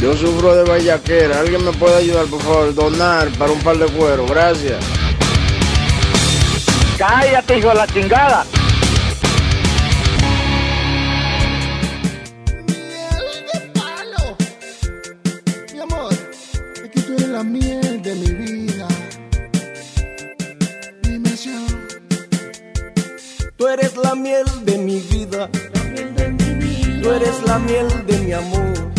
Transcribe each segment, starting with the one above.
Yo sufro de vallaquera. ¿Alguien me puede ayudar, por favor? Donar para un par de cuero. Gracias. Cállate, hijo de la chingada. Mi amor, es que tú eres la miel de mi vida. Dime si Tú eres la miel de mi vida. Tú eres la miel de mi amor. La miel de mi amor.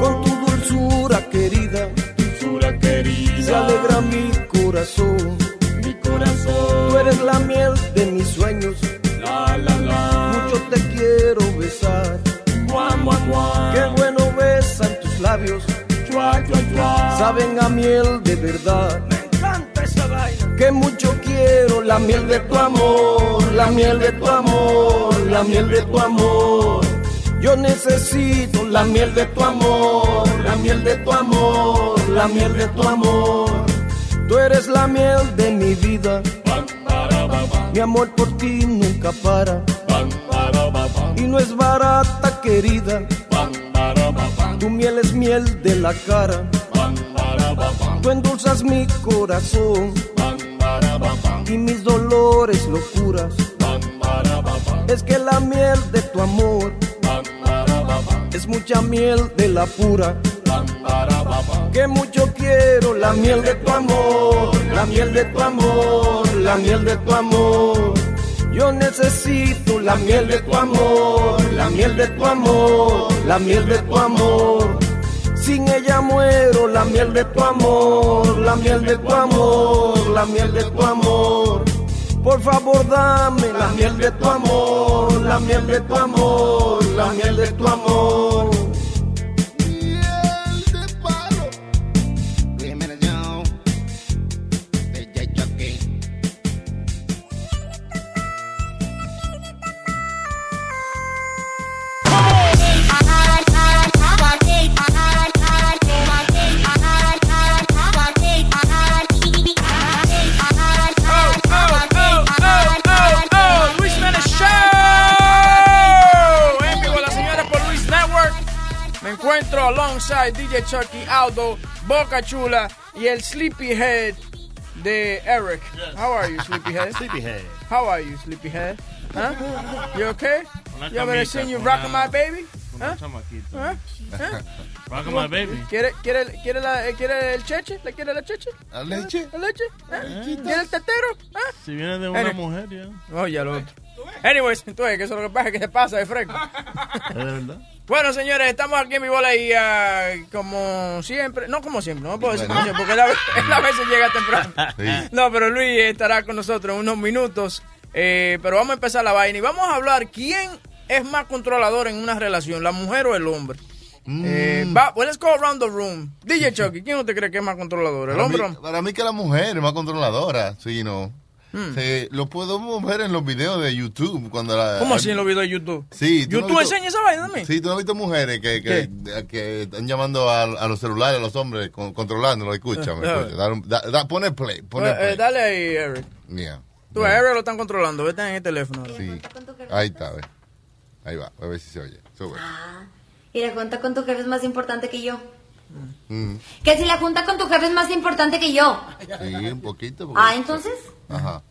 Con tu dulzura querida. Dulzura querida. Se alegra mi corazón. Mi corazón. Tú eres la miel de mis sueños. La la la. Mucho te quiero besar. Mua, mua, mua. Qué bueno besan tus labios. Chua, chua, chua. Saben a miel de verdad. Me encanta esa vaina. Que mucho quiero la miel de tu amor, la miel de tu amor, la miel de tu amor. Yo necesito la miel de tu amor, la miel de tu amor, la miel de tu amor. Tú eres la miel de mi vida, mi amor por ti nunca para. Y no es barata, querida, tu miel es miel de la cara. Tú endulzas mi corazón y mis dolores locuras. Es que la miel de tu amor es mucha miel de la pura. Que mucho quiero la miel de tu amor, la miel de tu amor, la miel de tu amor. Yo necesito la miel de tu amor, la miel de tu amor, la miel de tu amor. Sin ella muero, la miel de tu amor, la miel de tu amor, la miel de tu amor. Por favor, dame la miel de tu amor, la miel de tu amor, la miel de tu amor. Encuentro alongside DJ Chucky, Aldo, Boca Chula y el Sleepyhead de Eric. How are you, Sleepyhead? Sleepyhead. How are you, Sleepyhead? Huh? You okay? Una You ever seen you rocking my baby? con Huh? un chamaquito. Huh? Huh? Rock my baby. ¿Quiere, quiere, quiere, la, eh, ¿Quiere el cheche? ¿Le quiere la cheche? ¿La leche? ¿La leche? ¿Eh? ¿Quiere el tetero? ¿Ah? Si viene de una Anyway. mujer, ya. Oh, ya lo otro. Anyways, entonces, que eso es lo que pasa, que se pasa de fresco. Es de verdad. Bueno, señores, estamos aquí en mi bola y ah, como siempre, no como siempre, no puedo decir como siempre, porque él a, veces, llega temprano. No, pero Luis estará con nosotros en unos minutos. eh, pero vamos a empezar la vaina y vamos a hablar quién es más controlador en una relación, la mujer o el hombre. Eh, va, well, let's go around the room. DJ Chucky, ¿quién usted cree que es más controlador? ¿El Para hombre mí, para mí que la mujer es más controladora, sí, ¿no? Hmm. Se- lo podemos ver en los videos de YouTube cuando la... ¿Cómo así en los videos de YouTube? Sí. ¿tú no ¿YouTube visto- enseña esa vaina también? Sí, tú no has visto mujeres que, que, que están llamando a, a los celulares, a los hombres, con, controlándolo. Escúchame, Eh. Da da- da- pone play, pone Eh, eh, dale ahí, Eric. Yeah. Tú, a Eric lo están controlando, vete en el teléfono. Sí. Ahí está, ve. Ahí va, a ver si se oye. Sube. Y la junta con tu jefe es más importante que yo. Mm, Que si la junta con tu jefe es más importante que yo. Sí, un poquito. porque- Ah, entonces. Ajá.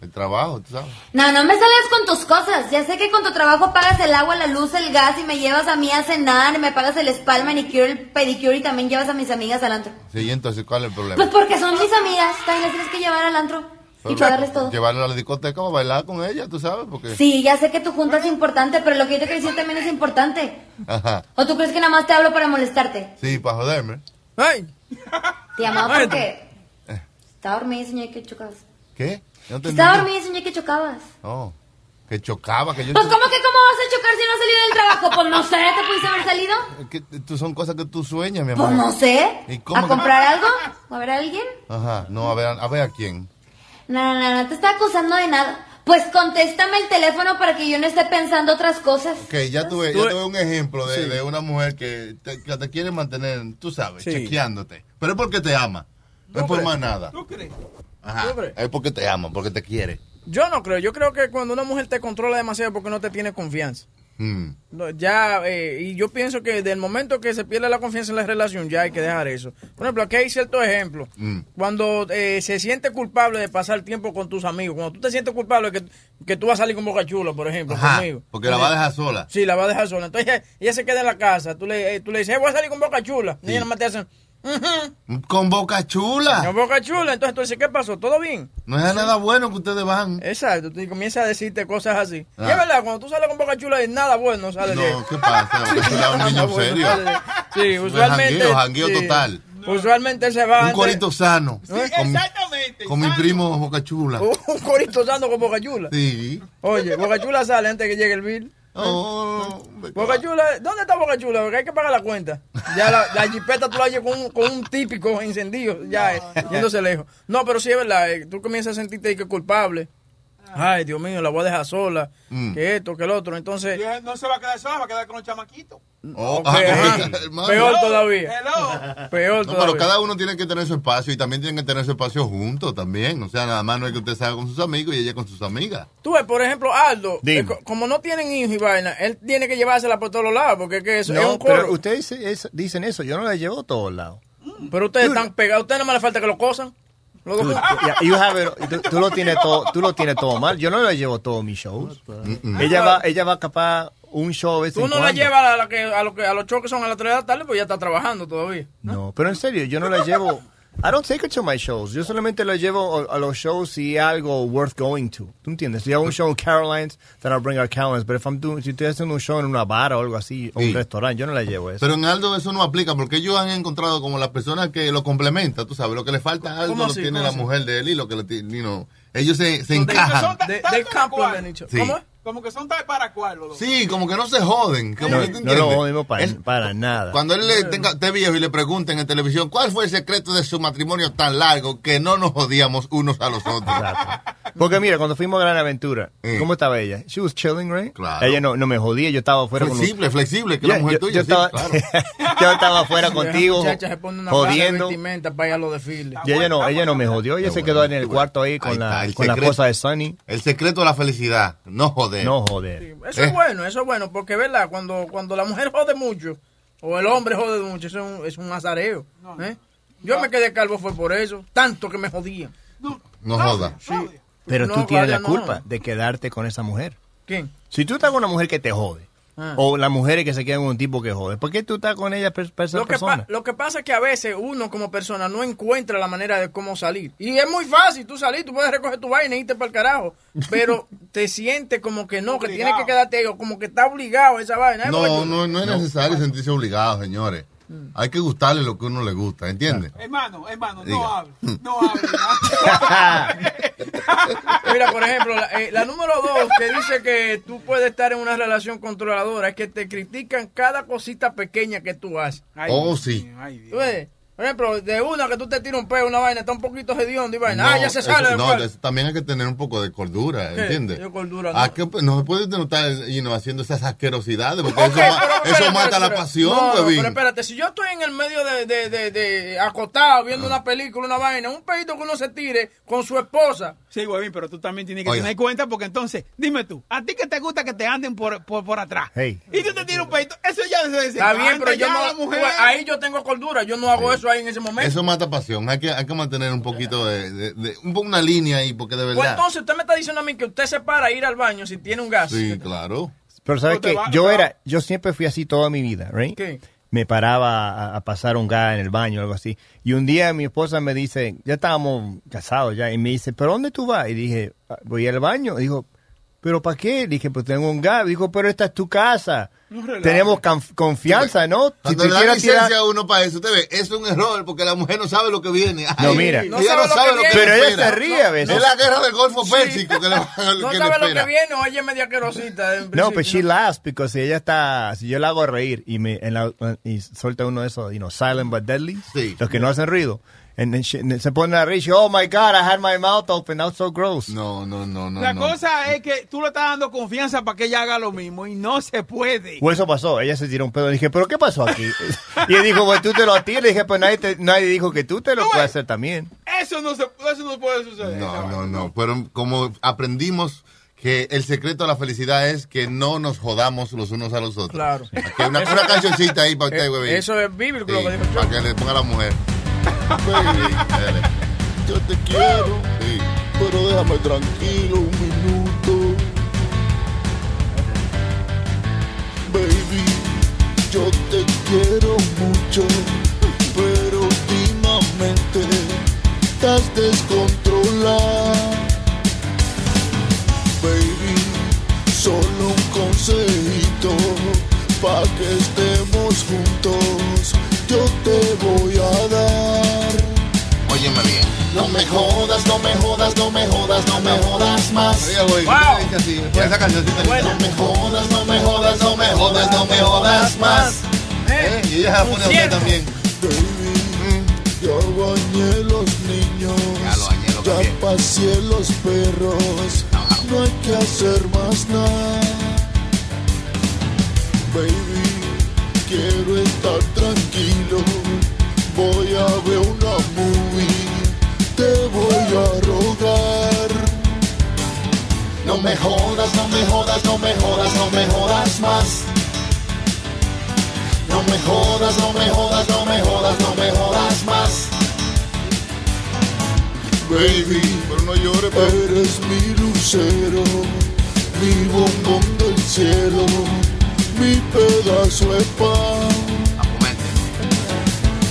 El trabajo, tú sabes. No, no me salgas con tus cosas. Ya sé que con tu trabajo pagas el agua, la luz, el gas y me llevas a mí a cenar, y me pagas el spa, el manicure, el pedicure y también llevas a mis amigas al antro. Sí, y entonces, ¿cuál es el problema? Pues porque son mis amigas, también las tienes que llevar al antro y pagarles todo. Llevarlo a la discoteca o bailar con ella, tú sabes, porque... Sí, ya sé que tu junta es importante, pero lo que yo te quiero decir también es importante. Ajá. ¿O tú crees que nada más te hablo para molestarte? Sí, para joderme. ¡Ay! Te llamaba porque... Estaba dormida y soñé que chocabas. ¿Qué? No entendí. Estaba dormida y soñé que chocabas. Oh, que chocaba, que yo... Pues ¿cómo que cómo vas a chocar si no has salido del trabajo? Pues no sé, ¿te pudiste haber salido? Que, tú son cosas que tú sueñas, mi amor. Pues no sé. ¿Y cómo ¿A que- comprar algo? ¿O a ver a alguien? Ajá, no, a ver, a ver a quién. No, no, no, no te está acusando de nada. Pues contéstame el teléfono para que yo no esté pensando otras cosas. Ok, ya tuve, ya tuve un ejemplo de, de una mujer que te, que te quiere mantener, tú sabes, Sí. chequeando,te Pero es porque te ama. No es por más nada. ¿Tú crees? Ajá. Es porque te ama, porque te quiere. Yo no creo. Yo creo que cuando una mujer te controla demasiado porque no te tiene confianza. Mm. No, Ya, eh, y yo pienso que del momento que se pierde la confianza en la relación, ya hay que dejar eso. Por ejemplo, aquí hay ciertos ejemplos. Mm. Cuando eh, se siente culpable de pasar tiempo con tus amigos, cuando tú te sientes culpable que, que tú vas a salir con Boca Chula, por ejemplo, Ajá, conmigo. porque la va a dejar sola. Sí, la va a dejar sola. Entonces ella, ella se queda en la casa. Tú le, eh, tú le dices, "Eh, voy a salir con Boca Chula. Y ella nomás te Con boca chula. con Boca Chula. Entonces tú dices, ¿qué pasó? ¿Todo bien? No es nada bueno que ustedes van. Exacto, tú comienzas a decirte cosas así. Ah. Y es verdad, cuando tú sales con Boca Chula, es nada bueno sale de No, ¿qué pasa? Boca Chula es un niño Bueno, serio. de- Sí, usualmente. jangueo, jangueo sí. total. Usualmente se va. Un corito sano. Sí, con, con mi primo Boca Chula. Un corito sano con Boca Chula. Sí. Oye, Boca Chula sale antes que llegue el bill. Oh, Boca Chula, ¿dónde está Boca Chula? Porque hay que pagar la cuenta. Ya la, la jipeta tú la llevas con, un- con un típico encendido, ya eh, yéndose lejos. No, pero sí es verdad, eh, tú comienzas a sentirte ahí que culpable. Ay, Dios mío, la voy a dejar sola. Mm. Que esto, que el otro. Entonces, Y no se va a quedar sola, va a quedar con los chamaquitos. Oh, ah, ajá. Peor todavía. Hello. Peor No, todavía. pero cada uno tiene que tener su espacio y también tienen que tener su espacio juntos también. O sea, nada más no es que usted salga con sus amigos y ella con sus amigas. Tú ves, por ejemplo, Aldo, eh, co- como no tienen hijos y vaina, él tiene que llevársela por todos lados, porque es que eso es un coro. pero ustedes dice- es- dicen eso, yo no la llevo a todos lados. Pero ustedes están pegados, ustedes no me le falta que lo cosan. Los dos Tú, juntos. ya, you have it- tú- tú lo tienes todo, tú lo tienes todo mal. Yo no la llevo a todos mis shows. Mm, Ella va, ella va capaz un show a veces Tú en no la llevas a, la que, a, lo que, a los shows que son a las 3 de la tarde, pues ya está trabajando todavía. No, pero en serio, yo no la llevo. I don't take her to my shows. Yo solamente la llevo a, a los shows si hay algo worth going to. ¿Tú entiendes? Si hay un show en Carolines, then I'll bring her Carolines. Pero if I'm doing, si estoy haciendo un show en una bar o algo así, o Sí. un restaurante, yo no la llevo eso. Pero en Aldo eso no aplica porque ellos han encontrado como las personas que lo complementan, tú sabes, lo que le falta a Aldo ¿Cómo lo así? tiene ¿Cómo la así? mujer de él y lo que le tiene, you know, ellos se, se encajan. compliment cual. each other. Sí. ¿Cómo es? Como que son tal para cual los dos. Sí, como que no se joden. Como no, que no lo jodimos para, Él- para nada. Cuando él le tenga, esté viejo y le pregunten en televisión cuál fue el secreto de su matrimonio tan largo que no nos jodíamos unos a los otros. Porque mira, cuando fuimos a Gran Aventura, Sí. ¿cómo estaba ella? She was chilling, right? Claro. Ella no, no me jodía, yo estaba afuera con Flexible, flexible, que Ya, la mujer yo, tuya, yo sí, estaba, claro. yo estaba afuera contigo, se pone una de jodiendo. vestimenta para ir a los desfiles. Y ella no, ella no me jodió, ella se bueno, quedó en el bueno. cuarto ahí Ahí con, está, la, con la esposa de Sunny. El secreto de la felicidad, no joder. No joder. Eso Eh. es bueno, eso es bueno, porque verdad, cuando, cuando la mujer jode mucho, o el hombre jode mucho, eso es un, es un azareo. ¿eh? Yo me quedé calvo fue por eso, tanto que me jodían. No joda. Pero No, tú tienes la culpa de quedarte con esa mujer. ¿Quién? Si tú estás con una mujer que te jode, Ah. o las mujeres que se quedan con un tipo que jode, ¿por qué tú estás con ella per, Lo que, persona? lo que pasa es que a veces uno como persona no encuentra la manera de cómo salir. Y es muy fácil, tú salir, tú puedes recoger tu vaina y irte para el carajo. Pero te sientes como que no, que tienes que quedarte ahí, o como que está obligado a esa vaina. No, no, no es necesario sentirse obligado, señores. Mm. Hay que gustarle lo que uno le gusta, ¿entiendes? Hermano, hermano, no hable. No hable. Mira, por ejemplo, la, eh, la número dos que dice que tú puedes estar en una relación controladora es que te critican cada cosita pequeña que tú haces. Oh, sí. Tú ves, Por ejemplo, de una que tú te tiras un peo, una vaina, está un poquito hediondo y vaina. No, ah, ya se sale eso- no, eso también hay que tener un poco de cordura, ¿Qué? ¿entiendes? Yo cordura, Ah, no. que, pues, no se puede notar you know, haciendo esas asquerosidades, porque eso, ma- pero eso mata la pasión, no, no, pero espérate, si yo estoy en el medio de, de, de, de acostado viendo Ah. una película, una vaina, un pedito que uno se tire con su esposa. Sí, huevín, pero tú también tienes que Oiga. tener cuenta porque entonces, dime tú, ¿a ti que te gusta que te anden por, por, por atrás? Hey. Y tú te tiras un pedito, eso ya se Está bien, pero yo no, la mujer. pues, ahí yo tengo cordura, yo no hago eso ahí en ese momento. Eso mata pasión. Hay que, hay que mantener un poquito de, de- de- un poco una línea ahí, porque de Pues verdad. entonces usted me está diciendo a mí que usted se para a ir al baño si tiene un gas. Sí, claro. Pero sabes que yo era, yo siempre fui así toda mi vida, right? ¿Qué? Me paraba a, a pasar un gas en el baño o algo así. Y un día mi esposa me dice, ya estábamos casados ya, y me dice, ¿pero dónde tú vas? Y dije, "Ah, voy al baño. Y dijo, ¿pero para qué? Dije, pues tengo un gas. Dijo, pero esta es tu casa. No. Tenemos conf- confianza, ¿no? Si Cuando te le dan licencia tirar- a uno para eso, usted ve, es un error porque la mujer no sabe lo que viene. No, mira. ella No no sabe sabe, lo lo que viene. Pero ella se ríe a veces. Es la guerra del Golfo Pérsico que le, No que le sabe lo que viene o ella es media querosita. No, pero she laughs because si ella está, si yo la hago reír y me en la, y suelta uno de esos, you know, silent but deadly, los que no hacen ruido, and then she- se pone a reír, oh my God, I had my mouth open, that's so gross. No, no, no, La cosa es que tú le estás dando confianza para que ella haga lo mismo y no se puede. Pues eso pasó, ella se tiró un pedo, y dije, pero ¿qué pasó aquí? y él dijo, pues tú te lo tiras, y dije, pues nadie, te- nadie dijo que tú te lo puedes hacer también. Eso no, se, eso no puede suceder. No, no, no. Pero como aprendimos que el secreto de la felicidad es que no nos jodamos los unos a los otros. Claro. Aquí una, una cancioncita ahí para usted, Eh, güey. Eso es bíblico Sí, para que le ponga a la mujer. Baby. Yo te quiero, pero déjame tranquilo un minuto. Baby, yo te quiero mucho, pero últimamente estás descontrolada. Baby, solo un consejito para que estemos juntos. Yo te voy a. No me jodas, no me jodas, no me jodas, no me jodas más. No me jodas, no me jodas, no me jodas, no me jodas más. Eh, Y ella se la pone a usted también. Baby, ya bañé los niños, ya pasé los perros, no hay que hacer más nada. Baby, quiero estar tranquilo, voy a ver una movie, te voy a rogar. No me jodas, no me jodas, no me jodas, no me jodas más. No me jodas, no me jodas, no me jodas, no me jodas más. Baby, pero no llores, eres mi lucero, mi bombón del cielo, mi pedazo de pan.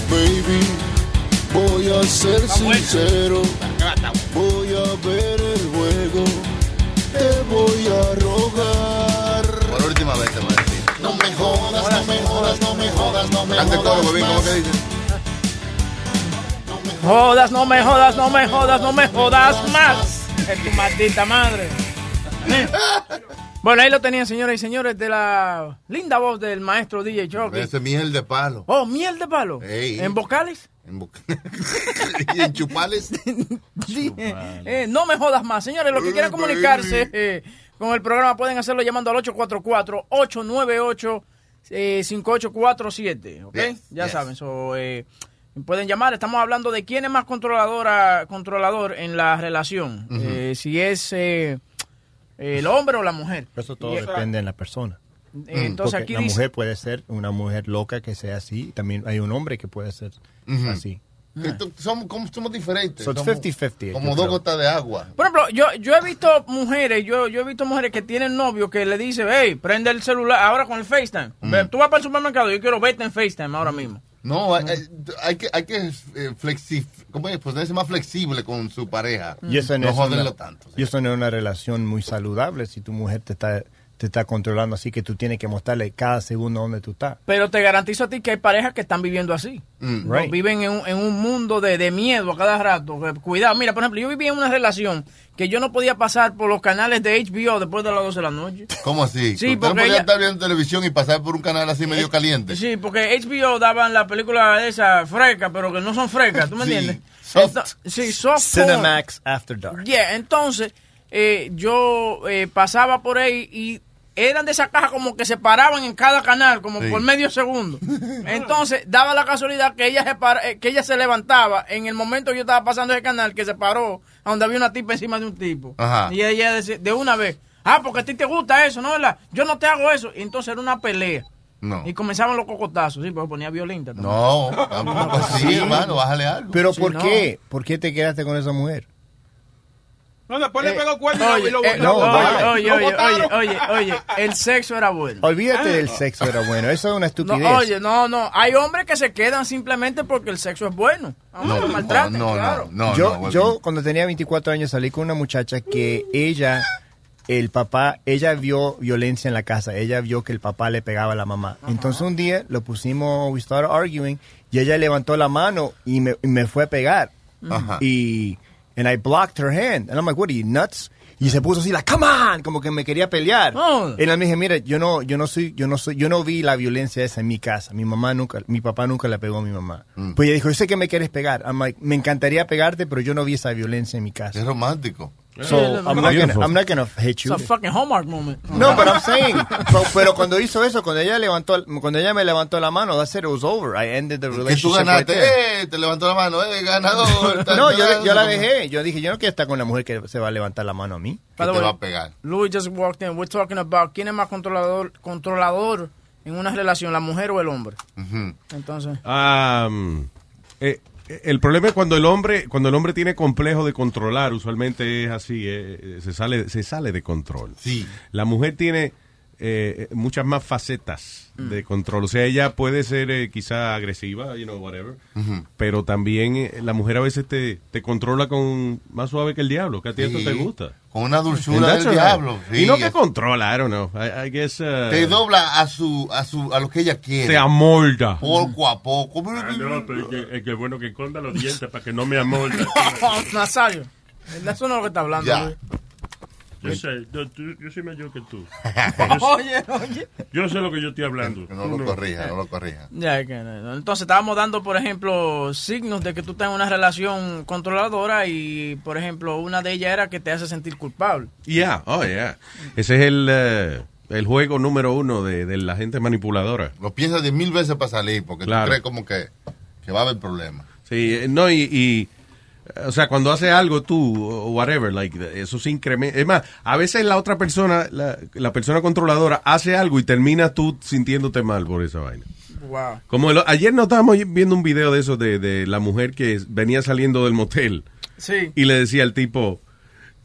Baby, voy a ser sincero, voy a ver el juego, te voy a rogar. Por última vez te voy a decir. No me jodas, no me jodas, no me jodas, no me Cante el coro, jodas güey, ¿cómo más. que dice? Jodas, no me jodas, no me jodas, no me jodas más. Es tu maldita madre. Bueno, ahí lo tenían, señoras y señores, de la linda voz del maestro DJ Chucky. Ese miel de palo. Oh, miel de palo. Ey. ¿En vocales? En boca- y en chupales. Sí. Eh, no me jodas más. Señores, los que quieran comunicarse eh, con el programa pueden hacerlo llamando al 844-898-5847. ¿Ok? Yes, ya yes. saben. so, eh, pueden llamar. Estamos hablando de quién es más controladora, controlador en la relación. Eh, si es eh, el hombre o la mujer. Eso todo Y- depende de la persona. Eh, entonces Porque aquí dice- mujer puede ser una mujer loca que sea así. También hay un hombre que puede ser así. Somos, como- somos diferentes. So somos 50-50, Como dos creo. gotas de agua. Por ejemplo, yo, yo he visto mujeres, yo, yo he visto mujeres que tienen novio que le dice, hey, prende el celular ahora con el FaceTime. Ve, Tú vas para el supermercado, yo quiero verte en FaceTime ahora mismo. No, hay, hay- hay que, hay que eh, flexi- ¿cómo es? ponerse más flexible con su pareja. Y eso no, no es joderlo una, tanto. y eso no es una relación muy saludable si tu mujer te está, te está controlando así que tú tienes que mostrarle cada segundo dónde tú estás. Pero te garantizo a ti que hay parejas que están viviendo así. Mm. No. Viven en un, en un mundo de, de miedo a cada rato. que- Cuidado, mira, por ejemplo, yo vivía en una relación que yo no podía pasar por los canales de HBO después de las 12 de la noche. ¿Cómo así? Sí, ¿Usted no porque podía ella- estar viendo televisión y pasar por un canal así medio caliente? Sí, porque HBO daban la película esa fresca, pero que no son frescas, ¿tú me Sí. entiendes? Soft. Sí, soft porn. Cinemax After Dark. Yeah, entonces eh, yo eh, pasaba por ahí y eran de esa caja como que se paraban en cada canal, como Sí. por medio segundo. Entonces daba la casualidad que ella se para- eh, que ella se levantaba en el momento que yo estaba pasando ese canal, que se paró a donde había una tipa encima de un tipo. Ajá. Y ella decía, de una vez, ah, porque a ti te gusta eso, ¿no? ¿verdad? Yo no te hago eso. Y entonces era una pelea. No. Y comenzaban los cocotazos, sí, porque ponía violenta. también. No, tampoco así, hermano, bájale algo. Pero Sí, ¿por no. qué? ¿Por qué te quedaste con esa mujer? No, después le Eh, pegó cuerno y Oye, lo, eh, lo- no, lo- oye, no. oye, oye, oye, oye, oye, el sexo era bueno. Olvídate del sexo, era bueno. Eso es una No, estupidez. oye, no, no, hay hombres que se quedan simplemente porque el sexo es bueno. Aunque No, no, maltraten, no, claro. no, no, yo, no, yo cuando tenía 24 años salí con una muchacha que ella, el papá, ella vio violencia en la casa. Ella vio que el papá le pegaba a la mamá. Entonces un día lo pusimos, we started arguing, y ella levantó la mano y me, y me fue a pegar. Ajá. Y, and I blocked her hand. And I'm like, what are you, nuts? Y se puso así, like, come on, como que me quería pelear. Oh. Y él me dije, mira, yo no, yo no soy, yo no soy, yo no vi la violencia esa en mi casa. Mi mamá nunca, mi papá nunca le pegó a mi mamá. Mm. Pues ella dijo, yo sé que me quieres pegar. I'm like, me encantaría pegarte, pero yo no vi esa violencia en mi casa. Es romántico. So, I'm not, gonna, I'm not gonna hate you. It's a fucking Hallmark moment. No, but I'm saying, pero, pero cuando hizo eso, cuando ella levantó, cuando ella me levantó la mano, that's it, it was over. I ended the Que tú relationship right ganaste, eh, te levantó la mano, eh, ganador. No, yo, yo la dejé. Yo dije, yo no quiero estar con la mujer que se va a levantar la mano a mí. Que By the te way, va a pegar. Louis just walked in. We're talking about quién es más controlador, controlador en una relación, la mujer o el hombre. Entonces, eh, eh, el problema es cuando el hombre cuando el hombre tiene complejo de controlar usualmente es así eh, eh, se sale se sale de control Sí. la mujer tiene eh, muchas más facetas de control o sea ella puede ser eh, quizá agresiva you know whatever pero también eh, la mujer a veces te, te controla con más suave que el diablo que a ti eso Sí. te gusta Con una dulzura del diablo. y no que controla I don't know I, I guess uh, Te dobla a su, a su, a lo que ella quiere. te amolda Poco a poco. Ah, no, pero es que, es que bueno que esconda los dientes para que no me amolde. Nazario, eso no es lo que está hablando. Yo sé, yo, tú- yo soy mayor que tú. Oye, oye. Yo sé lo que yo estoy hablando. No lo corrija, no lo corrija. Ya, que no, no. Entonces estábamos dando, por ejemplo, signos de que tú estás en una relación controladora y, por ejemplo, una de ellas era que te hace sentir culpable. Yeah, oh yeah. Ese es el, eh, el juego número uno de, de la gente manipuladora. Lo piensas diez mil veces para salir porque Claro. tú crees como que, que va a haber problemas. Sí, eh, no, y, y, o sea, cuando hace algo tú, o whatever, like, eso se incrementa. Es más, a veces la otra persona, la, la persona controladora, hace algo y termina tú sintiéndote mal por esa vaina. Wow. Como el- ayer nos estábamos viendo un video de eso de, de la mujer que venía saliendo del motel. Sí. y le decía al tipo,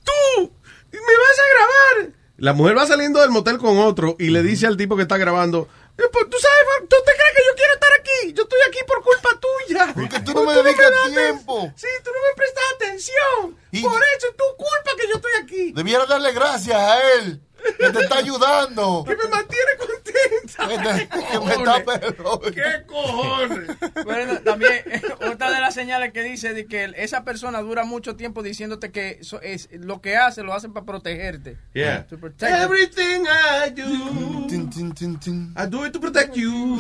tú, me vas a grabar. La mujer va saliendo del motel con otro y le dice al tipo que está grabando, "Eh, pues, tú sabes, tú te crees que yo quiero estar aquí, yo estoy aquí por culpa tuya. Porque tú no me dedicas das tiempo. Sí, tú no me prestas atención. Y- Por eso es tu culpa que yo estoy aquí. Debiera darle gracias a él, que te está ayudando. Que me mantiene contenta. Que, te- que me ¿Qué cojones? Bueno, también otra de las señales que dice de que esa persona dura mucho tiempo diciéndote que eso es lo que hace lo hace para protegerte. Yeah. To protect you. Everything I do, Tin, tin, tin, tin. I do it to protect you.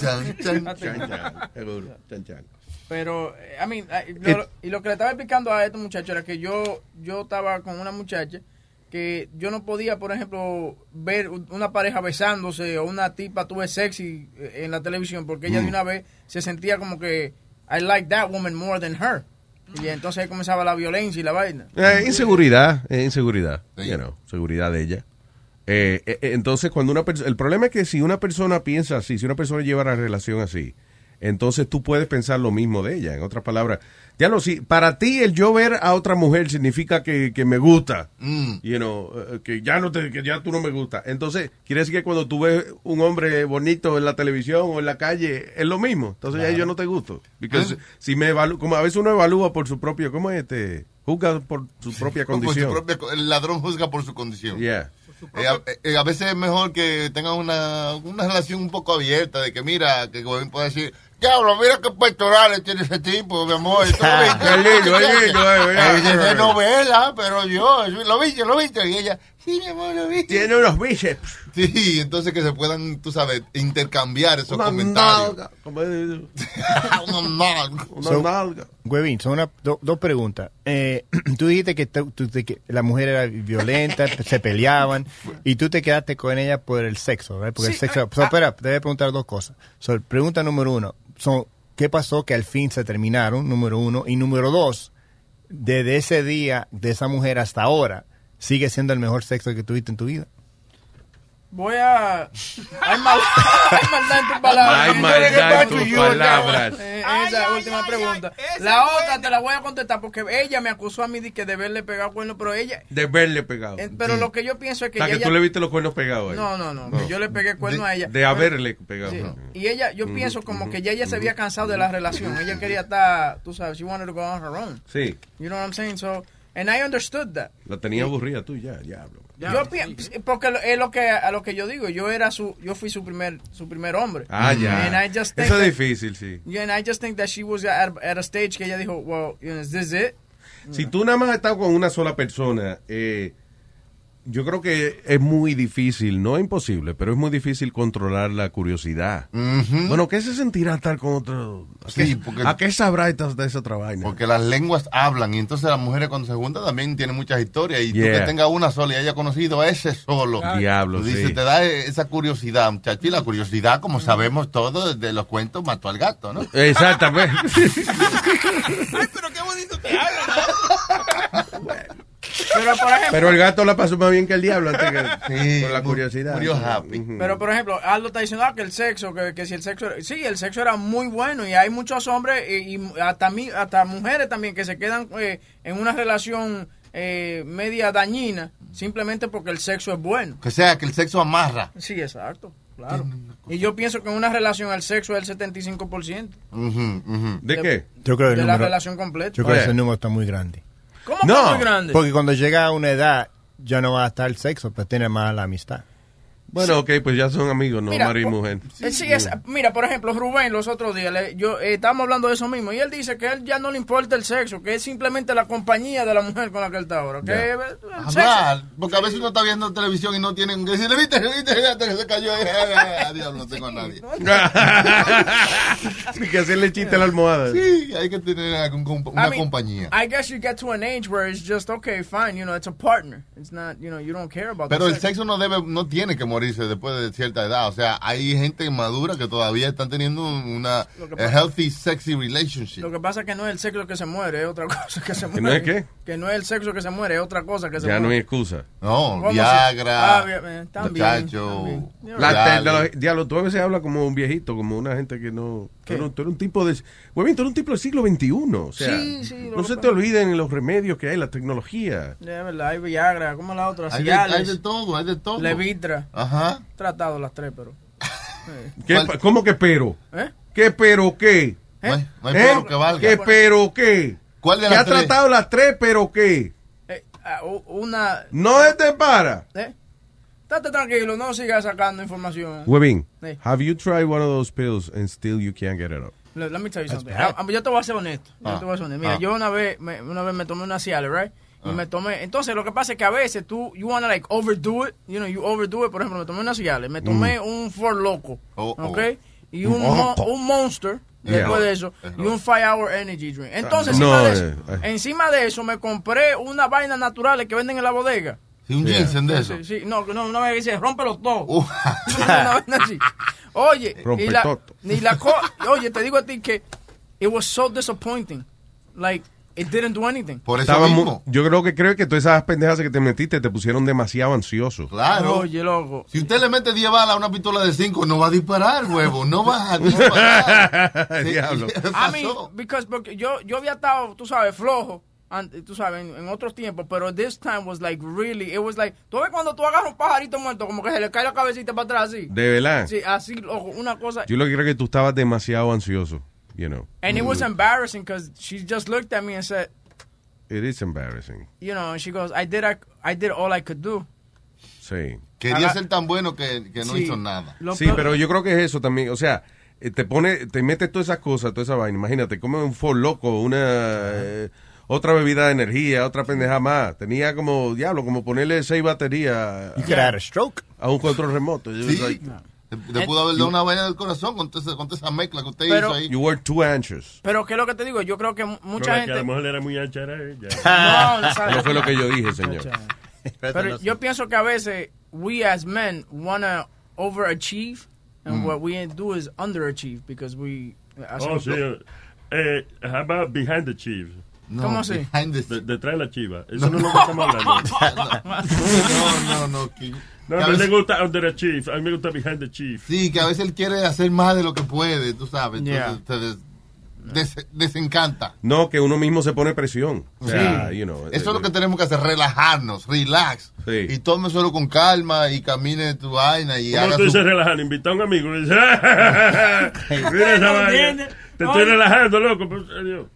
Chan, chan. Chan, chan. Seguro. Chan, chan. Pero, eh, I mean, eh, lo- y lo que le estaba explicando a estos muchachos era que yo, yo estaba con una muchacha que yo no podía, por ejemplo, ver un- una pareja besándose o una tipa tuve sexy eh, en la televisión porque ella de una vez se sentía como que I like that woman more than her. Y entonces comenzaba la violencia y la vaina. Eh, inseguridad, eh, inseguridad, Sí. you know, seguridad de ella. Eh, entonces, cuando una persona, el problema es que si una persona piensa así, si una persona lleva la relación así, entonces tú puedes pensar lo mismo de ella. En otras palabras, ya lo si para ti el yo ver a otra mujer significa que, que me gusta, Mm. you know, eh, que ya no te, que ya tú no me gusta. Entonces, quiere decir que cuando tú ves un hombre bonito en la televisión o en la calle, es lo mismo. Entonces ya yo no te gusto. Porque si me evalu- como a veces uno evalúa por su propio, ¿cómo es este? Juzga por su propia Por su condición. propia el ladrón juzga por su condición. Yeah. Eh, a, eh, a veces es mejor que tengan una, una relación un poco abierta, de que mira, que Gobierno pueda decir, diablo, mira qué pectorales tiene ese tipo, mi amor. Qué lindo, qué lindo, Es de novela, pero yo, lo viste, lo viste. Y ella, sí, mi amor, lo viste. Tiene unos bíceps. Sí, entonces que se puedan, tú sabes, intercambiar esos Una comentarios. nalga. Como es- Una nalga. Una So- nalga. Huevín, son una- do- dos preguntas. Eh, tú dijiste que, tú- tú- de que la mujer era violenta, se peleaban, y tú te quedaste con ella por el sexo, ¿verdad? Porque el sexo... ah, so, espera, te voy a preguntar dos cosas. So, pregunta número uno, son, ¿qué pasó que al fin se terminaron? Número uno. Y número dos, desde ese día, de esa mujer hasta ahora, ¿sigue siendo el mejor sexo que tuviste en tu vida? Voy a. Hay, mal... hay maldad en tus palabras. Hay maldad en tus palabras. Eh, esa última pregunta. la otra te la voy a contestar porque ella me acusó a mí de que de verle pegado cuerno, pero ella. De verle pegado. eh, pero lo que yo pienso es que O sea, que ella. tú le viste los cuernos pegados a ella. No, no, no, que yo le pegué cuerno a ella. De haberle pegado. Sí. Y ella, yo pienso como que ya ella se había cansado de la relación. Ella quería estar, tú sabes, she wanted to go on her own. Sí, You know what I'm saying? So, and I understood that. la tenía aburrida tú ya, diablo. Yo pi- porque lo- es lo que a lo que yo digo, yo era su yo fui su primer su primer hombre. Ah, ya. And I just think Eso es that- difícil, sí. Yeah, and I just think that she was at, at a stage que ella dijo, well, you know, is this it? Si tú nada más has estado con una sola persona, eh, yo creo que es muy difícil, no es imposible, pero es muy difícil controlar la curiosidad. Bueno, ¿qué se sentirá estar con otro? ¿A, Sí, qué, porque- ¿a qué sabrá esta- de esa otra vaina? Porque las lenguas hablan y entonces las mujeres cuando se juntan también tienen muchas historias y tú Yeah. que tengas una sola y haya conocido a ese solo. Diablo, Tú dices, sí. te da esa curiosidad, muchacho. Y la curiosidad, como sabemos todos de los cuentos, mató al gato, ¿no? Exactamente. Pero por ejemplo, Pero el gato la pasó más bien que el diablo antes que Sí, por la curiosidad. murió happy. Ujú. pero por ejemplo, Aldo está diciendo ah, que el sexo, que, que si el sexo, era- sí, el sexo era muy bueno y hay muchos hombres y, y hasta mi- hasta mujeres también que se quedan eh, en una relación eh, media dañina simplemente porque el sexo es bueno. Que sea que el sexo amarra. Sí, exacto, claro. Y yo pienso que en una relación el sexo es el 75%. Ujú, ujú. ¿De qué? Yo creo que el de la relación completa. Yo creo que ese número está muy grande. ¿Cómo No, muy grande? Porque cuando llega a una edad, ya no va a estar el sexo, pero tiene más la amistad. Bueno, ok, pues ya son amigos, no Mira, marido y mujer. Eh, sí, es- mira, por ejemplo, Rubén los otros días, le- yo eh, estábamos hablando de eso mismo, y él dice que a él ya no le importa el sexo, que es simplemente la compañía de la mujer con la que él está ahora. Que Ya. eh, el sexo. Hablar, porque a veces uno está viendo televisión y no tienen que decirle, viste, viste, viste que se cayó. Adiós, no tengo a nadie. Hay que hacerle chiste a la almohada. Sí, hay que tener una I mean, compañía. I guess you get to an age where it's just okay, fine, you know, it's a partner. It's not, you know, you don't care about Pero the el sex. sexo no debe, no tiene que morirse después de cierta edad. O sea, hay gente madura que todavía están teniendo una que pasa- healthy, sexy relationship. Lo que pasa es que no es el sexo que se muere, es otra cosa que se ¿Que muere. no es qué? Que no es el sexo que se muere, es otra cosa que se Ya muere. no hay excusa. No, ¿Cómo Viagra? Ah, también, muchacho. también. La tecnología- diablo, tú a veces hablas como un viejito, como una gente que no... Tú eres, tú eres un tipo de... Huevín, tú eres un tipo del siglo XXI. O sea, Sí, sí, lo no se pasa- te olviden los remedios que hay, la tecnología. Ya, verdad, hay Viagra, como la otra, Hay de, Cialis, hay de todo, hay de todo. Levitra. Ajá. Tratado las tres, pero. ¿Qué ¿Cómo que pero? ¿Eh? ¿Qué pero qué? No hay, no hay ¿Eh? pero que valga. ¿Qué pero qué? ¿Cuál de ¿Que las ha tres? tratado las tres pero qué? Eh, ah, una. No te para. ¿Eh? Estate tranquilo, no sigas sacando información. Huevín, Sí. have you tried one of those pills and still you can't get it up? Let, let me tell you something. Ah, ah, yo te voy a ser honesto. Yo Ah. te voy a ser honesto. Mira, Ah. yo una vez, me, una vez me tomé una Cialis, right? Y Ah. me tomé. Entonces, lo que pasa es que a veces tú, you wanna like overdo it. You know, you overdo it. Por ejemplo, me tomé una Cialis. Me tomé un Ford Loco. Oh, oh. ¿Ok? Y Un un, mo- un Monster. Yeah. Después de eso. Es Y un 5 Hour Energy Drink. Entonces, No, encima, de eso, eh, eh. encima de eso, me compré una vaina naturales que venden en la bodega. Sí, un Yeah. ginseng de eso. Sí, sí, no, no, una vez que dice, rómpelos todos. Uh. Una vaina así. Oye, Rompe y la, todo. y la co- oye, te digo a ti que it was so disappointing. Like, it didn't do anything. Por eso Estaba mismo. yo creo que creo que todas esas pendejas que te metiste te pusieron demasiado ansioso. Claro. Oye, loco. Si usted le mete 10 balas a una pistola de 5, no va a disparar, huevo. No va a disparar. Diablo. ¿qué I mean, because, porque yo, yo había estado, tú sabes, flojo, an- tú sabes, en, en otros tiempos, pero this time was like really, it was like, tú ves cuando tú agarras un pajarito muerto, como que se le cae la cabecita para atrás así. De verdad. Sí, así, loco, una cosa. Yo lo que creo que tú estabas demasiado ansioso. You know. And it was embarrassing because she just looked at me and said, It is embarrassing. you know, and she goes, I did, I, I did all I could do. Sí. Quería ser tan bueno que, que no Sí. hizo nada. Lo Sí, pero yo creo que es eso también. O sea, eh, te pone, te metes todas esas cosas, toda esa vaina. Imagínate, come un Ford loco, una eh, otra bebida de energía, otra pendeja más. Tenía como, diablo, como ponerle seis baterías You could had a stroke. a un control remoto. Sí. like, Le, le pudo haber dado una vaina del corazón con, esa- con esa mezcla que usted Pero- hizo ahí. you were too anxious. Pero ¿qué es lo que te digo? Yo creo que mu- mucha No, que gente... a lo mejor era muy ancha era ella. No, no. No fue lo que yo dije, señor. Pero yo pienso que a veces we as men wanna overachieve and Mm. what we do is underachieve because we Oh, hacemos- sí. Eh, how about behind the chief? No, ¿Cómo así? behind the- De- detrás de la chiva. Eso no, es lo que estamos hablando. No, no, no. King. No, Que a a mí me gusta Under the Chief. A mí me gusta Behind the Chief. Sí, que a veces él quiere hacer más de lo que puede, tú sabes. Yeah. Entonces, te des- des- desencanta. No, que uno mismo se pone presión. O sea, Sí. you know, Eso es eh, lo que tenemos que hacer, relajarnos, relax. Sí. Y tome solo con calma y camine tu vaina y ¿Cómo haga tú su... dices relajar? Invita a un amigo y dice, mira esa vaina. Te estoy relajando, loco.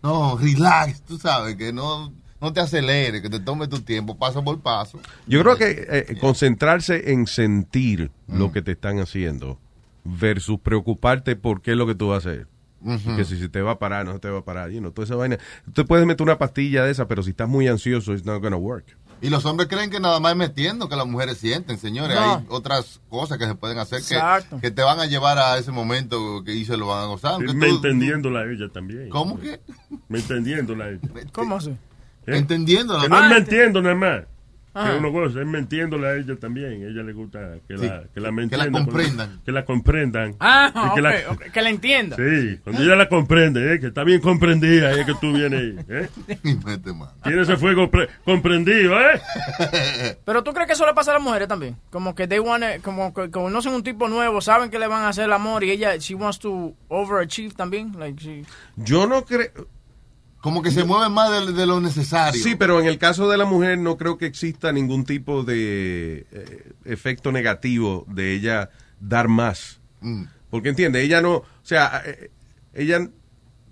No, relax, tú sabes, que no, no te acelere, que te tome tu tiempo, paso por paso. Yo creo que eh, concentrarse en sentir Mm. lo que te están haciendo versus preocuparte por qué es lo que tú vas a hacer. Ujú. Que si se te va a parar, no se te va a parar. You know, toda esa vaina. Tú puedes meter una pastilla de esa, pero si estás muy ansioso, it's not gonna work. Y los hombres creen que nada más es metiendo que las mujeres sienten, señores. No. Hay otras cosas que se pueden hacer que, que te van a llevar a ese momento que y se lo van a gozar. aunque Me tú- entendiéndola a ella también. ¿Cómo que? Me entendiéndola a ella. ¿Cómo así? ¿Eh? Entendiéndola. Que no Ah, es mentiendo nada más. Ah. Que uno goza, es mentiéndole a ella también. A ella le gusta que, Sí, la, que la me que la comprendan. Que la comprendan. Ah, Y ok, que la- ok, que la entienda. Sí, cuando ella la comprende, ¿eh? que está bien comprendida, es que tú vienes ahí. ¿eh? Tiene ese fuego pre- comprendido, ¿eh? Pero tú crees que eso le pasa a las mujeres también? Como que they wanna, como que conocen un tipo nuevo, saben que le van a hacer el amor y ella, she wants to overachieve también. Like she, Yo no creo. Como que se mueven más de, de lo necesario. Sí, pero en el caso de la mujer no creo que exista ningún tipo de eh, efecto negativo de ella dar más. Mm. Porque entiende, ella no, o sea, eh, ella,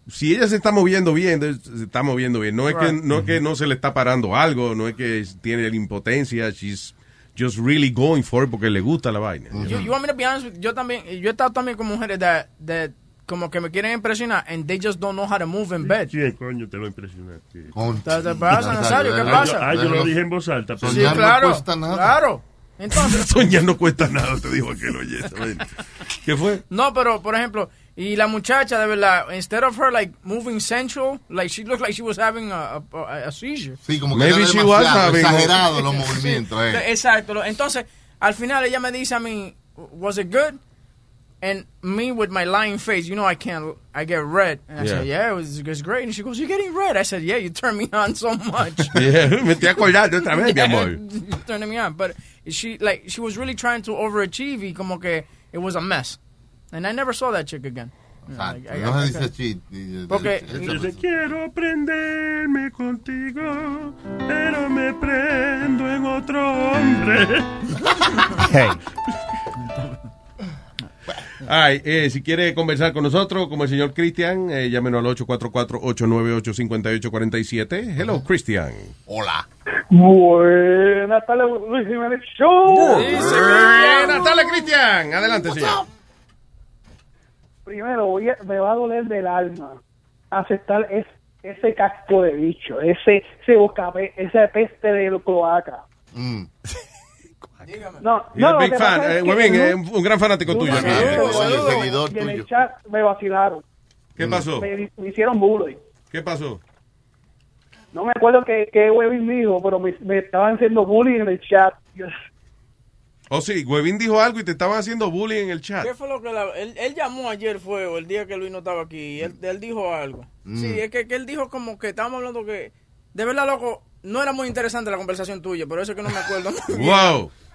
si ella se está moviendo bien, se está moviendo bien. No es que no es que no se le está parando algo, no es que tiene la impotencia, she's just really going for it porque le gusta la vaina. You, you want me to be honest with- yo también, yo he estado también con mujeres that, that como que me quieren impresionar and they just don't know how to move in bed. ¿Quién coño te lo impresiona? a ti? ¿Te, te pasa, Nazario? ¿Qué Ah, pasa? Ah, yo lo dije en voz alta. pero- Sí, claro, claro. Entonces, Soñar no cuesta nada, te dijo aquel oye. ¿Qué fue? no, pero por ejemplo, y la muchacha de verdad, instead of her like moving sensual, like she looked like she was having a, a, a seizure. Sí, como que Maybe she demasiado, was having- exagerado los movimientos. Sí, eh. Exacto. Entonces, al final ella me dice a mí, was it good? And me with my lying face, you know I can't, I get red. And I Yeah. said, yeah, it was, it was great. And she goes, you're getting red. I said, yeah, you turn me on so much. Yeah, me estoy acordando otra vez, mi amor. you're turning me on. But she, like, she was really trying to overachieve y como que it was a mess. And I never saw that chick again. You know, ah, like, I- No se dice cheat. Porque- Dice, quiero prenderme contigo, pero me prendo en otro hombre. Ay, eh, si quiere conversar con nosotros, como el señor Cristian, eh, llámenos al 844-898-5847. Hello, Cristian. Hola. Buenas tardes, Luis Jiménez Show. Buenas tardes, Cristian. Adelante, señor. Primero, voy a- me va a doler del alma aceptar es- ese casco de bicho, ese, ese bocape, esa peste de cloaca. Mm. No, no, big que fan. es Eh, que eh, un- gran fanático tuyo. seguidor en el chat me vacilaron. ¿Qué pasó? Me, me hicieron bullying. ¿Qué pasó? No me acuerdo qué, Webin dijo, pero me, me estaban haciendo bullying en el chat. Yo- Oh, sí, Huevín dijo algo y te estaban haciendo bullying en el chat. ¿Qué fue lo que la- él, él llamó ayer fue o el día que Luis no estaba aquí y él, él dijo algo. Mm. Sí, es que, que él dijo como que estábamos hablando que de verdad loco no era muy interesante la conversación tuya, pero eso es que no me acuerdo muy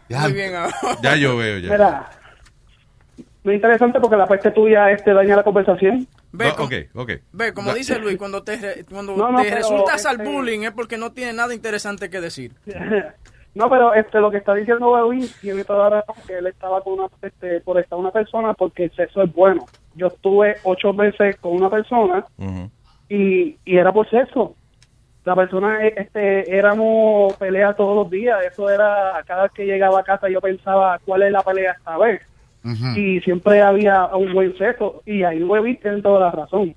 Wow. Muy bien ahora. Ya yo veo, ya. Mira, es interesante porque la peste tuya este daña la conversación. Ve, No, como, ok, ok. ve, como dice Luis, cuando te, re- cuando No, no, te resultas al este- bullying es porque no tiene nada interesante que decir. No, pero este lo que está diciendo Webin tiene toda la razón que él estaba con una este, por estar una persona porque el sexo es bueno. Yo estuve ocho meses con una persona y, y era por sexo. La persona, eh, este, éramos peleas todos los días. Eso era, cada vez que llegaba a casa yo pensaba cuál es la pelea esta vez. Y siempre había un buen sexo. Y ahí Webin tiene toda la razón.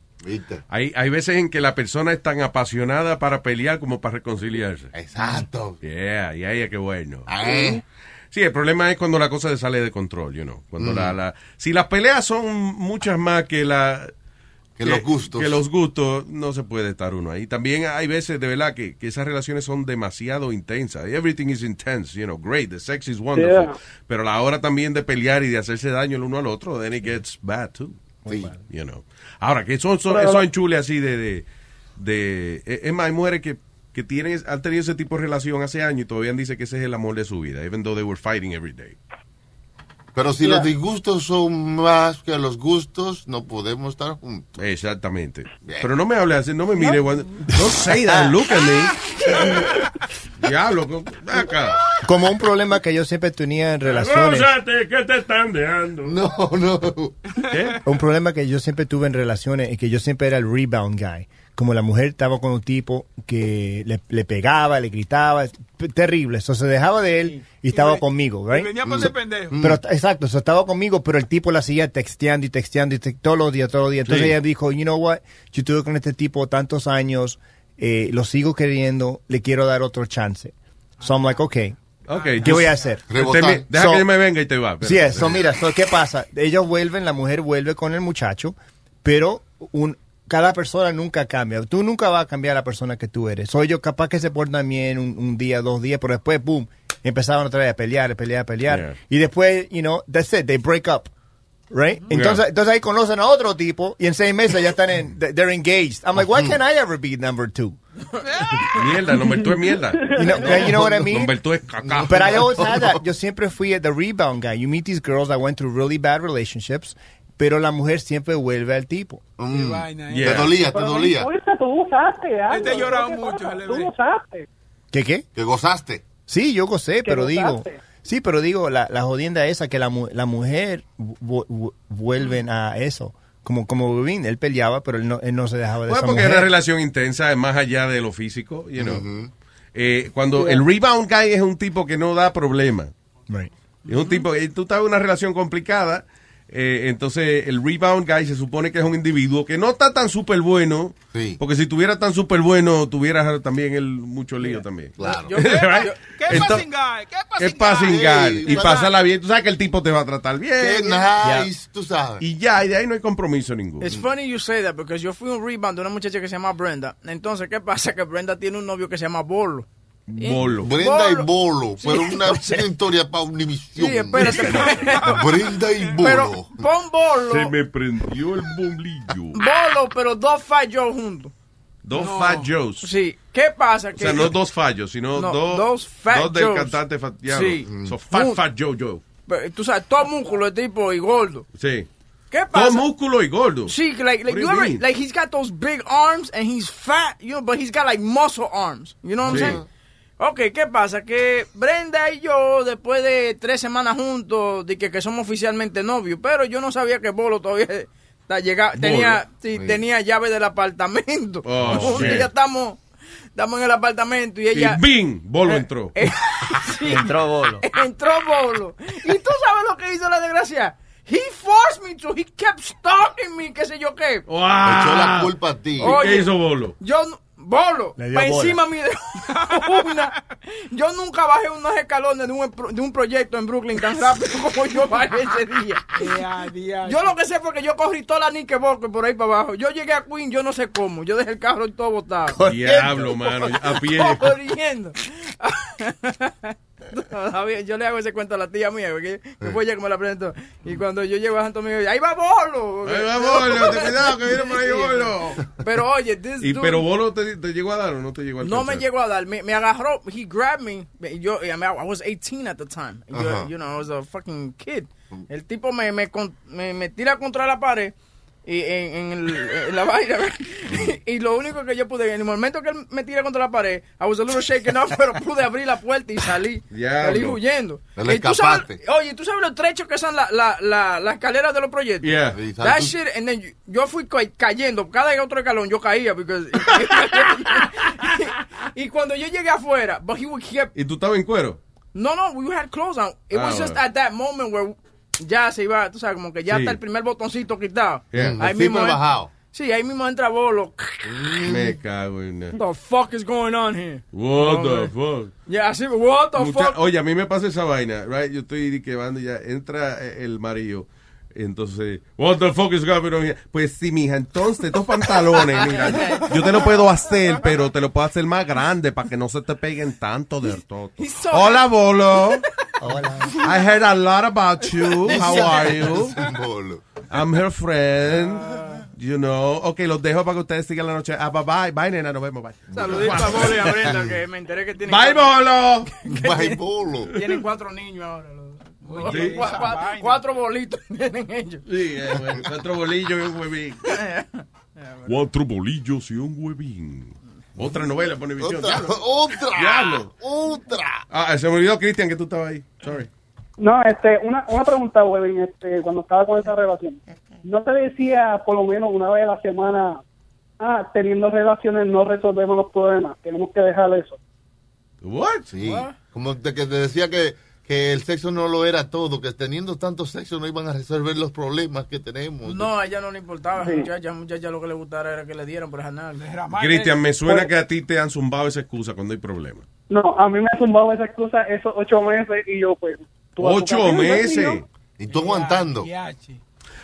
Hay, hay veces en que la persona es tan apasionada para pelear como para reconciliarse. Exacto. Yeah, yeah, yeah, qué bueno. Ah. Sí, el problema es cuando la cosa se sale de control, you know. Cuando Mm. la, la, si las peleas son muchas más que la... Que los gustos. Que los gustos, no se puede estar uno ahí. También hay veces, de verdad, que, que esas relaciones son demasiado intensas. Everything is intense, you know, great, the sex is wonderful. Yeah. Pero la hora también de pelear y de hacerse daño el uno al otro, then it gets bad too. You know. Ahora, que son, son, Pero- son enchules así de... de, de- es es más, hay mujeres que que tienen, han tenido ese tipo de relación hace años y todavía dicen que ese es el amor de su vida, even though they were fighting every day. Pero si los disgustos son más que los gustos, no podemos estar juntos. Exactamente. Pero no me hable así, no me mire. cuando- Don't say that, look at me. Diablo, acá. Como un problema que yo siempre tenía en relaciones. Rózate, que te están dejando. No, no. Un problema que yo siempre tuve en relaciones es que yo siempre era el rebound guy. Como la mujer estaba con un tipo que le, le pegaba, le gritaba, terrible. Eso se dejaba de él y estaba conmigo, Y right? venía por ese pendejo. Pero exacto, eso estaba conmigo, pero el tipo la seguía texteando y texteando y te- todos los días, todos los días. Entonces Sí. ella dijo, you know what, yo estuve con este tipo tantos años, eh, lo sigo queriendo, le quiero dar otro chance. So I'm like, okay, Okay, ¿qué voy a hacer? Deja So- que yo me venga y te va. Sí, eso, mira, so, ¿qué pasa? Ellos vuelven, la mujer vuelve con el muchacho, pero un, cada persona nunca cambia. Tú nunca vas a cambiar a la persona que tú eres. Soy yo capaz que se portan bien un, un día, dos días, pero después, boom, empezaron otra vez a pelear, a pelear, a pelear. Yeah. Y después, you know, that's it, they break up. Right? Entonces, Yeah. entonces ahí conocen a otro tipo y en seis meses ya están en, they're engaged. I'm like, why can't I ever be number two? Mierda, nombre tú es mierda. You know, you know what I mean? Nombre tú es caca. But I always had that. Yo siempre fui the rebound guy. You meet these girls that went through really bad relationships, pero la mujer siempre vuelve al tipo. Mm. vaina, Yeah. Te dolía, te dolía. tú usaste algo. Este lloraba ¿Qué mucho, Tú ve. usaste. ¿Qué qué? Que gozaste. Sí, yo gocé, pero digo, gozaste. sí, pero digo, la, la jodienda esa que la, mu- la mujer vu- vu- vuelven a eso. Como, como él peleaba, pero él no, él no se dejaba de Bueno, esa porque una relación intensa, es más allá de lo físico, you know. Eh, cuando el rebound guy es un tipo que no da problema. Right. Es un tipo, eh, tú estás en una relación complicada, eh, entonces el rebound guy se supone que es un individuo que no está tan súper bueno, Sí. porque si tuviera tan súper bueno, tuviera también el mucho lío también. Claro. Yo- ¿Qué Entonces- passing guy? ¿Qué Es passing guy? Y pásala bien. Tú sabes que el tipo te va a tratar bien. Qué nice, tú sabes. Y ya, y de ahí no hay compromiso ninguno. It's funny you say that because yo fui un rebound de una muchacha que se llama Brenda. Entonces, ¿qué pasa? Que Brenda tiene un novio que se llama Bolo. Bolo. Brenda y Bolo. Pero una, una historia para Univisión. Sí, espérate. Brenda y Pero Bolo. pon Bolo, Se me prendió el bombillo. Bolo, pero dos Fat Joe juntos. Dos Fat Joes. Sí, ¿qué pasa? O sea, no dos fallos, sino No, dos, dos Fat dos del cantante Fat Sí. Diablo. So, fat, Fat Joe Joe. Pero, Tú sabes, todo músculo de tipo y gordo. Sí. ¿Qué pasa? Todo músculo y gordo. Sí, like, like, you ever, like he's got those big arms and he's fat, you know, but he's got like muscle arms. You know what Sí. I'm saying? Ok, ¿qué pasa? Que Brenda y yo, después de tres semanas juntos, de que, que somos oficialmente novios, pero yo no sabía que Bolo todavía está llega- Bolo. tenía, sí, Sí. tenía llave del apartamento. Oh, Un día estamos, estamos en el apartamento y ella... Y ¡bing! Bolo entró. Eh, sí, Entró bolo. entró Bolo. ¿Y tú sabes lo que hizo la desgracia? He forced me to. He kept stalking me, qué sé yo qué. ¡Wow! Echó la culpa a ti. ¿Y Oye. qué hizo Bolo? Yo, no- Bolo, para encima mío de una. Yo nunca bajé unos escalones de un, de un proyecto en Brooklyn tan rápido como yo bajé ese día. Yo lo que sé fue que yo corrí toda la Nickelbacker por ahí para abajo. Yo llegué a Queen, yo no sé cómo. Yo dejé el carro y todo botado. Diablo, mano. A pie. Corriendo. Todavía yo le hago ese cuento a la tía mía, porque que fue ella que me la presentó. Y cuando yo llego a Santo Domingo, ahí va Bolo. Ahí va Bolo, ten cuidado que viene por ahí Bolo. Pero oye, this Y, dude- pero Bolo te, te llegó a dar o no te llegó a no me llegó a dar, me, me agarró, he grabbed me. Yo, I, mean, I was 18 at the time. You know, I was a fucking kid. El tipo me, me, me, me tira contra la pared y en, en, el- en la vaina. y lo único que yo pude, en el momento que él me tira contra la pared, I was a little shaken up, pero pude abrir la puerta y salí. Diablo. Salí huyendo. Y tú sabes- oye, ¿tú sabes los trechos que son las la, la, las escaleras de los proyectos? Yeah. That shit, and then yo, yo fui ca- cayendo, cada otro escalón yo caía, because, y cuando yo llegué afuera, but he would keep, ¿Y tú estabas en cuero? no, no, we had clothes on. It Ah, was just bueno. at that moment where ya se iba, tú sabes, como que ya está el primer botoncito quitado. Zipper en- bajado. Sí, ahí mismo entra Bolo. Me cago en. What the fuck is going on here? What the fuck? Yeah, así, what the fuck? Oye, a mí me pasa esa vaina, right? Yo estoy quemando ya. Entra eh, el marido. Entonces, what the fuck is going on here? Pues sí, mija, entonces estos pantalones, mira, yo te lo puedo hacer, pero te lo puedo hacer más grande para que no se te peguen tanto del so- Hola, Bolo. Hola. I heard a lot about you. How are you? I'm her friend. you know, ok, los dejo para que ustedes sigan la noche. Ah, bye, bye, bye, nena, nos vemos, bye. Saludito a Bolo y a Brenda, que me enteré que tienen... Bye, Bolo. Bye, Bolo. Tienen cuatro niños ahora. los- Sí. Cuatro bolitos tienen ellos. Sí, eh, bueno, cuatro bolillos y un huevín. Cuatro bolillos y un huevín. Otra novela por Univision. Otra, Diablo. otra, Diablo. otra. Ah, se me olvidó, Cristian, que tú estabas ahí. Sorry. No, este, una, una pregunta, Webin, este, cuando estaba con esa relación. ¿No te decía por lo menos una vez a la semana, ah, teniendo relaciones no resolvemos los problemas, tenemos que dejar eso? What? Sí. Como te, que te decía que, que el sexo no lo era todo, que teniendo tanto sexo no iban a resolver los problemas que tenemos. No, a ella no le importaba. Sí. Muchacha, muchacha lo que le gustara era que le dieran por. Cristian, me suena que a ti te han zumbado esa excusa cuando hay problemas. No, a mí me ha zumbado esa excusa esos ocho meses y yo pues... Ocho meses. yo- Y tú aguantando.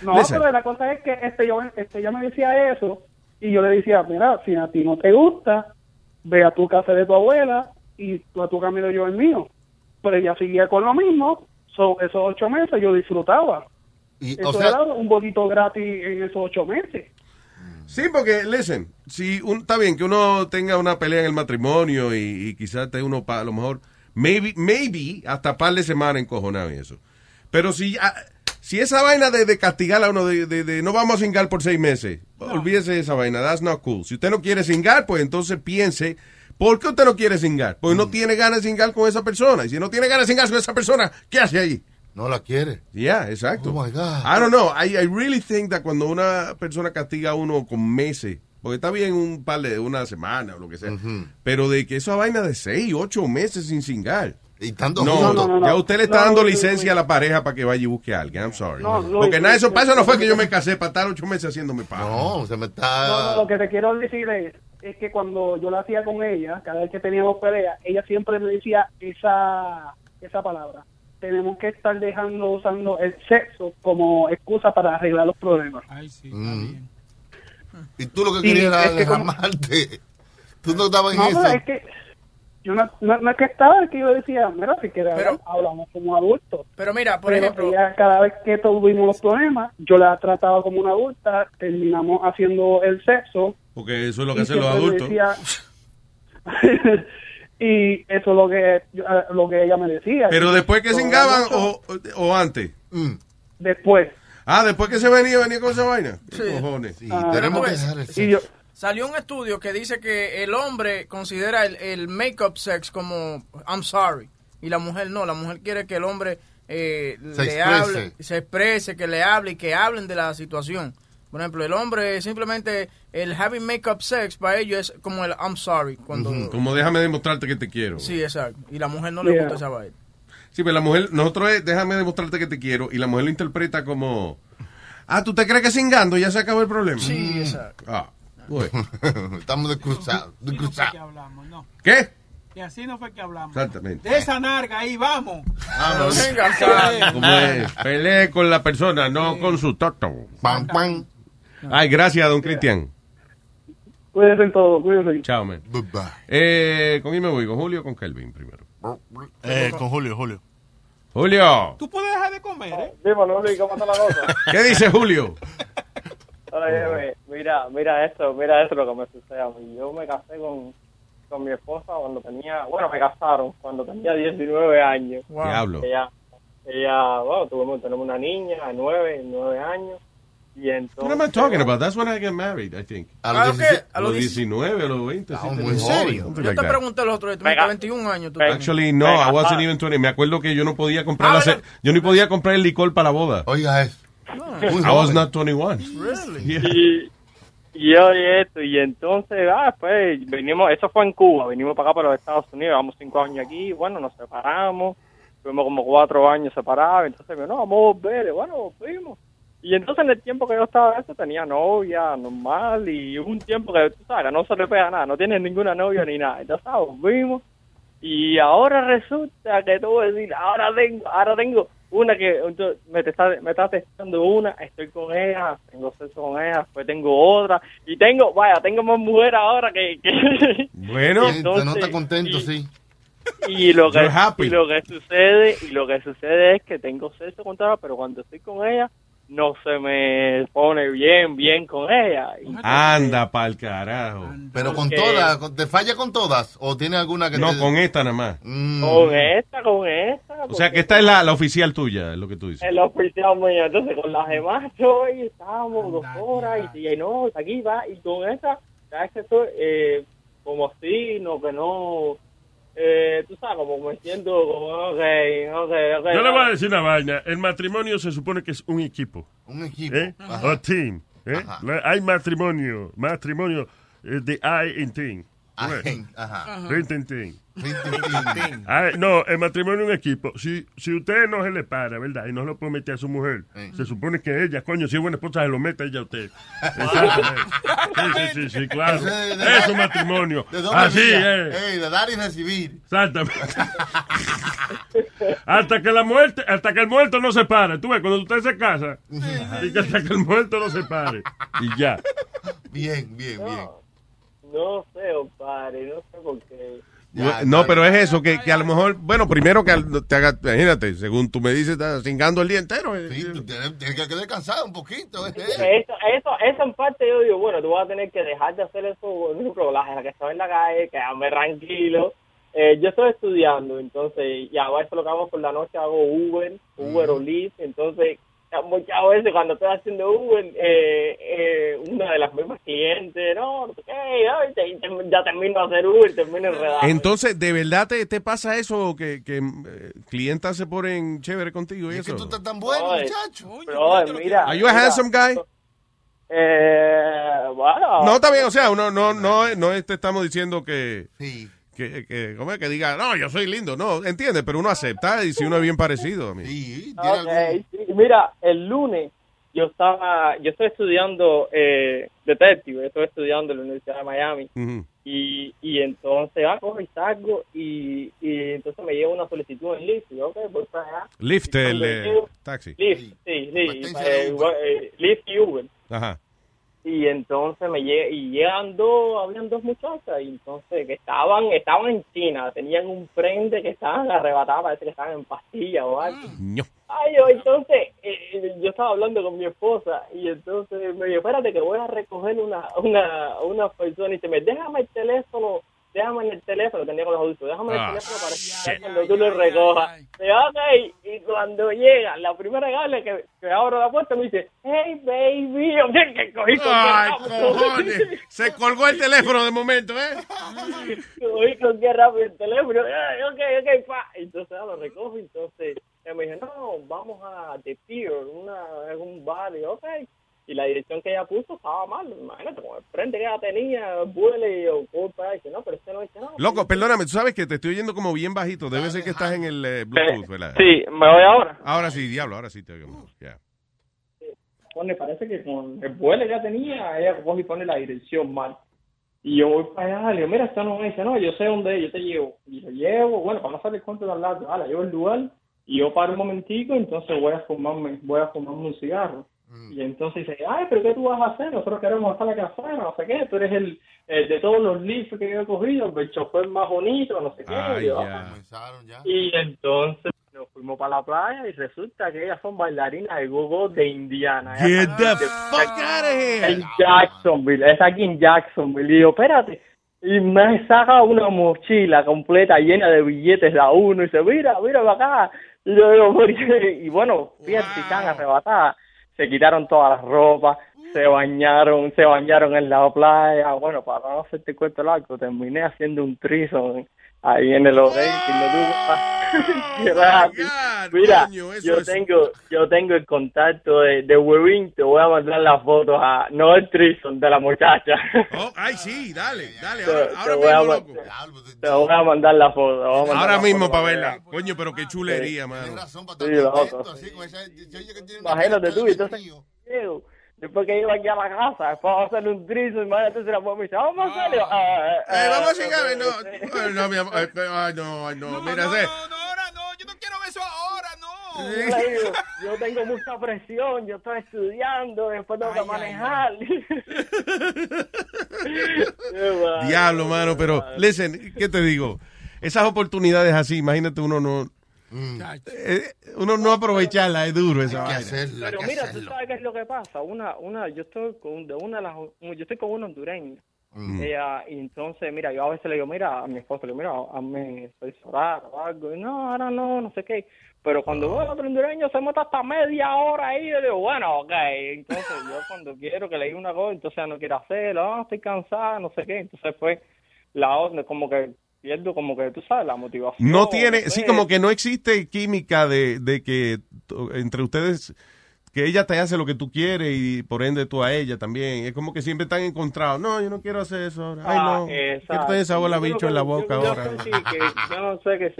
No, Listen. pero la cosa es que este, yo, este, ella me decía eso y yo le decía, mira, si a ti no te gusta, ve a tu casa de tu abuela y tú a tu camino yo el mío. Pero ella seguía con lo mismo, so, esos ocho meses yo disfrutaba. Y, Eso o sea- era un poquito gratis en esos ocho meses. Sí, porque, listen, si un, está bien que uno tenga una pelea en el matrimonio y, y quizás te uno, pa- a lo mejor, maybe, maybe, hasta par de semanas encojonado y eso. Pero si, ah, si esa vaina de, de castigar a uno, de, de- de no vamos a cingar por seis meses, olvídese de esa vaina, that's not cool. Si usted no quiere cingar, pues entonces piense, ¿por qué usted no quiere cingar? Pues no tiene ganas de cingar con esa persona. Y si no tiene ganas de cingar con esa persona, ¿qué hace ahí? No la quiere. Yeah, exacto. Oh my God. I don't know. I, I really think that cuando una persona castiga a uno con meses, porque está bien un par de una semana o lo que sea, pero de que esa vaina de seis, ocho meses sin cingar. Y tanto no, juntos. ya usted le está No, dando licencia a la pareja para que vaya y busque a alguien. I'm sorry. No, porque nada de eso pasa, no fue que yo me casé para estar ocho meses haciéndome pago. No, se me está... No, no, lo que te quiero decir es, es que cuando yo la hacía con ella, cada vez que teníamos pelea, ella siempre me decía esa, esa palabra. Tenemos que estar dejando usando el sexo como excusa para arreglar los problemas. Mm. Y tú lo que Sí, querías era es que como-. Tú no estabas en No, eso. es que yo no, no, no es que estaba, es que yo decía, mira, si quieres Pero- hablamos como adultos. Pero mira, por Pero ejemplo, ella, cada vez que tuvimos los problemas, yo la trataba como una adulta, terminamos haciendo el sexo. Porque eso es lo que hacen los adultos. decía- y eso es lo que, lo que ella me decía. Pero después que cingaban mucho o, o antes. Después. Ah, después que se venía, venía con esa vaina. Sí. Cojones. Ah, tenemos que pues, dejar el y yo, salió un estudio que dice que el hombre considera el, el make-up sex como I'm sorry y la mujer no. La mujer quiere que el hombre eh, Se le exprese. hable, se exprese, que le hable y que hablen de la situación. Por ejemplo, el hombre simplemente el having make-up sex para ellos es como el I'm sorry. Cuando, Como déjame demostrarte que te quiero. Sí, exacto. Y la mujer no le Yeah. gusta esa vaina. Sí, pero la mujer, nosotros es, déjame demostrarte que te quiero, y la mujer lo interpreta como, ah, ¿tú te crees que cingando ya se acabó el problema? Sí, exacto. Ah, bueno. Estamos hablamos, no. ¿Qué? Y así no fue que hablamos. Exactamente. De esa narga ahí, vamos. Vamos. Venga. Como es, pelee con la persona, no con su toto. Pam, pam. Ay, gracias, don Cristian. cuídense en todo, cuídense. Chao, man. Bye, bye. Eh, ¿Con quién me voy? ¿Con Julio o con Kelvin primero? Eh, con Julio, Julio. Julio, Tú puedes dejar de comer, ¿eh? Dímelo, Luis, ¿cómo está la cosa? ¿qué dice Julio? Oye, mira, mira esto, mira esto lo que me sucede a mí. Yo me casé con, con mi esposa cuando tenía, bueno, me casaron cuando tenía 19 años. Diablo. Ella, ella, bueno, tuvimos, tenemos una niña de 9, 9 años. Y entonces... What am I talking about? That's when I get married, I think. A Ah, los ok. 16 A A los los 10 19, a los 20. sí, Ah, te- ¿en serio? Yo like te pregunté los otros días, tú Venga. tienes 21 años. Tú. Actually, no, Venga, I wasn't ah. even 20. Me acuerdo que yo no podía comprar Ah, la yo ni podía comprar el licor para la boda. Oiga eso. Muy I was not 21. Really? Yeah. y, y oye esto, y entonces, ah, pues venimos, eso fue en Cuba, venimos para acá, para los Estados Unidos, llevamos cinco años aquí, bueno, nos separamos, tuvimos como cuatro años separados, entonces, no, vamos a volver, bueno, volvimos. Y entonces en el tiempo que yo estaba eso tenía novia normal y hubo un tiempo que, tú sabes, no se le pega nada, no tiene ninguna novia ni nada. Entonces volvimos y ahora resulta que a decir, ahora tengo, ahora tengo una que entonces, me, te está, me está testando una, estoy con ella, tengo sexo con ella, después tengo otra y tengo, vaya, tengo más mujer ahora que... que Bueno, nota contento, y- sí. y lo que y lo que sucede y lo que sucede es que tengo sexo con todas pero cuando estoy con ella no se me pone bien, bien con ella. Y- Anda pa'l carajo. Pero con Porque- todas, con- ¿te falla con todas? ¿O tiene alguna que No, te- con esta nada más. Mm. Con esta, con esta. O sea, que esta es la, la oficial tuya, es lo que tú dices. El oficial mío, entonces con las demás yo y estábamos dos horas y, y no, aquí va, y con esa, sabes que estoy eh, como así, no, que no, eh, tú sabes, como me siento como, ok, ok, ok. Yo le voy a decir una vaina. El matrimonio se supone que es un equipo. Un equipo. ¿Eh? O team. ¿eh? Hay matrimonio. Matrimonio eh, de I in team. Ajen, ajá. Rin, tin, tin. Ah, no, el matrimonio es un equipo. Si, si usted no se le para, ¿verdad? Y no lo promete a su mujer, se supone que ella, coño, si es buena esposa, se lo mete ella a usted. Exactamente. Sí, sí, sí, sí, claro. Es de- Es un matrimonio. De Así es. De dar y recibir. Exactamente. hasta que la muerte, hasta que el muerto no se pare. Tú ves, cuando usted se casa, y que hasta que el muerto no se pare. Y ya. Bien, bien, bien. No sé, compadre, no sé por qué. No, pero es eso, que, que a lo mejor, bueno, primero que al- te haga, imagínate, según tú me dices, estás cingando el día entero. eh. Sí, tú tienes, tienes que descansar un poquito. eh. Eso, eso, eso en parte yo digo, bueno, tú vas a tener que dejar de hacer eso, ejemplo, la la que estaba en la calle, quedarme tranquilo. Eh, yo estoy estudiando, entonces, y ahora eso lo que hago por la noche, hago Uber, Uber o Lyft, entonces, muchas veces cuando estoy haciendo Uber, eh, eh, una de las mismas clientes, no, no ay, te- te- ya termino de hacer Uber, termino enredado. Entonces, ¿de verdad te, te pasa eso? Que, que eh, clientas se ponen chévere contigo y, eso. tú estás tan bueno, muchacho. Brother, mira. ¿Are you a mira. handsome guy? Eh, bueno. No, está bien, o sea, uno, no, no, no te estamos diciendo que, que, que, ¿cómo es? que diga, no, yo soy lindo, no, entiende, pero uno acepta y si uno es bien parecido a mí. Ok, sí. Mira, el lunes yo estaba, yo estoy estudiando eh, detective, estoy estudiando en la Universidad de Miami y, y entonces ah, cojo y salgo y, y entonces me llevo una solicitud en Lyft y yo, ok, voy para allá. Lyft, el eh, llego- taxi. Lyft, sí, sí, eh, eh, Lyft y Uber. Ajá. Y entonces me lle y llegan dos, habían dos muchachas, y entonces que estaban, estaban en China, tenían un prende que estaban arrebatadas, parece que estaban en pastillas o algo. ño. Ay, yo, entonces, eh, yo estaba hablando con mi esposa, y entonces me dijo, espérate que voy a recoger una, una, una persona, y se me, déjame el teléfono, déjame en el teléfono, tenía con los adultos, déjame en el Ah, teléfono para escuchar cuando tú lo recojas. Y yo, ok, y cuando llega, la primera habla que, que abro la puerta me dice, hey baby, yo que cogí con Ay, cojones. Se colgó el teléfono de momento, ¿eh? Cogí con qué rápido el teléfono, ay, ok, ok, pa. Entonces ah, lo recojo, entonces me dijo, no, vamos a The Pier, una, es un bar, y ok. Y la dirección que ella puso estaba mal, imagínate, con el frente que ella tenía, vuele y yo, culpa, dice, no, pero este no dice no. Loco, perdóname, tú sabes que te estoy oyendo como bien bajito. Debe ser que estás en el eh, Bluetooth, ¿verdad? Sí, ¿me voy ahora? Ahora sí, diablo, ahora sí te oigo ya. Pone, parece que con el vuelo que ella tenía, ella coge y pone la dirección mal. Y yo voy para allá, le digo, mira, esta no es, dice, no, yo sé dónde es, yo te llevo. Y lo llevo, bueno, para no hacer el cuento de hablar, ah, la llevo al lugar, y yo paro un momentico, entonces voy a fumarme, voy a fumarme un cigarro. Y entonces dice, ay, pero ¿qué tú vas a hacer? Nosotros queremos estar aquí afuera, no sé qué, tú eres el, el de todos los leads que yo he cogido, el chofer más bonito, no sé qué. Ay, Y yo, ya. y entonces nos fuimos para la playa y resulta que ellas son bailarinas de gogo de Indiana. Get the de- fuck out of here. En Jacksonville, es aquí en Jacksonville. Y yo, espérate. Y me saca una mochila completa llena de billetes de a uno y dice, mira, mira para acá. Y yo digo, "¿Por qué?". y bueno, fíjate, si están arrebatadas. Se quitaron todas las ropas, se bañaron, se bañaron en la playa. Bueno, para no hacerte cuento largo, terminé haciendo un trizo ahí en el hotel. y no tuve- Qué rápido. Mira, coño, yo es- tengo, yo tengo el contacto de, de Webin, te voy a mandar las fotos a, no el trison de la muchacha. Oh, ay, sí, dale, dale, Te- ahora, te ahora voy a loco. Te voy a mandar la foto. te voy a mandar Ahora la mismo foto para verla. veas. Coño, pero qué chulería, mano. Sí. Imagínate tú, y entonces después que iba aquí a la casa, después vamos a hacerle un trizo, imagínate si la mujer me vamos a hacerlo. Ah, Eh, ah, vamos a ah, ah, no, ah, no, mi amor, ay, no, ay, no, mira, sé. Yo le digo, yo tengo mucha presión, yo estoy estudiando, después tengo que manejar. Diablo, mano, pero, listen, ¿qué te digo? Esas oportunidades así, imagínate uno no, Eh, uno no aprovecharla, es duro esa Hay que vaina. hacerlo, hay Pero que mira, tú sabes qué es lo que pasa. Una, una, yo estoy con de una de las, yo estoy con una hondureña. Mm. Ella, y entonces, mira, yo a veces le digo, mira, a mi esposo le digo, mira, hazme sexo oral o algo. Y no, ahora no, no sé qué. Pero cuando veo al otro hondureño se mete hasta media hora ahí, yo digo, bueno, ok. Entonces, yo cuando quiero que le diga una cosa, entonces ya no quiero hacerlo, ah, estoy cansada, no sé qué. Entonces, pues, la otra, como que pierdo, como que, tú sabes, la motivación. No tiene, sé. sí, como que no existe química de, de que entre ustedes, que ella te hace lo que tú quieres y por ende tú a ella también. Es como que siempre están encontrados. No, yo no quiero hacer eso ahora. Ay, Ah, no. exacto. Quiero tener sabor a Yo creo bicho en la boca yo ahora. sé si que- yo no sé que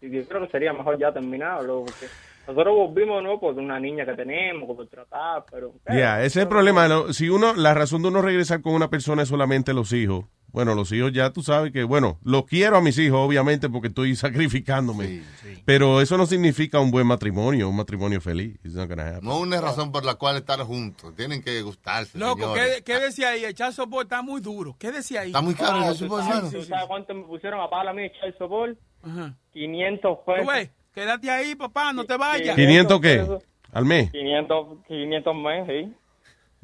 si, yo creo que sería mejor ya terminarlo, porque nosotros volvimos, ¿no? Por una niña que tenemos, por tratar, pero... Ya, ese es el problema. ¿no? Si uno, la razón de uno regresar con una persona es solamente los hijos. Bueno, los hijos ya tú sabes que, bueno, los quiero a mis hijos, obviamente, porque estoy sacrificándome. Pero eso no significa un buen matrimonio, un matrimonio feliz. It's not gonna happen. No una razón por la cual estar juntos. Tienen que gustarse. Loco. ¿qué, ¿qué decía ahí? El chat support está muy duro. ¿Qué decía ahí? Está muy caro Ah, el ¿tú support, sabes- hermano. ¿Tú sabes cuánto me pusieron a pagar a mí echar el sopor? Ajá. 500 Tú pesos. ves, quédate ahí, papá, no te vayas. ¿500 qué? ¿Al mes? 500, 500 meses, sí.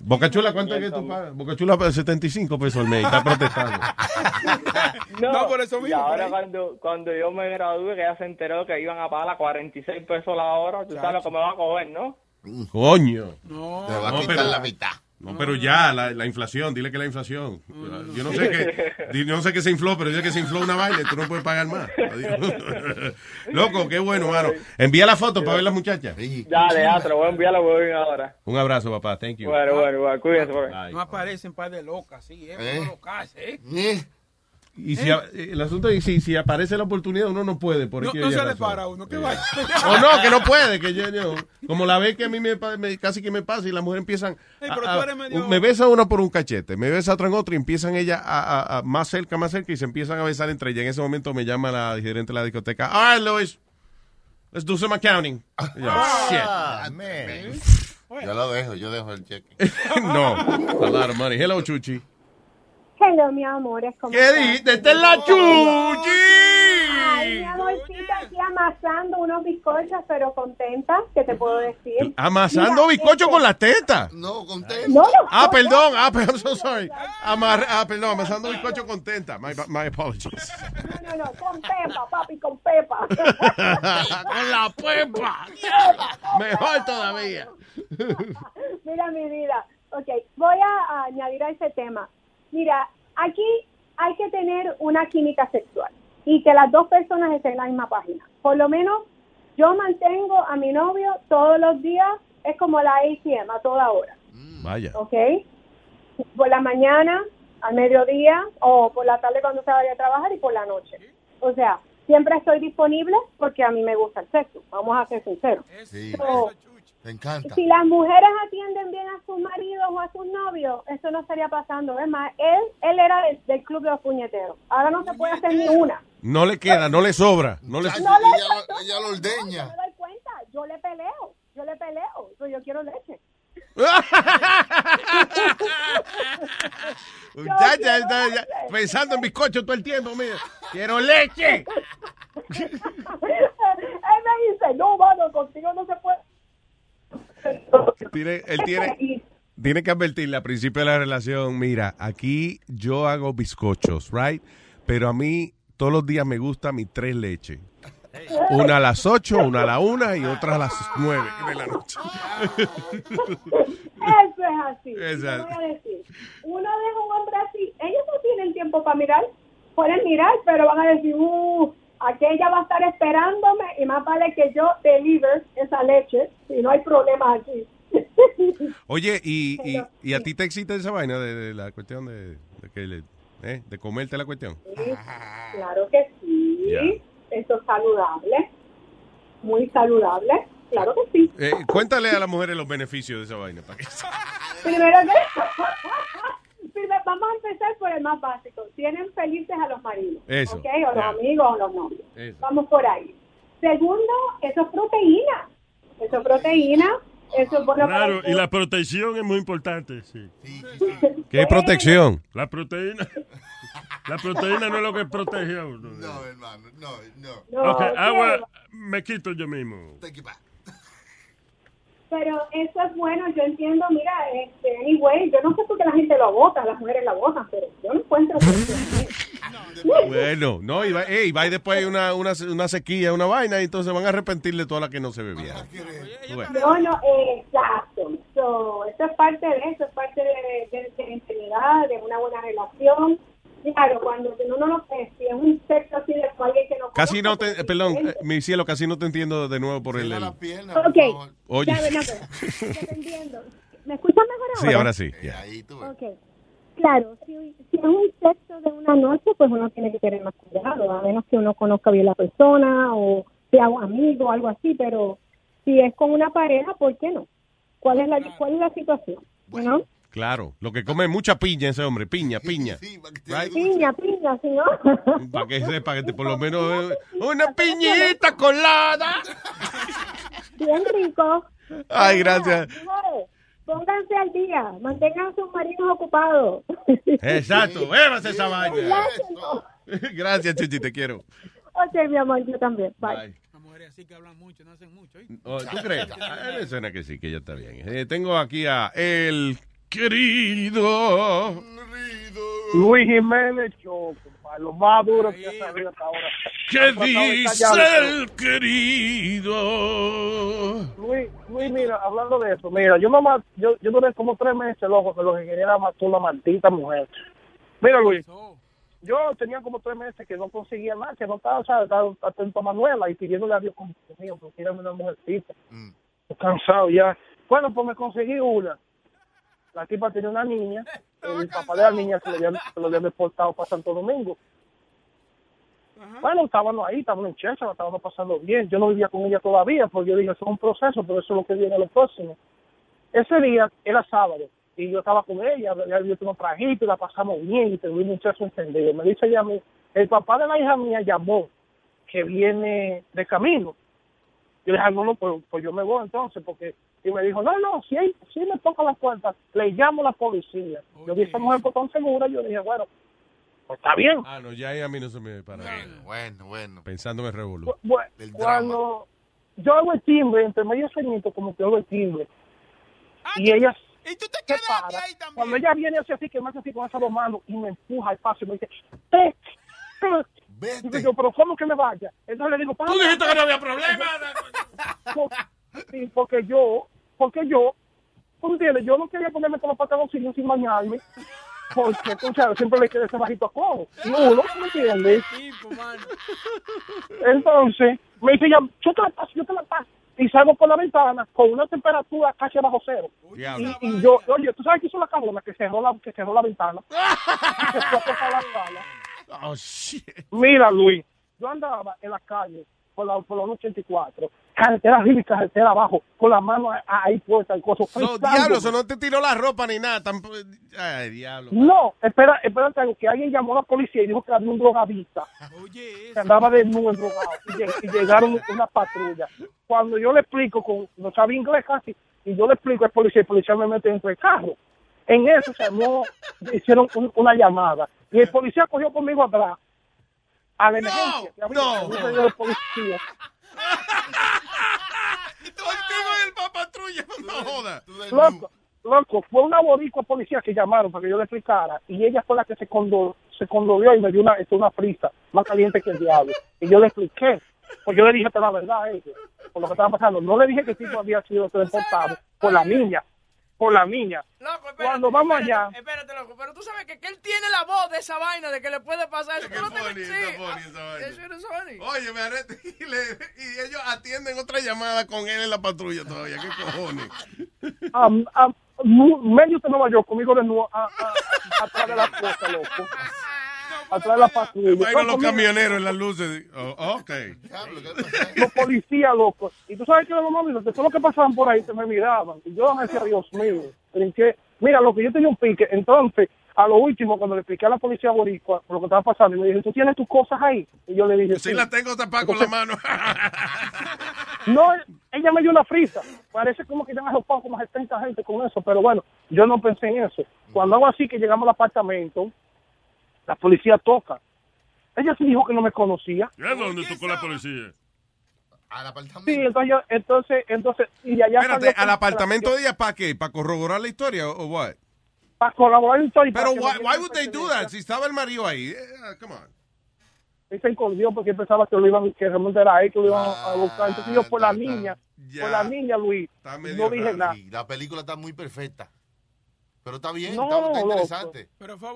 Boca Chula, ¿cuánto es que tú pagas? Boca Chula, 75 pesos al mes. y Está protestando. No, por eso y mismo, ahora por ahí. cuando, cuando yo me gradué, que ella se enteró que iban a pagar a 46 pesos la hora, tú sabes lo que me va a coger, ¿no? Coño. No. Te va a No, quitar pero- la mitad. No, pero ya, la, la inflación, dile que la inflación. Yo no sé que, no sé que se infló, pero dile que se infló una vaina y tú no puedes pagar más. Adiós. Loco, qué bueno, mano. Envía la foto para ver las muchachas. Dale, ya, te lo voy a enviar, lo voy a ahora. Un abrazo, papá. Thank you. Bueno, bueno, bueno, cuídense. pues. No aparecen par de locas, sí, eh. ¿Eh? Locas, eh. Y si a- el asunto es si, si aparece la oportunidad, uno no puede. Por No, se le para a uno, que vaya. O no, que no puede, que yo, yo- como la vez que a mí me, casi que me pasa y las mujeres empiezan, Ey, a- pero a- tú eres medio- me besa una por un cachete, me besa otra en otro y empiezan ellas a, a- a- más cerca, más cerca y se empiezan a besar entre ellas. En ese momento me llama la gerente de la discoteca, ah, Lois, let's do some accounting. Yo, Ah, man. Yo lo dejo, yo dejo el cheque. "Shit". no, a lot of money. Hello, Chuchi. Hello, mi amor, es como. ¿Qué dijiste? ¡Esta es la Chuchi! Ay, mi amorcito, aquí amasando unos bizcochos, pero contenta, ¿qué te puedo decir? Amasando Mira, bizcocho este- con la teta. No, contenta. No, no, Ah, no, perdón, ah, pero I'm so sorry. Amar- ah, perdón, amasando bizcocho contenta. My, my apologies. No, no, no, con Pepa, papi, con Pepa. con la pepa. Mejor todavía. Mira mi vida. Ok, voy a añadir a ese tema. Mira, aquí hay que tener una química sexual y que las dos personas estén en la misma página. Por lo menos yo mantengo a mi novio todos los días, es como la ATM, a toda hora. Vaya. ¿ok? Por la mañana, al mediodía o por la tarde cuando se vaya a trabajar y por la noche. O sea, siempre estoy disponible porque a mí me gusta el sexo, vamos a ser sinceros. Sí, So, me encanta. si las mujeres atienden bien a sus maridos o a sus novios, eso no estaría pasando. Es más, él, él era del, del club de los puñeteros. Ahora no se puede hacer ni una. No le queda, no le sobra. No le No le ella, lo, ella lo Yo ordeña. me doy cuenta, yo le peleo, yo le peleo, so yo quiero leche. Muchacha, está ya pensando en bizcocho todo el tiempo, mira. Quiero leche. él me dice, no, mano, contigo no se puede. Tiene- él tiene, tiene que advertirle al principio de la relación, mira, aquí yo hago bizcochos, right? Pero a mí todos los días me gusta mi tres leches. Una a las ocho, una a la una y otra a las nueve de la noche. Eso es así. Exacto. Voy a decir. Uno deja un hombre así. Ellos no tienen tiempo para mirar. Pueden mirar, pero van a decir, uh, aquella va a estar esperándome y más vale que yo deliver esa leche si no hay problema aquí. Oye, y, y, y a ti te excita esa vaina de, de la cuestión de, de que le- eh, de comerte la cuestión. Sí, claro que sí. Ya. Eso es saludable. Muy saludable. Claro que sí. Eh, cuéntale a las mujeres los beneficios de esa vaina. para que- Primero que vamos a empezar por el más básico. Tienen felices a los maridos. Eso, ¿ok? O los amigos o los novios. Eso. Vamos por ahí. Segundo, eso es proteína. Eso es proteína. Eso es bueno Claro, y la protección es muy importante, sí. ¿Qué protección? La proteína. La proteína no es lo que protege a uno. No, hermano, no, no. Agua me quito yo mismo. Pero eso es bueno, yo entiendo, mira, este, anyway, yo no sé por qué la gente lo vota, las mujeres la votan, pero yo no encuentro. Bueno, no, y va, ey, va y después hay una, una, una sequía, una vaina, y entonces van a arrepentir de toda la que no se bebía. Bueno. No, no, exacto. So, eso es parte de eso, es parte de, de, de la intimidad, de una buena relación. Claro, cuando uno no sé, si es un sexo así de alguien que no Casi no te, eh, perdón, eh, mi cielo, casi no te entiendo de nuevo por el... el- Ok, Oye. ya, ven acá, ya te entiendo. ¿Me escuchas mejor ahora? Sí, ahora sí. ya. Ok. Claro, si, si es un sexo de una noche, pues uno tiene que tener más cuidado, a menos que uno conozca bien la persona o sea un amigo o algo así, pero si es con una pareja, ¿por qué no? ¿Cuál es la, cuál es la situación? ¿No? Claro, lo que come mucha piña ese hombre, piña, piña. Right? Piña, piña, si no. Para que sepa que te- por lo menos eh, una piñita colada. Bien rico. Ay, gracias. Pónganse al día, mantengan sus marinos ocupados. Exacto, bébase esa vaina. Gracias, Chichi, te quiero. Ok, mi amor, yo también. Bye. Oh, ¿Tú crees? A él me suena que sí, que ya está bien. Eh, tengo aquí a el querido. Luis Jiménez Choco, lo más duro que ha salido hasta ahora. ¿Qué dice el querido? Luis, Luis, mira, hablando de eso, mira, yo nomás, yo, yo duré como tres meses, loco, que lo que quería era matar una maldita mujer. Mira, Luis, yo tenía como tres meses que no conseguía nada, que no estaba, o sea, estaba atento a Manuela y pidiéndole a Dios como mío, porque era una mujercita. Estoy cansado ya. Bueno, pues me conseguí una. La tipa tenía una niña, el papá de la niña se lo había, se lo había deportado para Santo Domingo. Bueno, estábamos ahí, estábamos en Chelsea, la estábamos pasando bien. Yo no vivía con ella todavía, porque yo dije, eso es un proceso, pero eso es lo que viene lo próximo. Ese día era sábado, y yo estaba con ella, ya yo tengo trajito, y la pasamos bien, y tuvimos un muchacho encendido. Me dice ella a mí, el papá de la hija mía llamó, que viene de camino. Yo le dije, ah, no, no, pues, pues yo me voy entonces, porque... Y me dijo, no, no, si, hay, si me toca la puerta, le llamo a la policía. Yo vi a esa mujer por tan segura, yo dije, bueno, pues está bien. Ah, no, ya ahí a mí no se me para. Bueno, bueno. Pensando en Revolu. Bueno, cuando yo hago el timbre, entre medio ceñito, como que hago el timbre. y ella se para. Cuando ella viene así, así, que me hace así con esas dos manos y me empuja al paso y me dice, ¡Te! te". Digo yo, pero ¿cómo que me vaya? Entonces le digo, Tú dijiste que no había problema. Sí, porque yo, porque yo, ¿tú entiendes? Yo no quería ponerme con los pantaloncillos sin bañarme. Porque, tú sabes, siempre le queda ese bajito a cojo. Y uno, ¿me entiendes? Entonces, me dice ella, yo te la paso, yo te la paso. Y salgo por la ventana con una temperatura casi bajo cero. Y, y yo, oye, ¿tú sabes qué hizo la cabrona? Que cerró la, que cerró la ventana. y se fue a la sala. Oh, shit. Mira, Luis, yo andaba en la calle por la, por la 84, carretera arriba y carretera abajo, con la mano ahí puesta y cosas. No, diablo, eso no te tiró la ropa ni nada. tampoco- Ay, diablo. No, espera, espérate algo, que alguien llamó a la policía y dijo que había un drogadista. Que andaba desnudo, drogado. Y llegaron una patrulla. Cuando yo le explico, con, no sabía inglés casi, y yo le explico al policía, el policía me mete dentro del carro. En eso se armó, hicieron un- una llamada. Y el policía cogió conmigo atrás. A la emergencia. que no. que había el policía. Contigo y el papatrulla, no joda. Loco, loco, fue una boricua policía que llamaron para que yo le explicara y ella fue la que se, condo, se condolió y me dio una, esto, una prisa más caliente que el diablo. Y yo le expliqué, pues yo le dije toda la verdad a ella, por lo que estaba pasando. No le dije que el tipo había sido deportado por la niña, por la niña. Cuando vamos allá, Espérate, loco, pero tú sabes que, que él tiene la voz de esa vaina de que le puede pasar eso. Tú no te- funny, sí, está funny ah, esa vaina. eso es funny. Oye, me arrete y, le- y ellos atienden otra llamada con él en la patrulla todavía. ¿Qué cojones? a, mu- medio de Nueva York, conmigo de nuevo, a- a- atrás de la cosa, loco. Atrás de la patrulla. Vaina los camioneros en las luces. Oh, ok. los policías, loco. Y tú sabes que los mamás, de todo lo que pasaban por ahí, se me miraban. Y yo me decía, Dios mío, pero ¿en qué? Mira, lo que yo tenía un pique. Entonces, a lo último, cuando le expliqué a la policía boricua lo que estaba pasando, y me dijo, ¿tú tienes tus cosas ahí? Y yo le dije, Sí, la tengo tapada con la mano. No, ella me dio una frisa. Parece como que ya han arropado como 70 gente con eso, pero bueno, yo no pensé en eso. Cuando hago así, que llegamos al apartamento, La policía toca. Ella sí dijo que no me conocía. ¿Y a dónde tocó la policía? Al apartamento. Sí, entonces, yo- entonces, entonces, y de allá Espérate, ¿al apartamento de ella para qué? ¿Para corroborar la historia o what? Para colaborar en la historia. Pero why, why would they do that? Si estaba el marido ahí. Eh, come on. Él se encordió porque él pensaba que lo iban, que realmente era él que lo iban a buscar. Entonces yo por la niña, por la niña, Luis, no dije raro. nada. Y la película está muy perfecta. Pero está bien, No, está, está loco. interesante.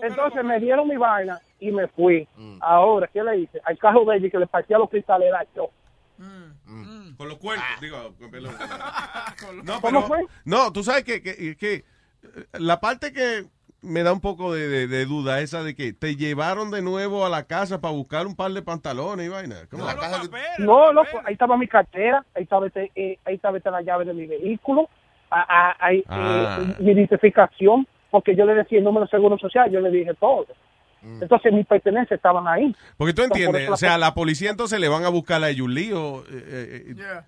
Entonces me dieron mi vaina y me fui. Mm. Ahora, ¿qué le hice? Al carro de ella que le partía los cristales era yo. Con los cuernos, digo, con pelo. No, ¿Cómo pero, fue? no, tú sabes que, que, que, eh, la parte que me da un poco de, de- de duda esa de que te llevaron de nuevo a la casa para buscar un par de pantalones y vaina. ¿Cómo? No, loco, ahí estaba mi cartera, ahí estaba, este, eh, ahí estaba esta la llave de mi vehículo, a- a- ahí, eh, Ah. mi identificación, porque yo le decía el número de seguro social, yo le dije todo. Entonces mis pertenencias estaban ahí. Porque tú Entonces, por entiendes, o sea, la policía entonces le van a buscar a Yuli o eh, eh, eh,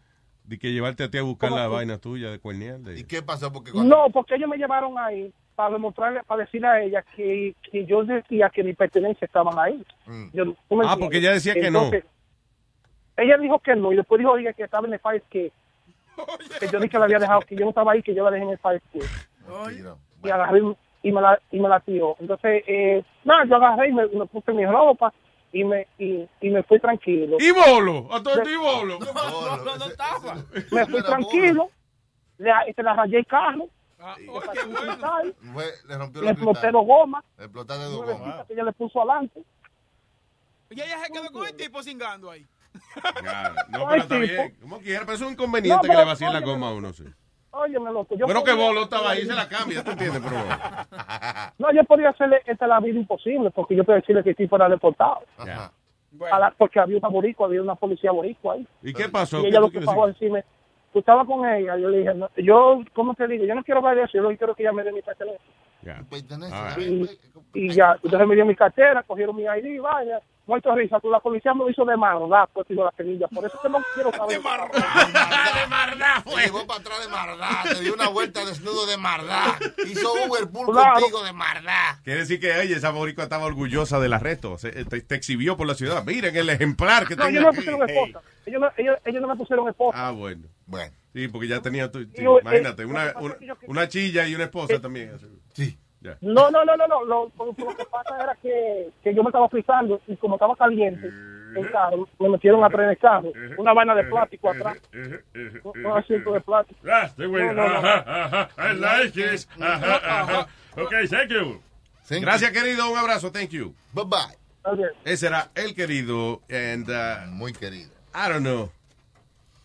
de que llevarte a ti a buscar ¿Cómo la vaina tuya de cuernear. de- ¿Y qué pasó? Porque No, porque ellos me llevaron ahí para demostrarle, para decirle a ella que, que yo decía que mis pertenencias estaban ahí. Yo- ¿tú me Ah, entiendes? porque ella decía que no. Ella dijo que no, y después dijo oye, que estaba en el fire que, que yo dije que la había dejado, que yo no estaba ahí, que yo la dejé en el fire. Y agarré y me la, y me la tiró. Entonces, eh, nada, yo agarré y me, me puse mi ropa y me, y, y me fui tranquilo. ¡Y bolo! ¡A todo el y bolo! Me fui tranquilo, le, este, le rayé el carro, le rompió le los exploté dos gomas, Le explotaste dos gomas. que ella le puso adelante. Y ella se quedó con el tipo cingando ahí. No, Ay, pero está bien. Como quiera, pero es un inconveniente No, que pero, le vacíen la goma a uno, sí. Óyeme, loco. Yo Bueno, que Bolo estaba ahí, se la cambia, ¿tú entiendes? Pero, No, yo podía hacerle esta la vida imposible porque yo podía decirle que el tipo era deportado. ya. A la- porque había una boricua, había una policía boricua ahí. ¿Y qué pasó? Y ¿Qué ella lo que pasó a decir? decirme, tú estabas con ella. Yo le dije, no, yo, ¿cómo te digo? Yo no quiero hablar de eso, yo lo que quiero que ella me dé mi pertenencia. Ya. Pertenece. Y, y ya, entonces me dio mi cartera, cogieron mi ID y vaya. Muerto de risa, tú la policía me lo hizo de maldad, pues digo la semilla. Por eso que no quiero saber. de mardá, fue. Te llevó para atrás de mardá, te dio una vuelta desnudo de mardá. Hizo Uberpool Claro. contigo de mardá. Quiere decir que oye, esa boricua estaba orgullosa del arresto. Se- te, te exhibió por la ciudad. Miren el ejemplar que No, tenía ellos no me pusieron esposa. Ellos no, ellos, ellos no me pusieron esposa. Ah, bueno. Bueno. Sí, porque ya tenía tu... sí, imagínate, una, una, chilla y una esposa también. Sí. Ya. No, no, no, no, no. Lo, lo- que pasa era que, que yo me estaba frizando y como estaba caliente el carro, me metieron atrás en el carro. Una vaina de plástico atrás. Un asiento de plástico. Ah, este no, no. Ajá, ajá. I like it. Ajá, ajá. Ok, thank you. Gracias, querido. Un abrazo. Thank you. Bye bye. Ese era el querido. And, uh, Muy querido. I don't know.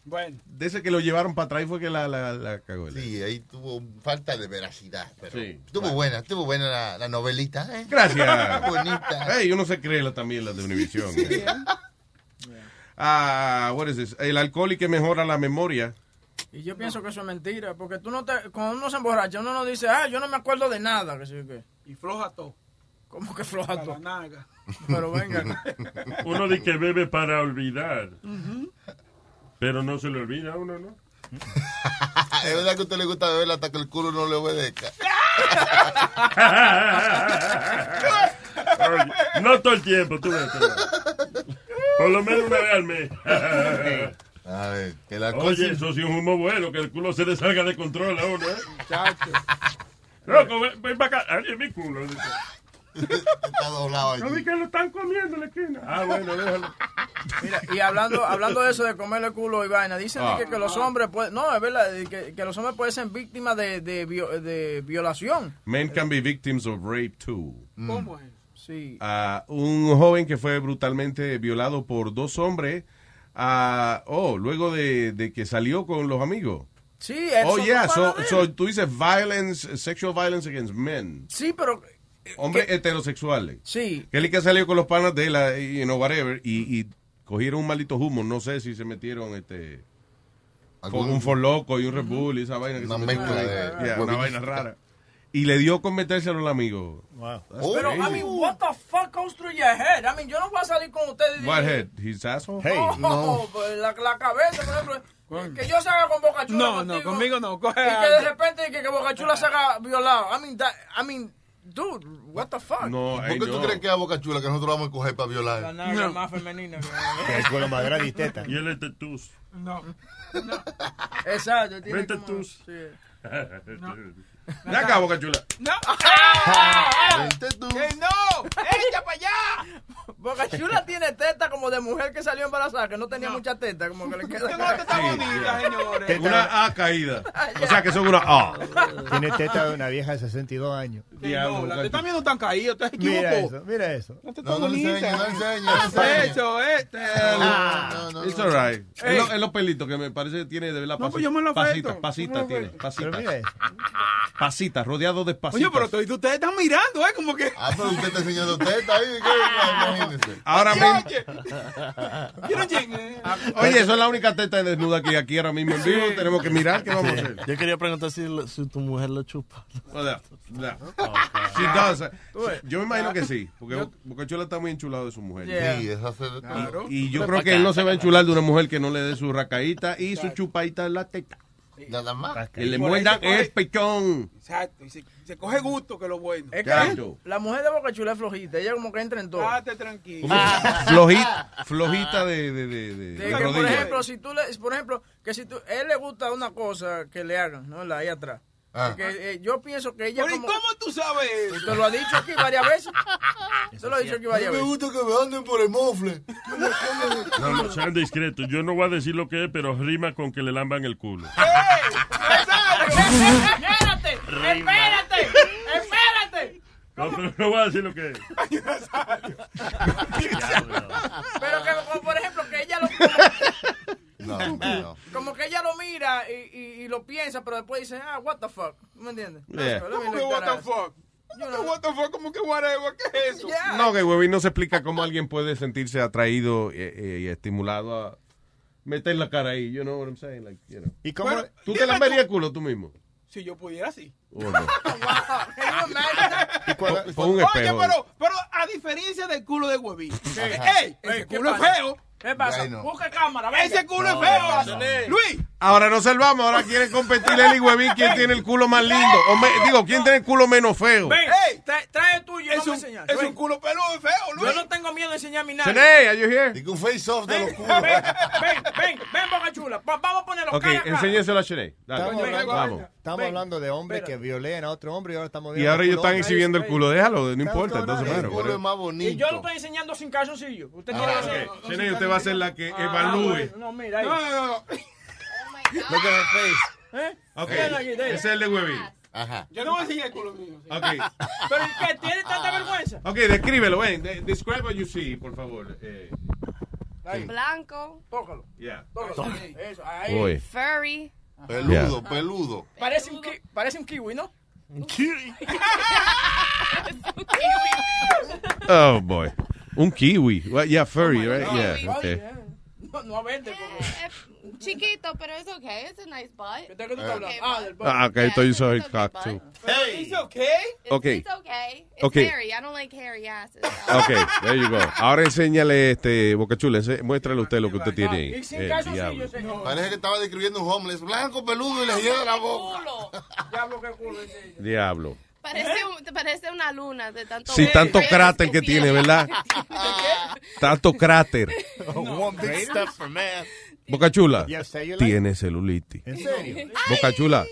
Bueno. De ese que lo llevaron para atrás fue que la, la, la cagó. Sí, ahí tuvo falta de veracidad. Pero Sí. estuvo buena, estuvo buena la, la novelita. ¿eh? Gracias. Bonita. Hey, uno se cree la- también las de Univision. eh. Ah, what is this? El alcohol y que mejora la memoria. Y yo pienso que eso es mentira, porque tú no te, cuando uno se emborracha, uno no dice, ah, yo no me acuerdo de nada, que sí que. Y floja todo. ¿Cómo que floja todo? Pero venga. Uno dice que bebe para olvidar. Pero no se le olvida a uno, ¿no? Es verdad que a usted le gusta beber hasta que el culo no le obedezca. No todo el tiempo, tú ves. Por lo menos una vez al mes. A ver, que la cosa. Oye, eso sí es un humo bueno, que el culo se le salga de control a uno, ¿eh? Loco, ven, ven para acá. Ay, mi culo. Está doblado No vi allí. que lo están comiendo en la esquina. Ah, bueno, déjalo. Mira, y hablando, hablando de eso de comerle culo y vaina, dicen Ah. que, que los hombres pueden, no, es verdad, que, que los hombres pueden ser víctimas de, de, vio- de violación. Men can be victims of rape too. ¿Cómo es? Sí. Ah, un joven que fue brutalmente violado por dos hombres. ah, oh, luego de, de que salió con los amigos. Sí, eso Oh, yeah. So, so tú dices violence, sexual violence against men. Sí, pero Hombres heterosexuales. sí. Que él que salió con los panas de él, ah, y, you know, whatever, y, y cogieron un maldito humo. No sé si se metieron este con Algún- un forloco y un Red Bull y esa vaina. Que Una se metieron mezcla ahí. de Yeah, una vaina rara. Y le dio con metérselo al amigo. Wow. Oh, Pero, I mean, what the fuck goes through your head? I mean, yo no voy a salir con ustedes. What head? His asshole? Hey, no, pues, la, la cabeza, por ejemplo. Que yo salga con Boca Chula No, no, conmigo no. Coge Y que de repente que, que Boca Chula se haga violado. I mean, that, I mean, dude, what the fuck? No, ¿Por qué tú crees que es a Boca Chula que nosotros vamos a coger para violar? La nalga más femenina. que- El culo más grande y teta. Y él es tetús. No. Exacto. tiene Vente como- tus. sí. Ven acá, Boca Chula. No. Vente tú. ¡Que no! ¡Echa para allá! Boca Chula tiene teta como de mujer que salió embarazada, que no tenía mucha teta, como que le queda. Tengo una teta bonita, señores. Teta- Una A caída. O sea que son una A. Tiene teta de una vieja de 62 años. No, mía no tan usted se Mira eso, mira eso. La teta No, no le bonita. enseñe, no no. Eso, este. No, no, It's no. alright. Es los pelitos que me parece que tiene de la No, pues yo me lo pasita, pasita ¿Cómo tiene, pasita. Pero mira eso. Pasita, rodeado de pasitas. Oye, pero ustedes están mirando, ¿eh? Como que. Ah, pero usted está enseñando teta ahí. ¿qué? Imagínese. Ahora mismo. oye. Eso es la única teta desnuda que hay aquí ahora mismo en vivo. Tenemos que mirar qué vamos a hacer. Yo quería preguntar si, si tu mujer lo chupa. She does. Yo me imagino que sí, porque Boca Chula está muy enchulado de su mujer. Sí. Claro. Y yo creo que él no se va a enchular de una mujer que no le dé su racaíta y su chupadita en la teta. Nada más. Que le muerdan el pechón. Exacto. Y se, se coge gusto, que es lo bueno. Es que Chacho. la mujer de Boca Chula es flojita, ella como que entra en todo. Date tranquilo. Flojita, flojita de, de, de, de- De de que, por ejemplo, si tú le, por ejemplo, que si tú, él le gusta una cosa que le hagan, ¿no? La ahí atrás. Ah. Que, eh, yo pienso que ella Pero ¿y como, cómo tú sabes eso? te lo ha dicho aquí varias veces. Te lo ha dicho aquí A mí varias me veces. gusta que me anden por el mofle. No, no, sean discretos. Yo no voy a decir lo que es, pero rima con que le lamban el culo. Espérate, espérate, espérate. No, pero no voy a decir lo que es. Pero que, por ejemplo, que ella lo, No, no. como que ella lo mira y, y, y lo piensa, pero después dice, ah, what the fuck. ¿Me entiendes? Yeah. ¿Cómo que what the fuck? Yo ¿Cómo no- que what the fuck? ¿Cómo que whatever? ¿Qué es eso? Yeah. No, que Huevín no se explica cómo alguien puede sentirse atraído eh, eh, y estimulado a meter la cara ahí. You know what I'm saying? Like, you know. ¿Y cómo? Bueno, ¿Tú te lamberías el culo tú mismo? Si yo pudiera, sí. ¿O no? Wow. You y cuando- Oye, pero, pero a diferencia del culo de huevín. ¡Ey! Ese Ey, ¿qué culo es feo. ¿Qué pasa? Bueno. Busca cámara, venga. Ese culo No, es no, feo. no. Luis, Ahora nos salvamos, ahora quieren competir él y Huevín quién tiene el culo más lindo. O me- digo, quién tiene el culo menos feo. Ven, trae, trae el tuyo, es vamos a un, enseñar. es un culo peludo y feo, Yo Luis. no tengo miedo de enseñar mi nalga. Shanae, are you here? Digo un face-off de los culos. ven, ven, ven, ven, Boca Chula. Va- vamos a ponerlo Ok, cara enséñeselo a. Dale, Estamos vamos. estamos Ven. hablando de hombres que violen a otro hombre y ahora estamos Y viendo ahora ellos están exhibiendo el culo. Déjalo, no importa. Entonces, no, bueno, El culo es más Y bonito. yo lo estoy enseñando sin calzoncillo. Usted tiene que va a ser la que Ah, evalúe. No, mira ahí. No, no, no, no. Look at her face. ¿Eh? Ok, Ven aquí, dale. ese es el de Huevín. Ajá. Yo no voy a enseñar el culo mío. Ok, Pero. ¿Tiene tanta vergüenza? ok, descríbelo, ven. de- Describe what you see, por favor. Eh, Blanco, tócalo. yeah. Tócalo. Eso, ahí. Uy. furry. Peludo, peludo. Parece un, ki- parece un kiwi, ¿no? Oh, boy. Un kiwi. Well, yeah, furry, right? Yeah, Ay, okay. eh, No, no porque... Eh, chiquito, pero es okay. It's a nice butt. ¿De qué tú estás hablando? Okay, Ah, del Ah, okay, you saw his cock, too. Hey. It's okay. It's, Okay. It's okay. It's Okay. hairy. I don't like hairy asses. Ok, there you go. Ahora enséñale, este, Boca Chula, ense- muéstrale usted lo que usted tiene ahí. Parece que estaba describiendo un homeless blanco, peludo y le de la boca. Diablo, qué culo. Diablo. Parece, un- te parece una luna de tanto. Sí, tanto cráter que tiene, ¿verdad? Tanto cráter. One big step for man. Boca Chula, tiene celulitis. ¿En serio? Boca Chula,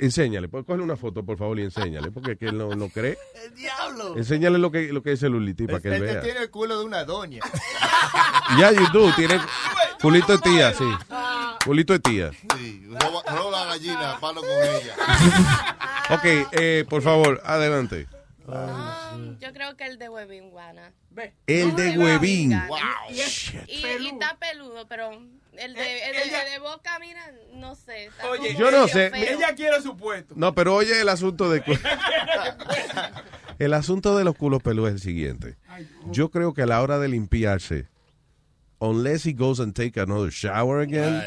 enséñale. Pues, Coge una foto, por favor, y enséñale. Porque que él no, no cree. El diablo. Enséñale lo que, lo que es celulitis para que él vea. tiene el culo de una doña. Ya, YouTube, tiene culito de tía, sí. Culito de tía. Sí, roba, roba la gallina, palo con ella. Ok, eh, por favor, adelante. Um, yo creo que el de Huevín Guana. Ve. El de huevín. Wow. Y. Y, y está peludo, pero el de, el de, Ella- el de boca, mira, no sé. está Oye, como Yo no sé. feo. Ella quiere su puesto. No, pero oye el asunto de... El asunto de los culos peludos es el siguiente. Yo creo que a la hora de limpiarse, unless he goes and take another shower again,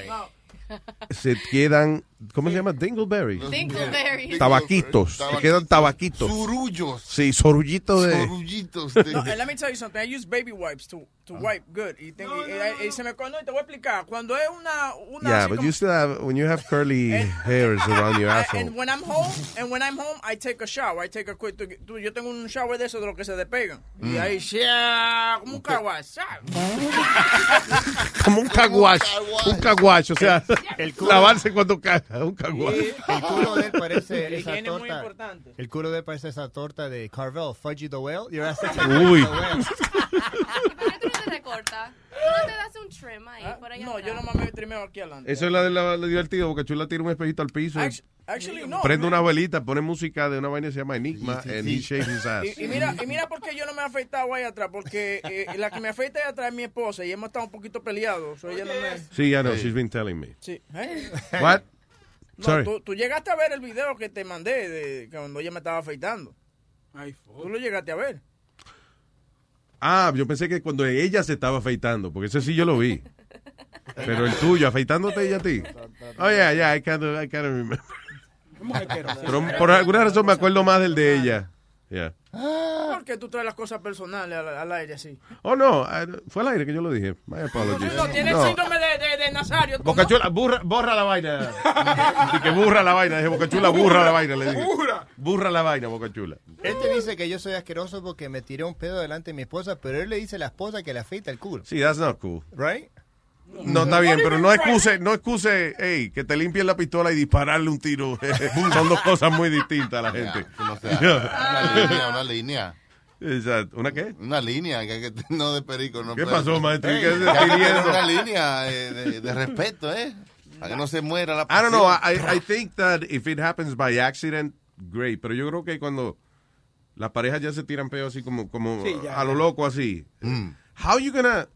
se quedan, ¿cómo se llama? Dingleberries. Dingleberries. Tabaquitos. Se quedan tabaquitos. Surullos. Sí, sorullitos de... Sorullitos. No, and let me tell you something. I use baby wipes to, to wipe good. Y, tengo- y- y- y se me no, y te voy a explicar. Cuando es una, una Yeah, but como- you still have, when you have curly hairs around your asshole. And when I'm home, and when I'm home, I take a shower. I take a quick. Yo tengo un shower de esos de los que se despegan. Y Mm. ahí, ¡shia! como un caguas. Como un caguacho. Un caguacho, o sea, El culo- lavarse cuando caga, un caguacho. El culo de él parece esa es muy torta. importante. El culo de él parece esa torta de Carvel, Fudgy the Whale. Uy. The Whale. ¿Por qué tú no te recortas? ¿Tú no te das un trim ahí, por allá No, atrás? yo nomás me trimeo aquí adelante. Eso es la de la, la divertido, porque Chula tira un espejito al piso. y Actu- Actually, no. prende una velita, pone música de una vaina que se llama Enigma, and he shaves his ass. Y, y mira, y mira por qué yo no me he afeitado ahí atrás, porque eh, la que me afeita ahí atrás es mi esposa y hemos estado un poquito peleados. so ella no me... Sí, I know, she's been telling me. Sí. ¿Eh? What? No, Sorry. tú, tú llegaste a ver el video que te mandé de cuando ella me estaba afeitando. Tú lo llegaste a ver. Ah, yo pensé que cuando ella se estaba afeitando, porque ese sí yo lo vi. Pero el tuyo, afeitándote ella a ti. Oh, yeah, yeah, I can't, I can't remember. Pero por alguna razón me acuerdo más del de ella. Yeah. ¿Por qué tú traes las cosas personales al, al aire así? Oh, no, I- fue al aire que yo lo dije. My apologies. No, tienes No. síndrome de, de, de Nazario. tú, Boca ¿no? Chula, burra, borra la vaina. Dije que burra la vaina. Dije, Boca Chula, burra la vaina. Le dije. Burra la vaina, Boca Chula. Él te dice que yo soy asqueroso porque me tiré un pedo delante de mi esposa, pero él le dice a la esposa que le afeita el culo. Sí, that's not cool. Right? No, está bien, pero no excuse, no excuse, hey, que te limpien la pistola y dispararle un tiro. Son dos cosas muy distintas a la gente. No sea, una línea, una línea. Exacto. ¿Una qué? Una línea, que, que- no de perico. No ¿Qué puede- pasó, maestro? Una línea eh, de, de respeto, ¿eh? Para que no se muera la I don't know. I, I think that if it happens by accident, great. Pero yo creo que cuando las parejas ya se tiran peo así como, como Sí, ya, a lo loco así. How you gonna...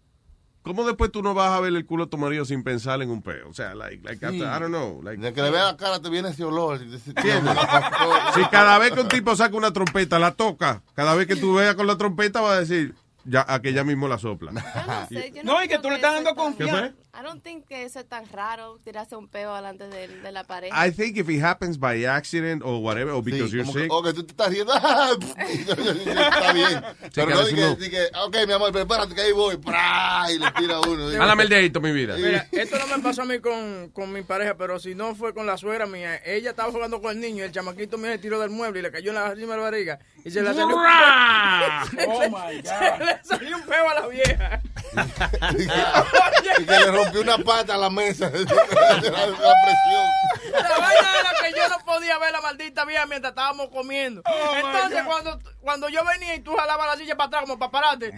¿Cómo después tú no vas a ver el culo de tu marido sin pensar en un peo? O sea, like, like after- I don't know. Like, De que le vea la cara te viene ese olor. ¿Entiendes? Si cada vez que un tipo saca una trompeta, la toca, cada vez que tú veas con la trompeta, va a decir, ya, a que ella mismo la sopla. No, y que tú le estás dando confianza. I don't think que eso es tan raro tirarse un peo delante de, de la pareja. I think if it happens by accident or whatever, or because Sí, you're que- sick. o que tú te estás riendo. Está bien. Pero que no no. diga, ok, mi amor, prepárate que ahí voy. ¡Pra! Y le tira uno. Háblame el dedito, mi vida. Mira, esto no me pasó a mí con, con mi pareja, pero si no fue con la suegra mía. Ella estaba jugando con el niño y el chamaquito mío se tiró del mueble y le cayó en la encima de la barriga. Y se le salió un ¡Ra! peo. Oh, my God. Se le salió un peo a la vieja. Y que le rompió una pata a la mesa de la, de la presión. La vaina era que yo no podía ver la maldita vieja mientras estábamos comiendo. Entonces, cuando, cuando yo venía y tú jalabas la silla para atrás como para pararte,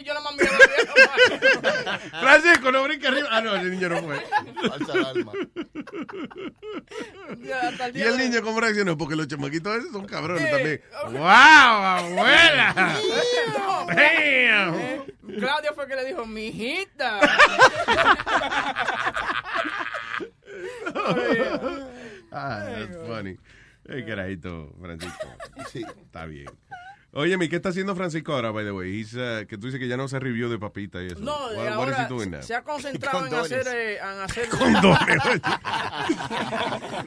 y yo la miraba a la vieja. Francisco, no brinca arriba. Ah, no, el niño no fue. Falsa ¿Y el de- niño cómo reaccionó? Porque los chamaquitos esos son cabrones Sí. también. ¡Wow, abuela! Eh, Claudia fue que le dijo, mijita. Ah, that's funny. Eh, carajito, Francisco. Sí. Está bien. Oye, ¿qué está haciendo Francisco ahora, by the way? Uh, que tú dices que ya no se review de papita y eso. No, What- eh, what is ahora he doing now? se ha concentrado en hacer, eh, en hacer Condones.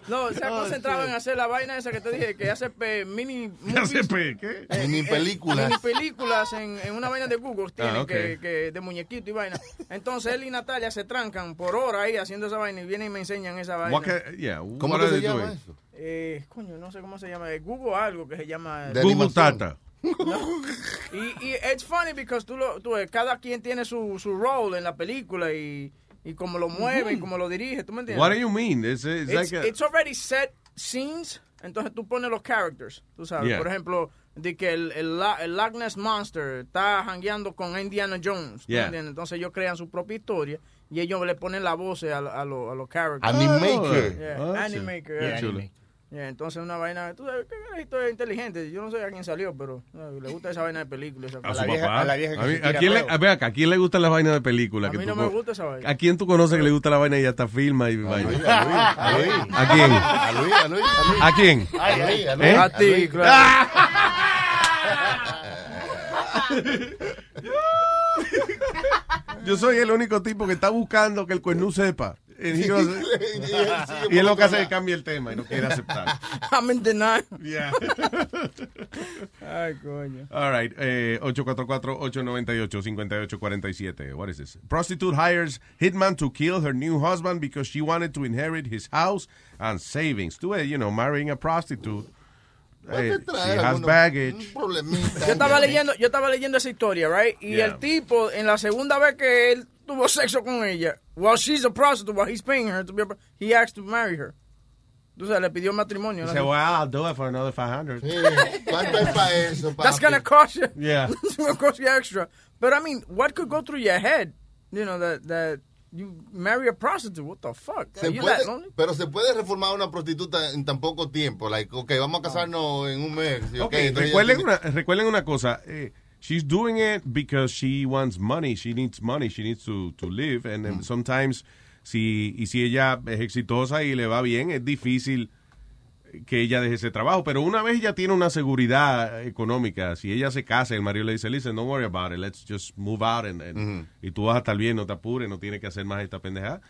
no, se ha Oh, concentrado shit. en hacer la vaina esa que te dije, que hace pe- mini ¿Qué hace movies, pe- qué? eh, Mini eh, películas. mini películas en, en una vaina de Google tienen Ah, ok. que, que de muñequito y vaina. Entonces él y Natalia se trancan por hora ahí haciendo esa vaina y vienen y me enseñan esa vaina. What ca- yeah, ¿Cómo que se llama doing? eso? Eh, coño, no sé cómo se llama, eh, Google algo que se llama De Google animación. Tata. Y, y it's funny because tú lo, tú, cada quien tiene su, su role en la película y, y cómo lo mueve y cómo lo dirige, ¿tú me entiendes? What do you mean? It's, it's It's, like a- it's already set scenes, entonces tú pones los characters, tú sabes. Yeah. Por ejemplo, de que el, el, el Loch Ness Monster está hangueando con Indiana Jones. Entonces ellos crean su propia historia y ellos le ponen la voz a, a, los- a los characters. Animaker. Yeah, Oh, Animaker. Yeah. Entonces una vaina, tú sabes, qué carajito es inteligente. Yo no sé a quién salió, pero le gusta esa vaina de películas. esa A su vieja- papá. a la vieja que A mí- se ¿a quién le, a ver acá, ¿a quién le gusta la vaina de película? A que mí tú no me gusta esa vaina. ¿A quién tú conoces que le gusta la vaina y hasta filma y vaina? Luis, a Luis, a Luis. ¿A quién? A Luis, a Luis, a Luis. ¿A quién? A Luis. ¿Eh? A ti, claro. Yo soy el único tipo que está buscando que el cuernú sepa. And he goes- y es lo que hace que cambie el tema y no quiere aceptar. I'm in denial. Yeah. Ay, coño. All right, eh, 844-898-5847. What is this? Prostitute hires hitman to kill her new husband because she wanted to inherit his house and savings. Tú, you know, marrying a prostitute. eh, she has baggage. Yo estaba leyendo, yo estaba leyendo esa historia, right? Y Yeah. el tipo, en la segunda vez que él tuvo sexo con ella, while she's a prostitute, while he's paying her to be a, he asked to marry her. Sabes, le pidió matrimonio. Said, well, I'll do it for another 500. ¿Cuánto es para eso, That's papi? gonna cost you. Yeah. It's gonna cost you extra. But I mean, what could go through your head? You know that that you marry a prostitute. What the fuck? Se Are you puede- that lonely? pero se puede reformar una prostituta en tan poco tiempo. Like, ok, vamos a casarnos en un mes. sí, ok, Ok, entonces recuerden, una, recuerden una cosa. eh, she's doing it because she wants money. She needs money. She needs to, to live. And then sometimes, si, y si ella es exitosa y le va bien, es difícil que ella deje ese trabajo. Pero una vez ella tiene una seguridad económica, si ella se casa el marido le dice, listen, don't worry about it, let's just move out and, and- y tú vas a estar bien, no te apures, no tienes que hacer más esta pendejada,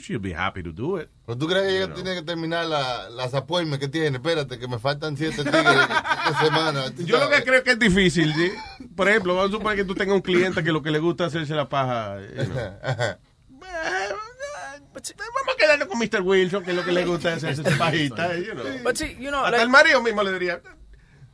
she'll be happy to do it. ¿Pero tú crees que ella tiene que terminar la- las appointments que tiene? Espérate, que me faltan siete tigres esta semana. Yo lo que creo que es difícil, ¿sí? por ejemplo, vamos a suponer que tú tengas un cliente que lo que le gusta es hacerse la paja. you know. Vamos a quedarnos con Mr. Wilson, que es lo que le gusta es hacerse su pajita. you know. But see, you know, Hasta like- el marido mismo le diría,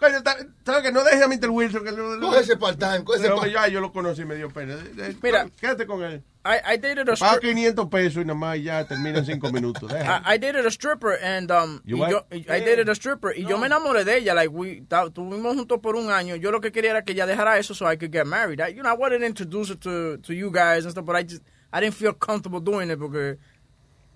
coño, ¿sabes que no deje a Mr. Wilson? Que lo, Coge ese part-time, coge ese Pero, part- ya, yo lo conocí y me dio pena. Eh, Mira. quédate con él. I, I dated a Paga stripper. 500 pesos y nada más ya termina en 5 minutos. I, I dated a stripper and um You y yo, I dated a stripper y yo me enamoré de ella like we ta- tuvimos juntos por un año yo lo que quería era que ella dejara eso so I could get married I, you know I wanted to introduce her to to you guys and stuff but I just I didn't feel comfortable doing it porque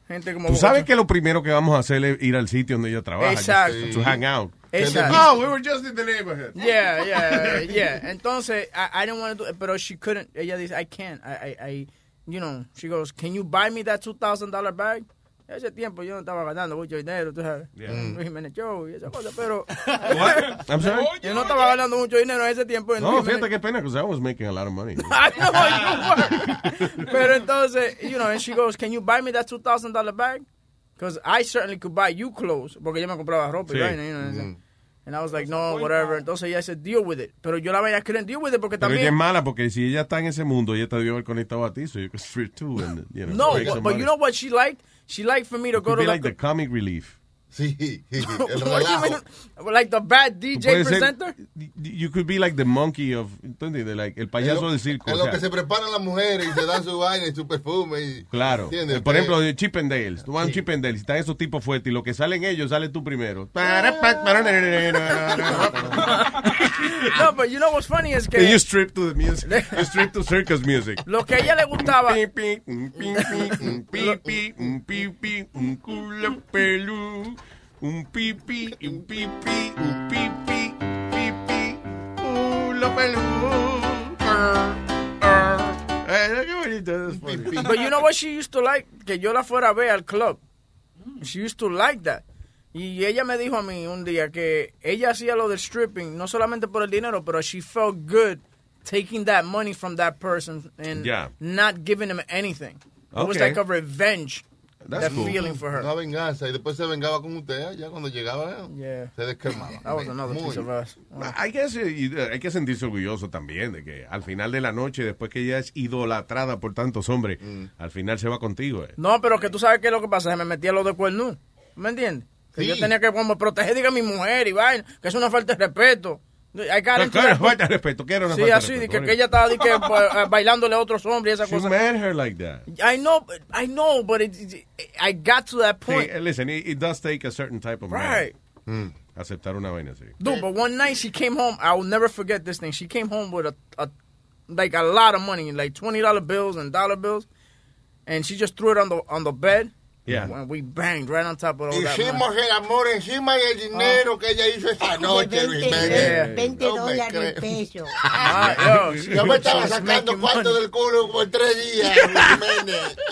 gente como Tú sabes que lo primero que vamos a hacer es ir al sitio donde ella trabaja. Exacto. To hang out. Exacto. Oh, we were just in the neighborhood. Yeah, yeah, yeah. Entonces, I, I didn't want to do it, but she couldn't. Ella dice, I can't. I, I, I, you know, she goes, can you buy me that $2,000 bag? Ese tiempo yo no estaba ganando mucho dinero, tú sabes. Yeah. Luis Jiménez Show y esa cosa, pero... What? I'm sorry? Yo no estaba ganando mucho dinero en ese tiempo. en No, Jiménez- fíjate qué pena, because I was making a lot of money. I know you were. Pero entonces, you know, and she goes, can you buy me that $2,000 bag? Because I certainly could buy you clothes. Porque yo me compraba ropa y Sí. vaina, you know. And I was like, no, whatever. Entonces ella said, deal with it. Pero yo la I couldn't deal with it porque Pero ella es también... mala porque si ella está en ese mundo, ella te debió haber conectado a ti, so you could strip too and, you know, No, but, but you know what she liked? She liked for me to go to be the... like the comic relief. Sí, el relajo. Like the bad DJ ser- presenter? you could be like the monkey of, ¿entiendes? Like el payaso lo- del circo. En o lo sea, que se preparan las mujeres y se dan su vaina y su perfume. Y, Claro. ¿Entiendes? Eh, Por Que- ejemplo, de Chip and Dale. Tú vas a un Chip and Dale, si están esos tipos fuertes y lo que salen ellos, sale tú primero. No, but you know what's funny is que... You strip to the music. You strip to circus music. Lo que a ella le gustaba... Un un pi, pi, un pi, pi, un culo pelú, un. Arr, arr. Eh, qué bonito. But you know what she used to like? Que yo la fuera a ver al club. She used to like that. Y ella me dijo a mí un día que ella hacía lo del stripping, no solamente por el dinero, pero she felt good taking that money from that person and Yeah. not giving him anything. It was like a revenge. That's that cool. feeling for her. Una venganza. Y después se vengaba con usted. Ya cuando llegaba, Yeah. se desquemaba. That was another Muy piece of bien. us. Hay que, eh, hay sentirse orgulloso también de que al final de la noche, después que ella es idolatrada por tantos hombres, al final se va contigo. eh. No, pero que tú sabes qué es lo que pasa, se me metía lo de cuerno. ¿Me entiendes? Que Sí. yo tenía que como proteger, diga, a mi mujer y vaina, que es una falta de respeto. I got into Claro, falta de respeto, ¿qué era una Sí, falta así, de respeto? que, que ella estaba de que, bailándole a otros hombres y esa She cosa. made her like that. I know, I know, but it, it- I got to that point. eh, listen, it, it does take a certain type of man. Right. Mm, Aceptar una vaina así. Dude, but one night she came home. I will never forget this thing. She came home with a, a like a lot of money, like twenty dollar bills and dollar bills, and she just threw it on the on the bed. Yeah. And we banged right on top of all that. Hicimos money. el amor encima del dinero que ella hizo esa noche, Luis Jiménez. 20 No me dólares el peso. Ah, yo, Yo me estaba sacando cuarto del culo por tres días,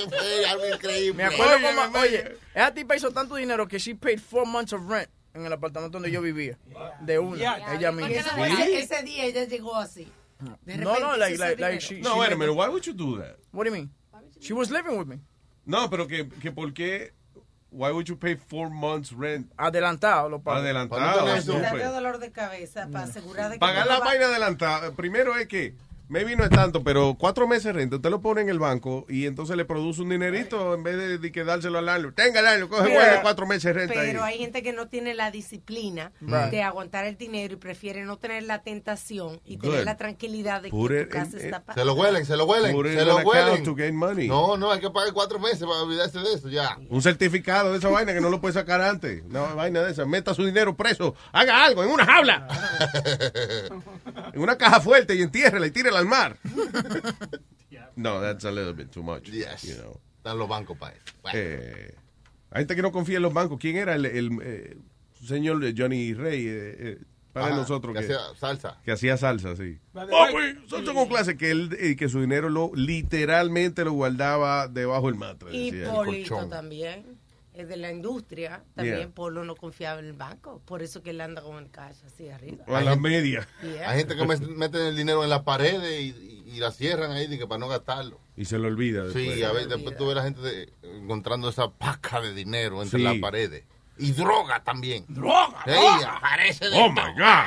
fue algo increíble. Me acuerdo como, oye, esa tipa hizo tanto dinero que she paid four months of rent en el apartamento donde yo vivía. De una. ella misma. Ese, ese- ese día ella llegó así. De No, no, like, like, like she. No, she wait a minute, why would you do that? What do you mean? She was living with me. No, pero que, que por qué. Why would you pay four months rent? Adelantado, lo pago. Adelantado. Date súper. dolor de cabeza para asegurar de que Pagar no la va- vaina adelantada. Primero es que, maybe no es tanto, pero cuatro meses de renta, usted lo pone en el banco y entonces le produce un dinerito en vez de, de que dárselo al landlord. Tenga el landlord, coge cuatro meses de renta Pero ahí. hay gente que no tiene la disciplina Right. de aguantar el dinero y prefiere no tener la tentación y Good. tener la tranquilidad de que tu casa in- está pagada. Se lo huelen, se lo huelen, Put se lo huelen. to gain money. No, no, hay que pagar cuatro meses para olvidarse de eso, ya. Un certificado de esa vaina que no lo puede sacar antes. Una vaina de esa. Meta su dinero preso. Haga algo en una jaula. en una caja fuerte y entiérrela y tírela al mar. no, that's a little bit too much. Yes. You know. Están los bancos para eso. Eh, hay gente que no confía en los bancos. ¿Quién era el, el, eh, señor Johnny Rey? eh, eh, para Ajá, nosotros. que hacía salsa. Que hacía salsa, sí. Salsa con clase. Que, él, eh, que su dinero lo literalmente lo guardaba debajo del matre. Y. Polito también. Es de la industria. También Yeah. Polo no confiaba en el banco. Por eso que él anda con el cash así arriba. O a la media. Yeah. Hay gente que me- meten el dinero en las paredes y, y- y la cierran ahí de que para no gastarlo. Y se lo olvida. Sí, después. a veces después tú ves la gente de- encontrando esa paca de dinero entre Sí. las paredes. Y droga también. ¡Droga! Sí, ¡Droga! aparece de Oh my God.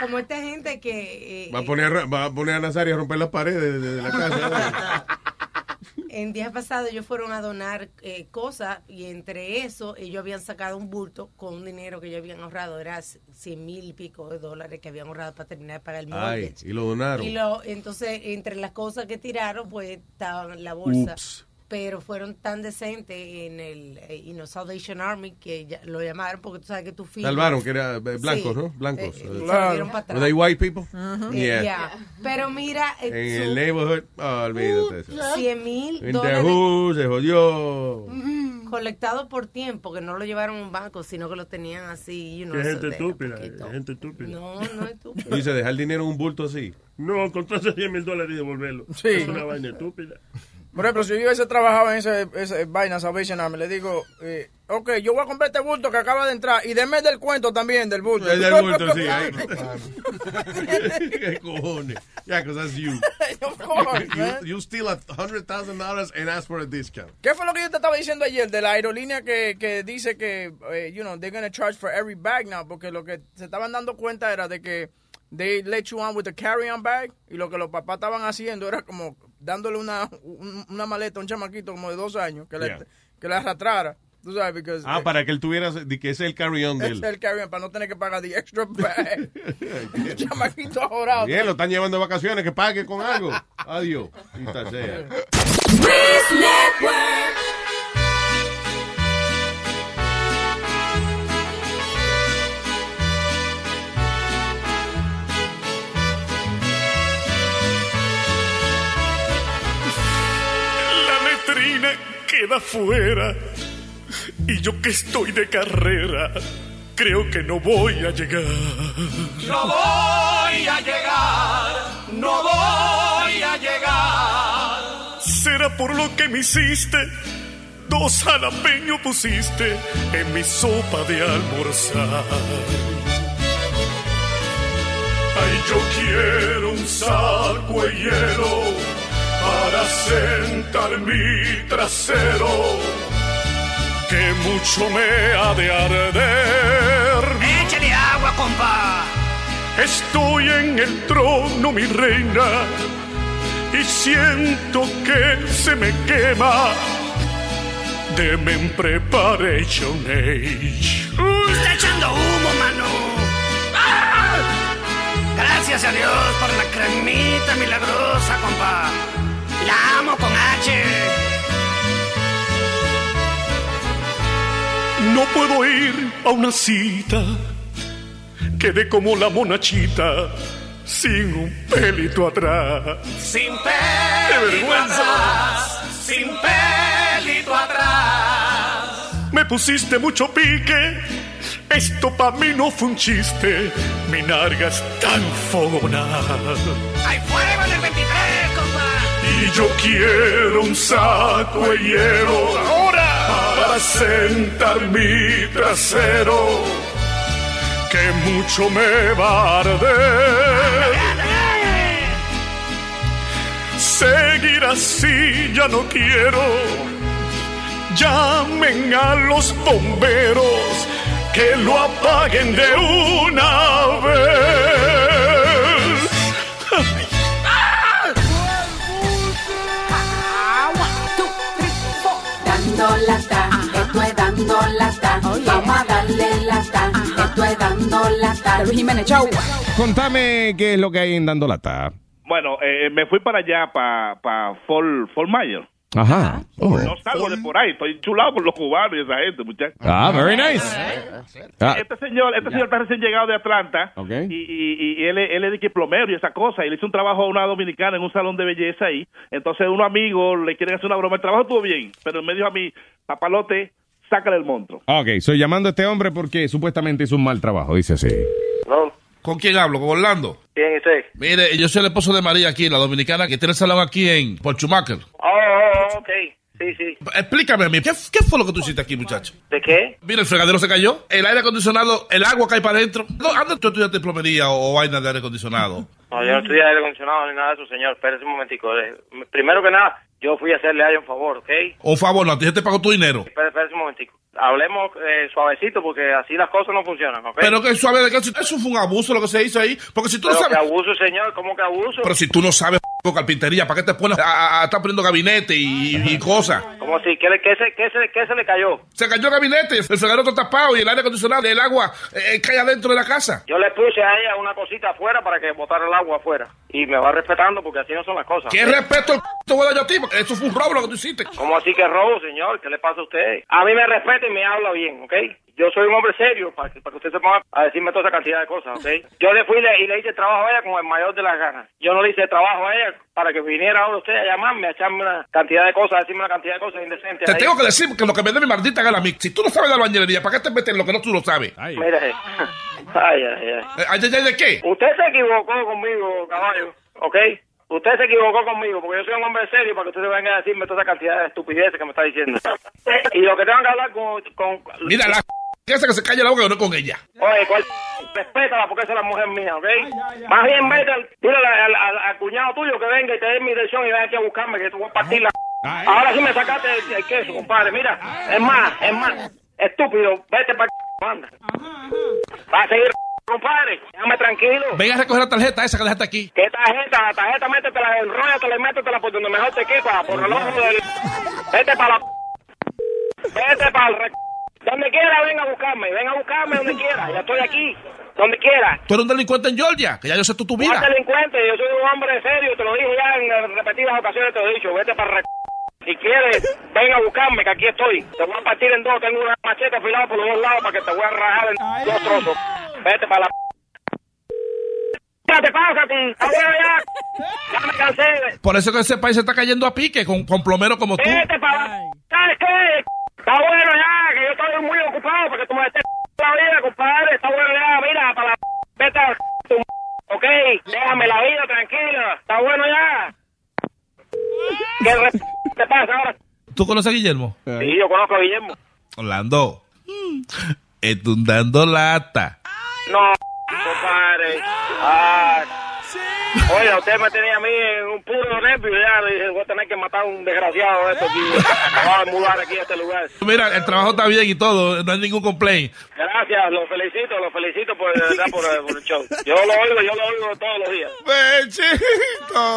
Como esta gente que eh, Va a poner, a- va a, poner a Nazario a romper las paredes de, de la casa. en días pasados ellos fueron a donar eh, cosas y entre eso ellos habían sacado un bulto con un dinero que ellos habían ahorrado, era 100 mil y pico de dólares que habían ahorrado para terminar de pagar el Ay, mortgage. y lo donaron. Y lo, entonces, entre las cosas que tiraron, pues estaban la bolsa. Ups. Pero fueron tan decentes en el eh, you know, Salvation Army que ya- lo llamaron porque tú sabes que tú firmas. Salvaron, que era eh, blancos, Sí. ¿no? Blancos. Eh, Eh, volvieron para atrás. Were they white people? Eh, Yeah. yeah. Pero mira, eh, En su- el neighborhood, oh, olvídate eso. 100 mil En The dólares Who, se jodió. colectados por tiempo, que no lo llevaron a un banco, sino que lo tenían así. You know, eso gente estúpida, eh, gente estúpida. No, no es estúpido. Dice, dejar el dinero en un bulto así. No, encontrarse 10 mil dólares y devolverlo. Sí. Es una vaina estúpida. Por ejemplo, si yo hubiese trabajado en ese, ese vaina Salvation Army, le digo, eh, ok, yo voy a comprar este bulto que acaba de entrar y denme del cuento también del bulto. El del bulto, sí. ahí. ¿Qué cojones? Yeah, because that's you. Of course, man. you, steal a hundred thousand dollars and ask for a discount. ¿Qué fue lo que yo te estaba diciendo ayer de la aerolínea que, que dice que, eh, you know, they're going to charge for every bag now? Porque lo que se estaban dando cuenta era de que they let you on with the carry-on bag y lo que los papás estaban haciendo era como dándole una, un- una maleta a un chamaquito como de dos años que le, que le arrastrara. Tú sabes, because Ah, eh, para que él tuviera, que ese es el carry-on de es él. el carry-on para no tener que pagar the extra bag. chamaquito ahorrado. Bien, lo están llevando de vacaciones, que pague con algo. Adiós. Maldita queda fuera. Y yo que estoy de carrera, creo que no voy a llegar. No voy a llegar, no voy a llegar. Será por lo que me hiciste, dos jalapeños pusiste en mi sopa de almorzar. Ay, yo quiero un saco de hielo para sentar mi trasero, que mucho me ha de arder. Échale agua, compa. Estoy en el trono, mi reina, y siento que se me quema. Deme en preparation age. Está echando humo, mano. ¡Ah! Gracias a Dios por la cremita milagrosa, compa. La amo con H. No puedo ir a una cita. Quedé como la monachita, sin un pelito atrás. Sin ¡Qué pelito vergüenza! atrás. Sin pelito atrás. Me pusiste mucho pique. Esto pa' mí no fue un chiste. Mi narga está enfogonada. Hay fuego en el 23, compa. Y yo quiero un saco de hielo ahora para sentar mi trasero que mucho me va a arder. Seguir así ya no quiero. llamen a los bomberos que lo apaguen de una vez. Dando lata, esto es dando lata. Vamos a darle lata, esto es dando lata. Luis Jiménez, chau. Contame qué es lo que hay en Dando Lata. Bueno, eh, me fui para allá, para pa Fort, Fort Myers. Ajá. Oh. No salgo de por ahí, estoy chulado por los cubanos y esa gente, muchachos. Ah, very nice. Ah. Este señor, este señor está recién llegado de Atlanta y, y, y él, es- él es de que plomero y esa cosa. Y le hizo un trabajo a una dominicana en un salón de belleza ahí. Entonces, unos amigos le quieren hacer una broma. El trabajo estuvo bien, pero me dijo a mí, papalote, sácale el monstruo. Ok, estoy llamando a este hombre porque supuestamente hizo un mal trabajo, dice así. ¿Con quién hablo? ¿Con Orlando? ¿Quién es usted? Mire, yo soy el esposo de María aquí, la dominicana que tiene el salón aquí en Port Schumacher. Oh, oh, oh, ok. Sí, sí. Explícame a mí, ¿qué, qué fue lo que tú hiciste aquí, muchacho? ¿De qué? Mira, el fregadero se cayó, el aire acondicionado, el agua cae para adentro. No, anda, tú estudiaste plomería o, o vaina de aire acondicionado. No, yo no estoy aire acondicionado ni nada de eso, señor. Espérese un momentico. Eh, Primero que nada, yo fui a hacerle a ella un favor, ¿ok? Un favor, no, te pagó tu dinero. Espérese, espérese un momentico. Hablemos eh, suavecito porque así las cosas no funcionan, ¿ok? Pero que suave de que eso fue un abuso lo que se hizo ahí. Porque si tú no Pero sabes. que abuso, señor. ¿Cómo que abuso? Pero si tú no sabes carpintería, ¿para qué te pones a, a- a estar poniendo gabinete y, y cosas? ¿Cómo así? ¿Qué, le- qué se, qué, se, ¿Qué se le cayó? Se cayó el gabinete, el fregadero está tapado y el aire acondicionado, el agua eh, cae adentro de la casa. Yo le puse a ella una cosita afuera para que botara el agua afuera. Y me va respetando porque así no son las cosas. ¿Qué respeto el te voy a dar yo a ti? Porque Eso fue un robo lo que tú hiciste. ¿Cómo así que robo, señor? ¿Qué le pasa a usted? A mí me respeta y me habla bien, ¿ok? Yo soy un hombre serio para que, para que usted se ponga a decirme toda esa cantidad de cosas, ¿ok? Yo le fui y le, y le hice trabajo a ella con el mayor de las ganas. Yo no le hice trabajo a ella para que viniera ahora usted a llamarme, a echarme una cantidad de cosas, a decirme una cantidad de cosas indecentes. Te ahí. tengo que decir que lo que me dé mi maldita gana a mí. Si tú no sabes de albañilería, ¿para qué te metes en lo que no tú lo sabes? Ay, Mire, ay, ay, ay. ay, ay, ¿de qué? Usted se equivocó conmigo, caballo, ¿ok? Usted se equivocó conmigo porque yo soy un hombre serio para que usted venga a decirme toda esa cantidad de estupideces que me está diciendo. Y lo que tengo que hablar con... con Mira, la esa que se calle la boca no con ella. Oye, ¿cuál? Respétala porque esa es la mujer mía, ¿ok? Más bien, vete, al- dile al, al- al- al cuñado tuyo que venga y te dé mi dirección y venga aquí a buscarme, que tú voy a partir la... Ahora sí me sacaste el, el queso, compadre. Mira, es más, es más, estúpido, vete para... Manda. Va a seguir, compadre. Déjame tranquilo. Venga a recoger la tarjeta esa que dejaste aquí. ¿Qué tarjeta? La tarjeta, métetela, enróllatela y métetela por donde mejor te quepa, por el ojo del... Vete para la... Vete para el... re- Donde quiera, venga a buscarme, venga a buscarme donde quiera, ya estoy aquí, donde quiera. Tú eres un delincuente en Georgia, que ya yo sé tú tu ¿Cuál vida. delincuente? Yo soy un hombre serio, te lo dije ya en repetidas ocasiones, te lo he dicho, vete para el... re- Si quieres, venga a buscarme, que aquí estoy. Te voy a partir en dos, tengo una machete afilada por los dos lados para que te voy a rajar en dos trozos. Vete para la... ¿Qué te pasa a ti? ¡Está bueno ya! Ya me cansé. Por eso que ese país se está cayendo a pique con, con plomeros como tú. Vete para la... ¿Sabes qué? Está bueno ya, que yo estoy muy ocupado para que tú me estés la vida, compadre. Está bueno ya, mira, para la... Vete a tu... Ok, déjame la vida tranquila. Está bueno ya. ¿Qué te pasa ahora? ¿Tú conoces a Guillermo? Sí, yo conozco a Guillermo. Orlando. Estoy dando lata. No, compadre. Ah. Oye, usted me tenía a mí en un puro nervio ya. Le dije, voy a tener que matar a un desgraciado de esto aquí. Acababa de mudar aquí a este lugar. Mira, el trabajo está bien y todo, no hay ningún complaint. Gracias, lo felicito, lo felicito por, por, por el show. Yo lo oigo, yo lo oigo todos los días. Bechito.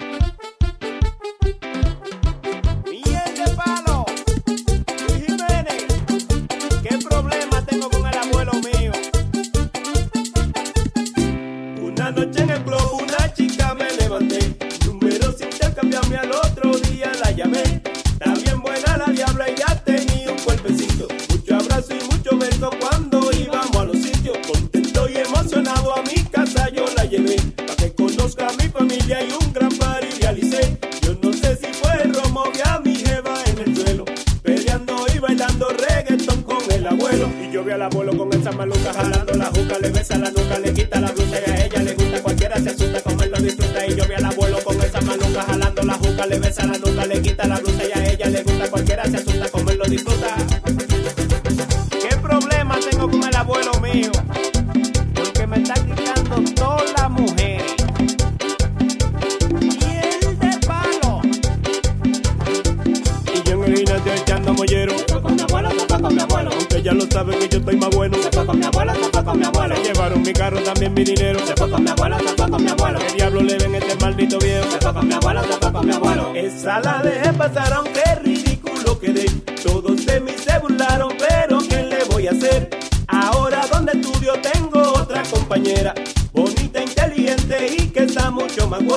la diabla y ya tenía un cuerpecito. Mucho abrazo y mucho beso cuando íbamos a los sitios. Contento y emocionado a mi casa yo la llevé. Para que conozca mi familia y un gran realicé. Yo no sé si fue romo vi a mi jeva en el suelo. Peleando y bailando reggaeton con el abuelo. Y yo vi al abuelo con esa maluca jalando la juca. Le besa la nuca, le quita la blusa y a ella le gusta. Cualquiera se asusta como él lo disfruta. Y yo vi al abuelo con esa juca, le besa la nuca, asusta, comerlo disfruta. ¿Qué problema tengo con el abuelo mío? Porque me está quitando todas las mujeres. Y el de palo. Y yo en el gimnasio echando mollero. Se fue con mi abuelo, se fue con mi abuelo. Aunque ya lo saben que yo estoy más bueno. Se fue con mi abuelo, se fue con mi abuelo. Se llevaron mi carro, también mi dinero. Se fue con mi abuelo, se fue con mi abuelo. ¿Qué diablo le ven este maldito viejo? Se fue con mi abuelo, se fue con mi abuelo. Esa la dejé pasar, aunque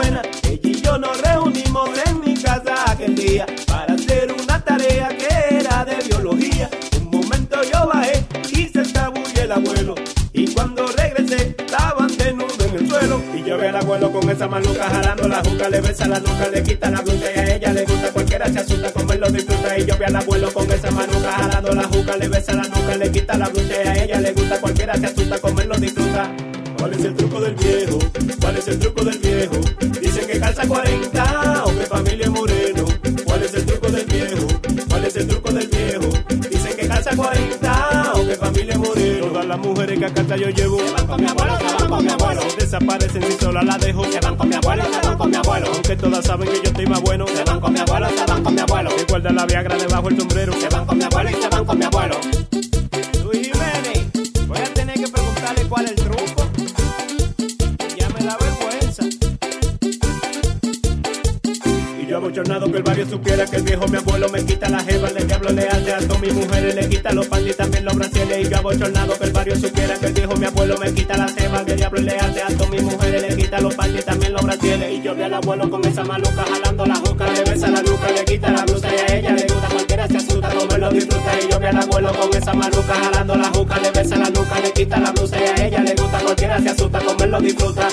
Ella y yo nos reunimos en mi casa aquel día para hacer una tarea que era de biología. Un momento yo bajé y se escabulle el abuelo. Y cuando regresé, estaban desnudos en el suelo. Y yo vi al abuelo con esa maluca jalando la juca, le besa la nuca, le quita la blusa y a ella le gusta. Cualquiera se asusta, comerlo disfruta. Y yo vi al abuelo con esa maluca jalando la juca, le besa la nuca, le quita la blusa y a ella le gusta. Cualquiera se asusta, comerlo disfruta. ¿Cuál es el truco del viejo? ¿Cuál es el truco del las mujeres que a casa yo llevo se van con mi abuelo, se van con mi abuelo. Desaparecen si sola la dejo. Se van con mi abuelo, se van con mi abuelo. Aunque todas saben que yo estoy más bueno. Se van con mi abuelo, se van con mi abuelo. Se guarda la viagra debajo el sombrero. Se van con mi abuelo y se van con mi abuelo. Luis Jiménez, voy a tener que preguntarle cuál es el truco. Ya me da vergüenza. Y yo abochornado que el barrio supiera que el viejo mi abuelo me quita la jeva, le diablo le hace a todas mis mujeres, quita los panties también los brasiles. Y yo abochornado que el barrio supiera que el viejo mi abuelo me quita la jeva, que diablo le hace a todas mis mujeres, le quita los panties también los brasiles. Y yo vi al abuelo con esa maluca jalando la juca, le besa la nuca, le quita la blusa y a ella le gusta. Cualquiera se asusta, comerlo disfruta. Y yo vi al abuelo con esa maluca jalando la juca, le besa la nuca, le quita la blusa y a ella le gusta. Cualquiera se asusta, comerlo disfruta.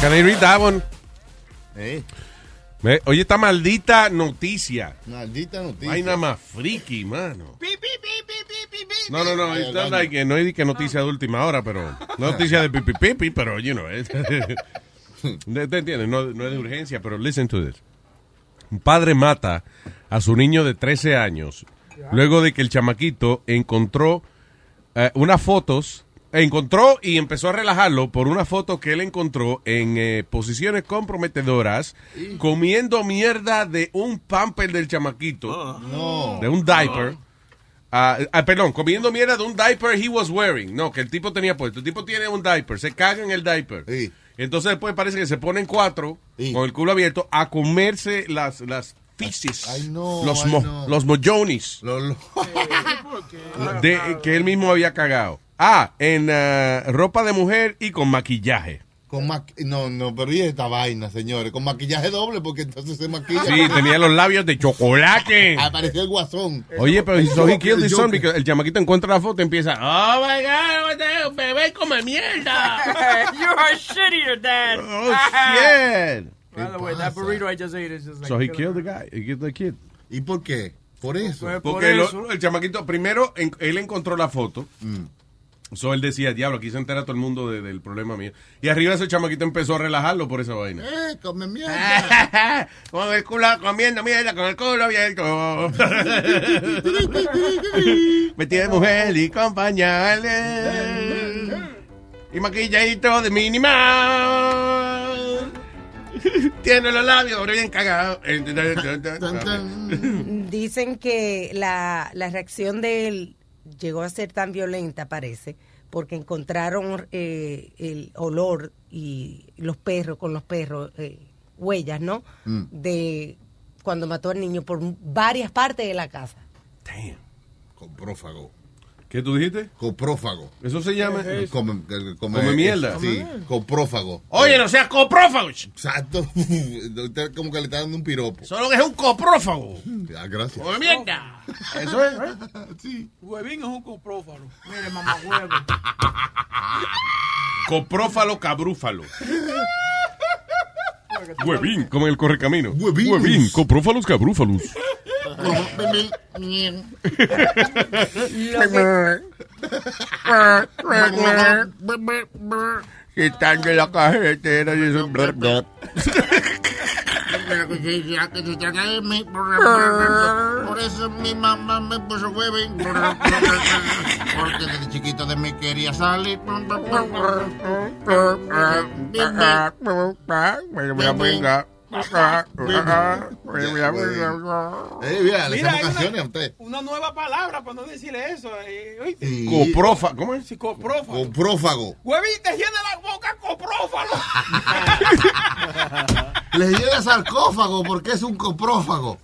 Can I read that one? Ve, Oye, esta maldita noticia. Maldita noticia. Vaina más friki, mano. No, no, no, it's not like, no es de que noticia de última hora, pero no noticia de pipi pipi, pero, you know, es- ¿te te entiendes? No, no es de urgencia, pero listen to this. Un padre mata a su niño de 13 años luego de que el chamaquito encontró eh, unas fotos, encontró y empezó a relajarlo por una foto que él encontró en eh, posiciones comprometedoras comiendo mierda de un pamper del chamaquito, No. de un diaper. Ah, ah, perdón, comiendo mierda de un diaper he was wearing. No, que el tipo tenía puesto. El tipo tiene un diaper, se caga en el diaper. Entonces después parece que se ponen cuatro con el culo abierto a comerse las, las feces. los, ay, mo- no. los mojonis. de, que él mismo había cagado. Ah, en ah, ropa de mujer y con maquillaje. Con maqui- no, no, pero y esta vaina, señores, con maquillaje doble, porque entonces se maquilla. Sí, tenía los labios de chocolate. Apareció el guasón. Oye, pero El so he killed el his son because el chamaquito encuentra la foto y empieza, oh my god, bebé come mierda. You're a shit eater, Dad. Oh, shit. By the way, that burrito I just ate is just like. So he killed the guy, he killed the kid. ¿Y por qué? Por eso. Pues por Porque lo- eso. el chamaquito, primero, en- él encontró la foto. Mm. So él decía, diablo, aquí se entera todo el mundo de- del problema mío. Y arriba ese chamaquito empezó a relajarlo por esa vaina. Eh, come mierda. con el culo comiendo mierda, con el culo abierto. Vestida de mujer y con pañales. Y maquilladito de minimal. Tiene los labios bien cagados. Dicen que la, la reacción de él llegó a ser tan violenta, parece, porque encontraron eh, el olor y los perros, con los perros, eh, huellas, ¿no? Mm. De cuando mató al niño por varias partes de la casa. Coprófago. ¿Qué tú dijiste? Coprófago. ¿Eso se llama? Come, come- Come mierda. Sí, coprófago. Oye, no seas coprófago. Exacto. Usted como que le está dando un piropo. Solo que es un coprófago. Ah, gracias. Come mierda. Eso es, ¿eh? Sí. Huevín es un coprófalo. Mire, mamá huevo. Coprófalo cabrúfalo. Huevín, como en el correcamino. Huevín. coprófalos cabrúfalos. Están de la cajetera y eso. Por eso mi mamá me puso huevín. Porque desde chiquito de mí quería salir. Eh, mira, le Mira, canciones una, a usted. una nueva palabra para no decirle eso. eh. Sí. Coprofa, ¿cómo es? Sí. Coprófago. Huevín, te llena la boca coprófalo. Le llega sarcófago porque es un coprófago.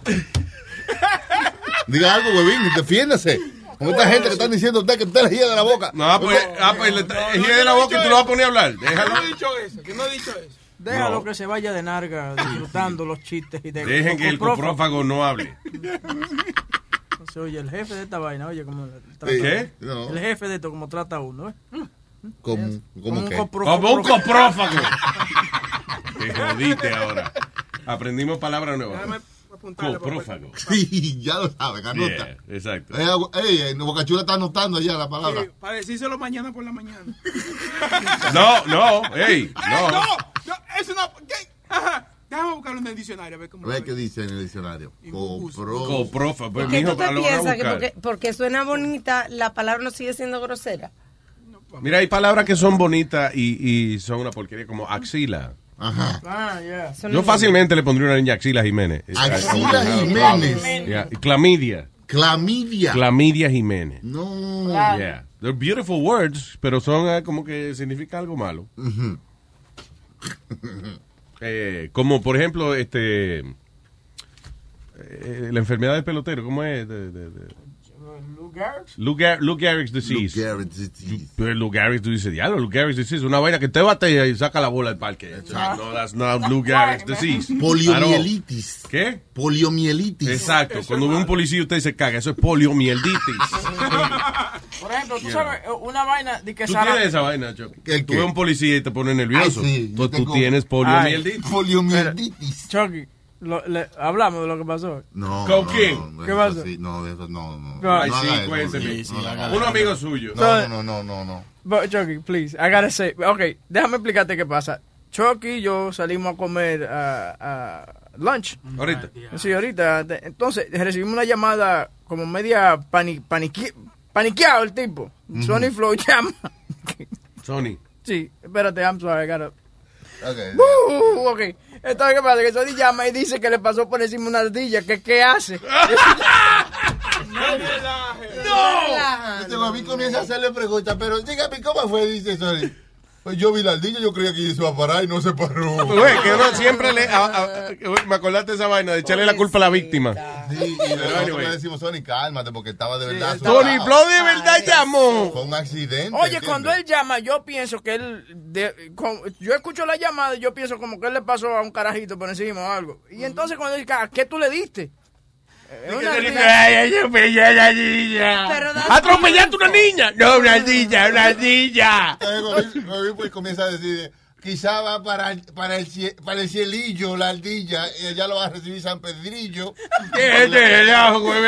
Diga algo, huevín, defiéndase. Con esta gente que están diciendo a usted que usted le llega de la boca. No, pues, ah, pues le gira de la boca y tú lo vas a poner a hablar. Déjalo. Que no he dicho eso, que no he dicho eso. Déjalo No. que se vaya de narga disfrutando los chistes y de Dejen que el coprófago. no hable. Entonces, oye, el jefe de esta vaina, oye, cómo trata ¿Qué? El jefe de esto, como trata a uno, ¿eh? ¿Cómo, Como un qué? copro- Como un coprófago. Te jodiste ahora. Aprendimos palabras nuevas. Coprófago. Sí, ya lo saben, anota. Yeah, exacto. Eh, Ey, ey, Bocachula está anotando ya la palabra. Sí, para decírselo mañana por la mañana. No, no, ey, Eh, no. no, no, eso no. ¿qué? Ajá. Déjame buscarlo en el diccionario a ver cómo. A ver qué dice en el diccionario. Copro. Coprófago. Pues, ¿Qué tú te piensas? Que porque, porque suena bonita, la palabra no sigue siendo grosera. Mira, hay palabras que son bonitas y, y son una porquería, como axila. Ajá. Ah, yeah. Yo fácilmente le pondría una niña Axila Jiménez. Axila Jiménez. Yeah. Clamidia. Clamidia. Clamidia Jiménez. No. Yeah. They're beautiful words, pero son eh, como que significa algo malo. Eh, como por ejemplo, este eh, la enfermedad del pelotero, ¿cómo es? De- Gehrig's. Lou, Geh- Lou Gehrig's disease. Lou Gehrig's disease. Pero Lou Gehrig's, tú dices, diablo, Lou Gehrig's disease, una vaina que te batea y saca la bola del parque. No, that's not Lou Gehrig's disease. Poliomielitis. ¿Qué? Poliomielitis. Exacto, cuando ve un policía usted se caga, eso es poliomielitis. Por ejemplo, tú sabes, eh, una vaina de que Tú Sara- tienes esa vaina. ¿Qué, Tú ves un policía y te pone nervioso. Ay, sí, tú tengo- tienes poliomielitis. Poliomielitis. Chucky, lo- le- hablamos de lo que pasó. No. ¿Con no, quién? no, ¿Qué sí, no, de eso no, no. Ay, no sí, cuénteme. Un amigo suyo. No, no, no, no, no. But, Chucky, please, I gotta say, ok, déjame explicarte qué pasa. Chucky y yo salimos a comer a, a lunch. Ahorita. Sí, ahorita. Entonces, recibimos una llamada como media pani, paniqui- paniqueado el tipo. Ujú. Sony Flow llama. Sony. Sí, espérate, I'm sorry, I gotta... Okay. Uh, ok. Entonces, ¿qué pasa? Que Sony llama y dice que le pasó por encima una ardilla. que qué hace? No. Este mami comienza a hacerle preguntas, pero dígame cómo fue, dice Sony. Pues yo vi la ardilla, yo creía que se iba a parar y no se paró. Güey, que uno siempre le. a- a- me acordaste de esa vaina de echarle la culpa a la víctima. Sí, y anyway. le decimos, Sony, cálmate, porque estaba de verdad. Tony asustado. Flow de verdad llamó. Fue un accidente. Oye, ¿entiendes? cuando él llama, yo pienso que él. de- con- yo escucho la llamada y yo pienso como que él le pasó a un carajito por encima o algo. Y entonces cuando él dice, "Ah, ¿qué tú le diste? Es una niña. ¿Atropellaste una niña? No, una Gobi, pues comienza a decir, quizá va para, para, el, para el cielillo la ardilla y allá lo va a recibir San Pedrillo. ¿Qué te relajo, güey?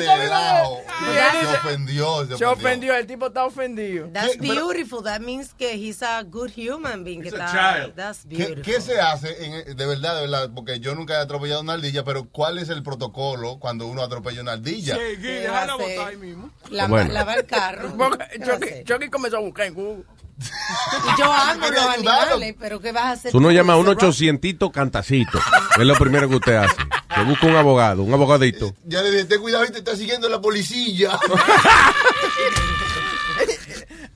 Se ofendió, se Se ofendió. el tipo está ofendido. That's beautiful. That means que he's a good human being. que He's a está- child. That's ¿Qué, beautiful. qué se hace, en- de verdad, de verdad? Porque yo nunca he atropellado una ardilla, pero ¿cuál es el protocolo cuando uno atropella una ardilla? Sí, déjala botar ahí mismo. La, Bueno. Lavar el carro. Chucky comenzó a buscar en Google. Y yo amo los animales, pero ¿qué vas a hacer? Uno tú? llama a un Dice, "Rob, 800 cantacito. Es lo primero que usted hace. Se busca un abogado, un abogadito. Ya le dije, ten cuidado y te está siguiendo la policía.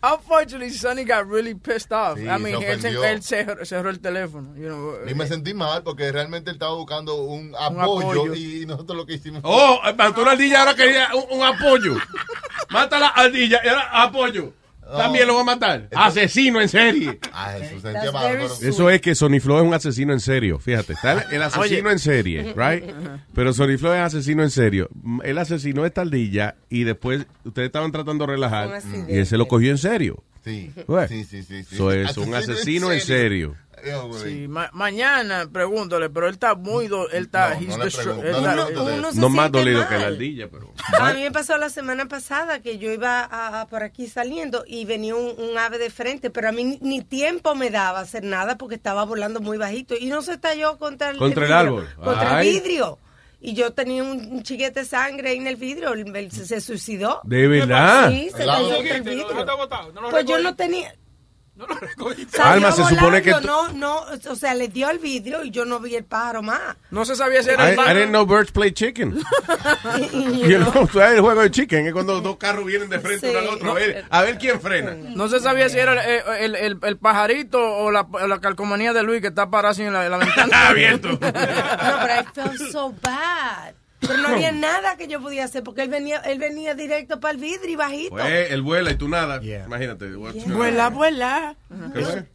Unfortunately, Sonny got really pissed off. Sí, I mean, se él, cerró, cerró el teléfono. You know, Y me sentí mal porque realmente él estaba buscando un apoyo, apoyo. y nosotros lo que hicimos fue- Oh, mató una ardilla, ahora quería un, un apoyo. Mata la ardilla, y ahora apoyo. También lo va a matar. Asesino en serie. Ah, eso sentía bárbaro. es que Sony Flow es un asesino en serio. Fíjate, está el, el asesino en serie, right? Pero Sony Flow es asesino en serio. Él asesinó esta ardilla y después ustedes estaban tratando de relajar y él se lo cogió en serio. Sí, sí, sí, sí, sí. Eso es un asesino en serio. Sí, ma- mañana pregúntale, pero él está muy do- él está pregunto, él no le está- pregunto de Uno se No más dolido mal. que la ardilla, pero... A mí me pasó la semana pasada que yo iba a- a por aquí saliendo y venía un, un ave de frente, pero a mí ni, ni tiempo me daba hacer nada porque estaba volando muy bajito y no se estalló contra el, Contra el vidrio, árbol. Contra Ay. el vidrio. Y yo tenía un, chiquete de sangre ahí en el vidrio, se, se suicidó. ¿De verdad? Sí, se cayó el ¿Lo vidrio. botado? ¿No lo Pues yo recogí? No tenía... Alma, se supone que... No, no, o sea, le dio al vidrio y yo no vi el pájaro más. No se sabía si era I, el I pájaro. didn't know birds play chicken. Tú sabes el juego de chicken es cuando dos carros vienen de frente Sí. uno al otro. A ver, a ver quién frena. No se sabía si era el, el, el- el pajarito o la, la calcomanía de Luis que está parado así en la, en la ventana. Abierto. No, pero I felt so bad. Pero no había nada que yo podía hacer porque él venía, él venía directo para el vidrio y bajito. Pues él vuela y tú nada. Imagínate. what's gonna- Vuela, vuela.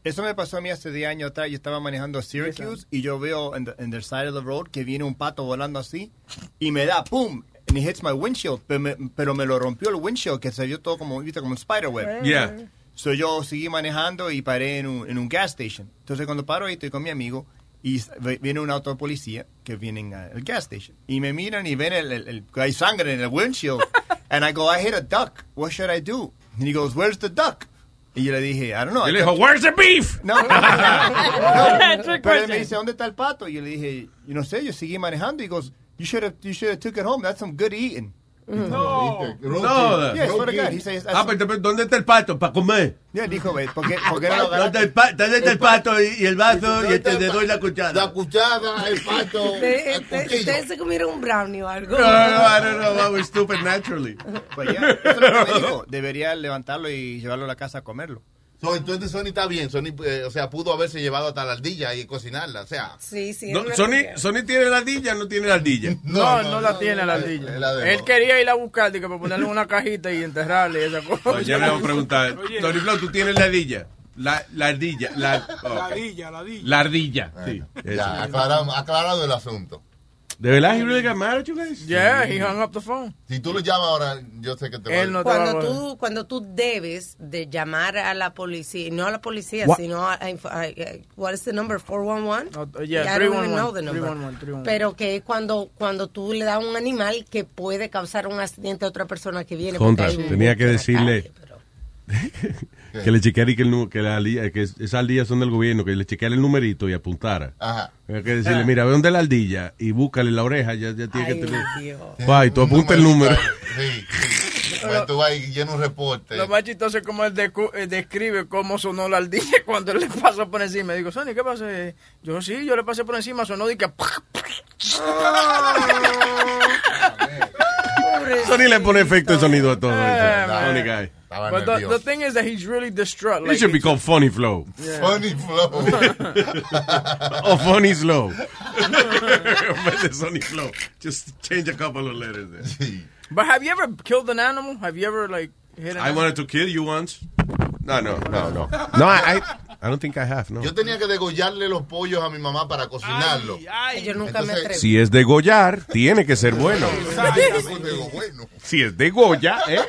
Eso me pasó a mí hace 10 años atrás. Yo estaba manejando a Syracuse y yo veo en the, in the side of the road que viene un pato volando así y me da pum and it hits my windshield, pero me, pero me lo rompió el windshield que se vio todo como, viste, como un spiderweb. Yeah. So yo seguí manejando y paré en un, en un gas station. Entonces cuando paro ahí estoy con mi amigo y viene un auto de policía que vienen al gas station y me miran y ven el, el- el- hay sangre en el windshield and I go I hit a duck. What should I do? And he goes Where's the duck? Y yo le dije, I don't know. Y le dijo, Where's the beef? no, no. Trick pero él me dice, ¿dónde está el pato? Y yo le dije, yo no sé, yo seguí manejando. Y goes, you should have, you should have took it home. That's some good eating. No. He says, Ah, pero ¿dónde está el pato para comer? yeah, dijo, "Ve, ¿por qué, por qué no lo ¿Dónde el, pa- dónde está el pato y, y el vaso y el tenedor y la cuchara? La cuchara, el pato, Ustedes el ustedes- se comieron un brownie o algo. No, no, don't know. I was stupid naturally. Pues ya, eso es lo que me dijo. Debería levantarlo y llevarlo a la casa a comerlo. So, entonces Sony está bien. Sony, eh, o sea, pudo haberse llevado hasta la ardilla y cocinarla. O sea, Sí, sí. No, Sony. Sony tiene la ardilla, no tiene la ardilla. No, no, la tiene la ardilla. él la quería ir a buscar para ponerle una cajita y enterrarle y esa cosa. Oye, yo le voy a preguntar. Tony Flow, ¿tú tienes la ardilla? La, la ardilla. La, ok. Ladilla, ladilla. La ardilla. Sí. ya, aclarado, aclarado el asunto. ¿De verdad? ¿He really got mad at you guys? Yeah, he hung up the phone. Si tú lo llamas ahora, yo sé que te va Él no te va a Cuando coger. tú, cuando tú debes de llamar a la policía, no a la policía, What? sino a, a- a- what is the number? 411? Oh, yeah, I don't even 311, know the number. 311, 311. Pero que es cuando, cuando tú le das a un animal que puede causar un accidente a otra persona que viene. Contra, tenía que decirle calle, pero- que le chequeara y que, el, que, la que es- esas ardillas son del gobierno, que le chequeara el numerito y apuntara. Ajá. Hay que decirle, mira, ve dónde la ardilla y búscale la oreja, ya, ya tiene Ay, que tener. Dios. Ay, tú apunta el número. Sí, sí. Pues tú vas y llenas un reporte. Lo más chistoso es como él eh, describe cómo sonó la ardilla cuando él le pasó por encima. Digo, Sony, ¿qué pasó? Eh, Yo sí, yo le pasé por encima, sonó y que... Sony le pone efecto de sonido a todo. Eh, man. guy. But the, the thing is that he's really distraught. It Like, should be called Funny Flow. Funny flow. or Funny Slow. Funny Flow. Just change a couple of letters there. But have you ever killed an animal? Have you ever, like, hit an I animal? wanted to kill you once. No, no, no, no. No, I, I, I don't think I have, no. Yo tenía que degollarle los pollos a mi mamá para cocinarlo. Yo nunca me atreví. Si es de Goyar, tiene que ser bueno. Bueno. Si es de Goya, ¿eh?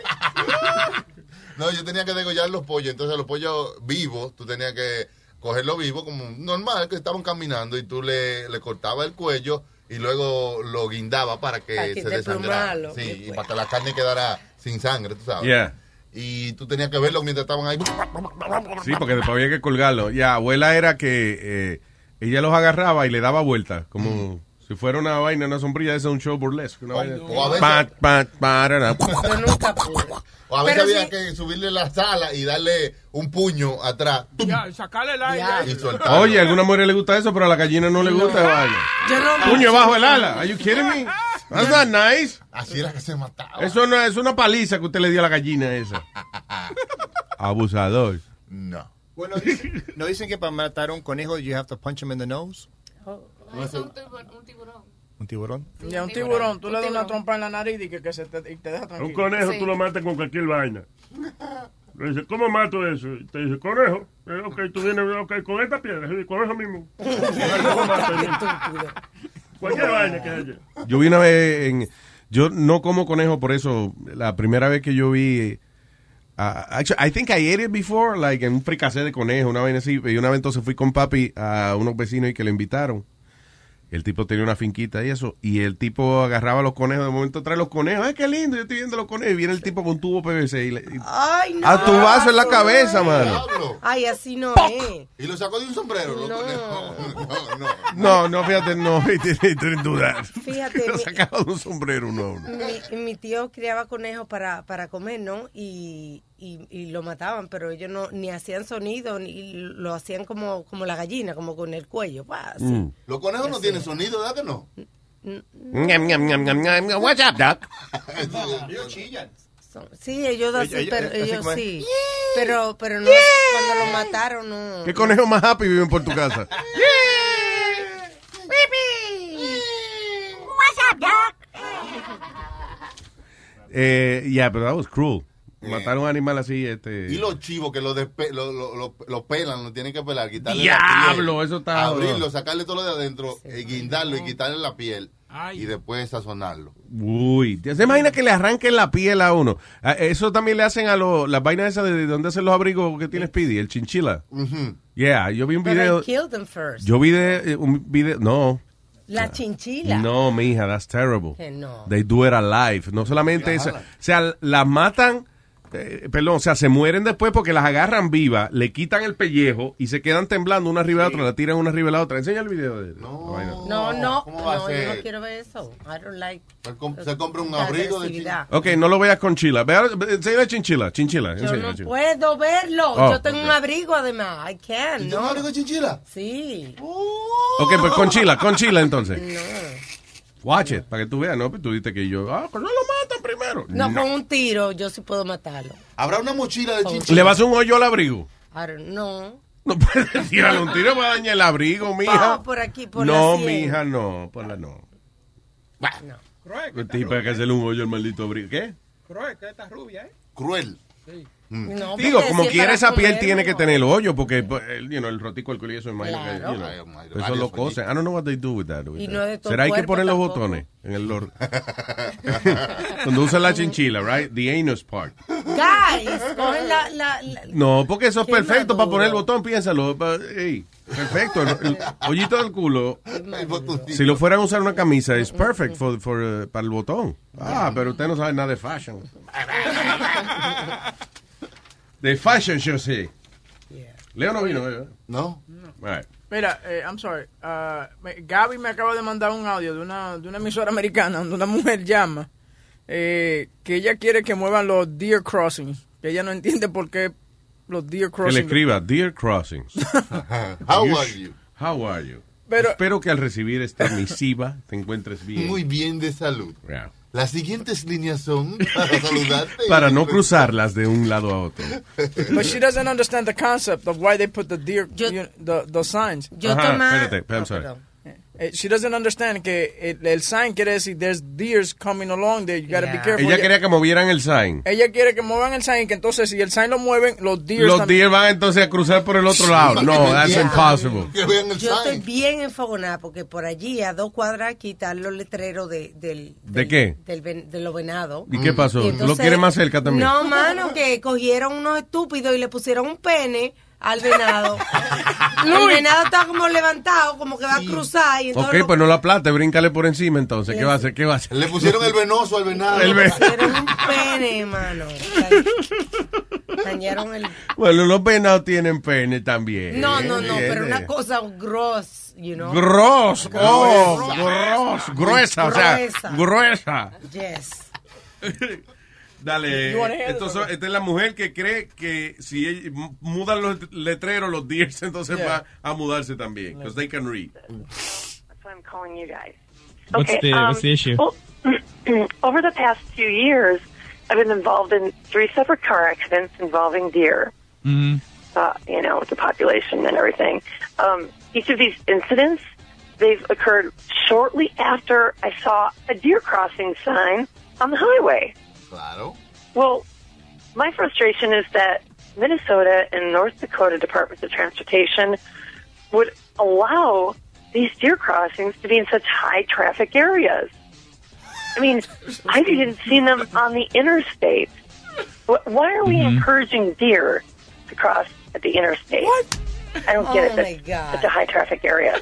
No, yo tenía que degollar los pollos. Entonces, los pollos vivos, tú tenías que cogerlos vivos como normal, que estaban caminando, y tú le, le cortabas el cuello y luego lo guindaba para que Para que se desangrara. plumalo, Sí, y para que la carne quedara sin sangre, tú sabes. Yeah. Y tú tenías que verlo mientras estaban ahí. Sí, porque después había que colgarlo. Ya, abuela era que eh, ella los agarraba y le daba vueltas, como si fuera una vaina, una sombrilla, esa un show burlesque. Una vaina. o a veces- Pat, pat. O a veces había que subirle la sala y darle un puño atrás Ya, sacarle el aire. Y. Oye, a alguna mujer le gusta eso, pero a la gallina no le gusta vaina. Yo no. Puño bajo el ala. Are you kidding me? That's not nice. Así era que se mataba. Eso no es una paliza que usted le dio a la gallina esa. Abusador. No. Bueno, dicen- ¿no dicen que para matar a un conejo you have to punch him in the nose? ¿Un tiburón? Ya, un tiburón, tú le das una trompa en la nariz y que, que se te, y te deja tranquilo. un conejo tú lo matas con cualquier vaina. Le dice, ¿cómo mato eso? Y te dice, conejo. Eh, ok, tú vienes, ok, con esta piedra, sí, con eso mismo. ¿Cómo mato eso? cualquier vaina que haya. Yo vi una vez en... Yo no como conejo, por eso la primera vez que yo vi Uh, actually, I think I ate it before, like en un fricasé de conejo, una vez así. Y una vez entonces fui con papi a unos vecinos y que le invitaron. El tipo tenía una finquita y eso. Y el tipo agarraba los conejos. De momento trae los conejos. ¡Ay, qué lindo! Yo estoy viendo los conejos. Y viene el tipo con tubo PVC. Y le, y- Ay, no. a tu vaso en la cabeza, mano. Ay, así no es. Y lo sacó de un sombrero. loco. No, no. No, no, fíjate, no. Sin duda. Fíjate, Lo mi- sacaba de un sombrero, no. no. Mi, mi tío criaba conejos para, para comer, ¿no? Y, y, y lo mataban, pero ellos no ni hacían sonido, ni lo hacían como, como la gallina, como con el cuello. pa, así. Mm. Los conejos no tienen sonido, ¿verdad que no? What's up, doc? Ellos chillan. Son- Sí, ellos Ella- así, ella- pero así ellos es. sí. Pero, pero no, cuando lo mataron, no. ¿Qué conejos más happy viven por tu casa? What's up, Doc? Eh, yeah, pero that was cruel. Matar a un animal así, este... Y los chivos que lo, despe- lo, lo, lo- lo pelan, lo tienen que pelar, quitarle Diablo, la piel. eso está Abrirlo, sacarle todo lo de adentro, eh, guindarlo y quitarle la piel. Y después sazonarlo. Uy, ¿te imaginas que le arranquen la piel a uno? Ah, Eso también le hacen a los, las vainas esas de, de donde hacen los abrigos que tiene Speedy, el chinchila. Yeah, yo vi un But video. I killed them first. Yo vi de, eh, un video, no, La chinchila. no, mija, that's terrible. Que no. They do it alive. No solamente eso, o sea, las matan, eh, perdón, o sea, se mueren después porque las agarran vivas, le quitan el pellejo y se quedan temblando una arriba de la otra, la tiran una arriba de la otra. Enseña el video de no. No, no, ¿Cómo va a no, yo no ser? quiero ver eso. I don't like. Se compra un abrigo de agresividad. Ok, no lo veas con chila. Vea, enseña la chinchila, chinchila. Yo enseña no la chinchila. puedo verlo. Oh, yo tengo un abrigo además. I can. ¿Y ¿no? un abrigo de chinchila? Sí. Ok, pues con chila, con chila entonces. Watch it, para que tú veas, ¿no? Pues tú dices que yo, ah, pues no lo matan primero. No, con un tiro yo sí puedo matarlo. ¿Habrá una mochila de Le vas a un hoyo al abrigo. Know. No puedes tirarle un tiro para dañar el abrigo, mija. Oh, por aquí, por no, la mija, no, ponla no. El tipo hay que hacerle un hoyo al maldito abrigo. ¿Qué? Cruel, que esta rubia, ¿eh? Cruel. No, Mm. Digo, como es quiera esa piel comer, tiene que tener el hoyo, porque pues, el, you know, el rotico del culo y eso, que, Claro. you know, hay eso lo cosen. I don't know what they do with that. with Y that. no es de ¿Será hay que poner los botones en el lor? Cuando usan la chinchila, right? The anus part. Guys, cogen la, la, la- No, porque eso es perfecto para poner el botón, piénsalo. perfecto. El, el hoyito del culo. Si lo fueran a usar una camisa, es perfect for, for, uh, para el botón. Ah, pero usted no sabe nada de fashion. De fashion, yo sí. Leo no vino, ¿eh? No. Right. Mira, eh, I'm sorry. me- Gaby me acaba de mandar un audio de una, de una emisora americana donde una mujer llama eh, que ella quiere que muevan los deer crossings. Que ella no entiende por qué los deer Que le crossings. escriba Dear Crossings. How You are you? How are you? Pero- Espero que al recibir esta misiva te encuentres bien. Muy bien de salud. Yeah. Las siguientes líneas son para saludarte. Para no cruzarlas de un lado a otro. But she doesn't understand the concept of why they put the deer, you- the, the signs. Yo Ajá, tomaba- espérate, I'm sorry. Eh, She doesn't understand que el, el sign quiere decir there's deers coming along there, you gotta be careful. Ella quería que movieran el sign. ella quiere que muevan el sign, que entonces si el sign lo mueven, los deers Los también. deer van entonces a cruzar por el otro lado. No, that's Yeah. impossible. Yo estoy bien enfogonada porque por allí, a dos cuadras, aquí están los letreros de, del, ¿De qué? del ven- de los venados. ¿Y qué pasó? Y ¿Lo entonces- quiere más cerca también? No, mano, que cogieron unos estúpidos y le pusieron un pene al venado. el venado está como levantado, como que va a cruzar. Y entonces Ok, lo- pues no la plate, bríncale por encima entonces. ¿Qué va a hacer? ¿Qué va a hacer? Le pusieron el venoso al venado. El ve- pusieron un pene, mano. Dañaron el... Bueno, los venados tienen pene también. No, no, no, pero una cosa gross, you know. Gross, oh, gross, gruesa, o sea, Gruesa. gruesa. Yes. Dale, You wanna hear esto this so- one? esta es la mujer que cree que si ella- mudan los letreros, los deers, entonces Yeah. va a mudarse también. Because they can read. That's why I'm calling you guys. What's the- what's the issue? Well, over the past few years, I've been involved in three separate car accidents involving deer. Mm-hmm. Uh, you know, with the population and everything. Um, each of these incidents, they've occurred shortly after I saw a deer crossing sign on the highway. Claro. Well, my frustration is that Minnesota and North Dakota Departments of Transportation would allow these deer crossings to be in such high traffic areas. I mean, I've even seen them on the interstate. Why are we Mm-hmm. encouraging deer to cross at the interstate? What? I don't get Oh, it. my God. such a high traffic area.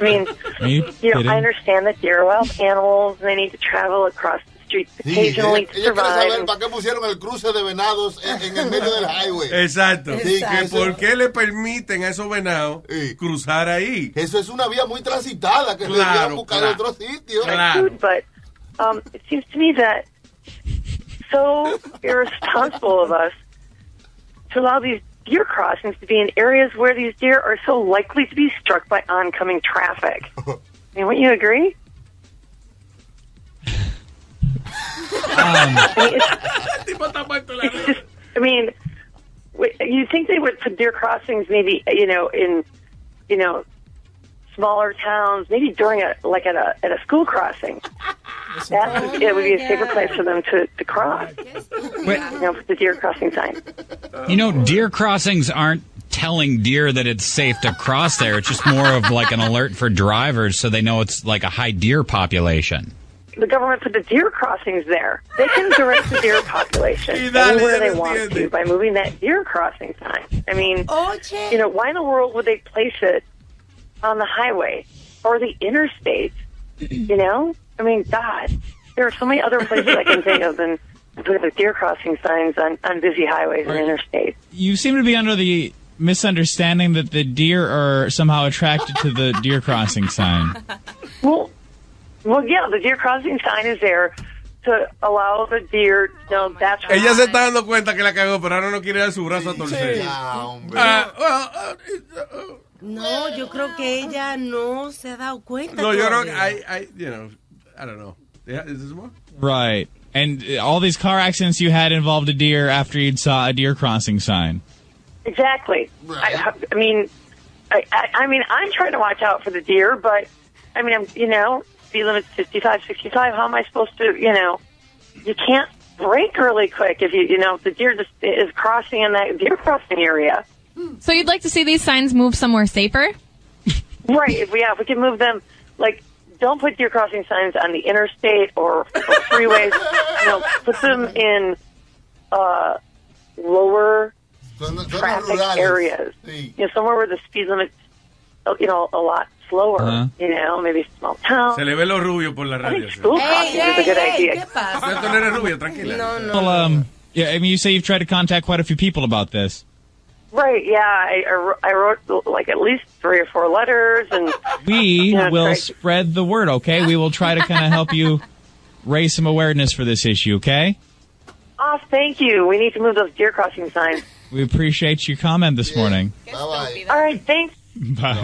I mean, you you know. I understand that deer are wild animals and they need to travel across the streets Sí, ella, to ella saber para qué pusieron el cruce de venados en, en el medio del highway. Exacto. Sí, que que eso- ¿Por qué le permiten a esos venados cruzar ahí? Eso es una vía muy transitada que Claro, debieron buscar claro. otro sitio. Food, but um, it seems to me that so irresponsible of us to allow these deer crossings to be in areas where these deer are so likely to be struck by oncoming traffic. I mean, wouldn't you agree? It's, it's just, I mean, you think they would put deer crossings maybe, you know, in, you know, smaller towns, maybe during a, like at a, at a school crossing. That would, it would be a safer place for them to, to cross. You know, the deer crossing sign. You know, deer crossings aren't telling deer that it's safe to cross there. It's just more of like an alert for drivers so they know it's like a high deer population. The government put the deer crossings there. They can direct the deer population Y dale, anywhere they want to by moving that deer crossing sign. I mean, you know, why in the world would they place it on the highway or the interstate? You know, I mean, God, there are so many other places I can think of than putting the deer crossing signs on, on busy highways and interstates. You seem to be under the misunderstanding that the deer are somehow attracted to the deer crossing sign. Well, well, yeah, the deer crossing sign is there to allow the deer to know that's where Ella se está dando cuenta que la cagó, pero ahora no quiere dar su brazo a torcer. Ah, well, uh, No, yo creo que ella no se ha dado cuenta. no, yo creo que todavía. I, I, you know, I don't know. Yeah, is this more? Right. And uh, all these car accidents you had involved a deer after you'd saw a deer crossing sign. Exactly. I, I mean, I, I, I mean, I'm trying to watch out for the deer, but I mean, I'm, you know, speed limit's 55, 65. How am I supposed to, you know, you can't brake really quick if you, you know, the deer just is crossing in that deer crossing area. So you'd like to see these signs move somewhere safer? Right. If we, yeah, if we can move them, like, don't put deer crossing signs on the interstate or, or freeways. you know, put them in uh, lower traffic areas. You know, somewhere where the speed limit's, uh, you know, a lot slower. Uh-huh. You know, maybe small town. Se le ve lo rubio por la radio. sí. School crossing is a good idea. Pero tú no eres rubia, tranquila. Well, um, yeah, I mean, you say you've tried to contact quite a few people about this. Right. Yeah. I, I wrote- like at least three or four letters, and We Yeah, will great. spread the word, okay? We will try to kind of help you raise some awareness for this issue, okay? oh, thank you. We need to move those deer crossing signs. We appreciate your comment this morning. Bye. All right. Thanks. Bye.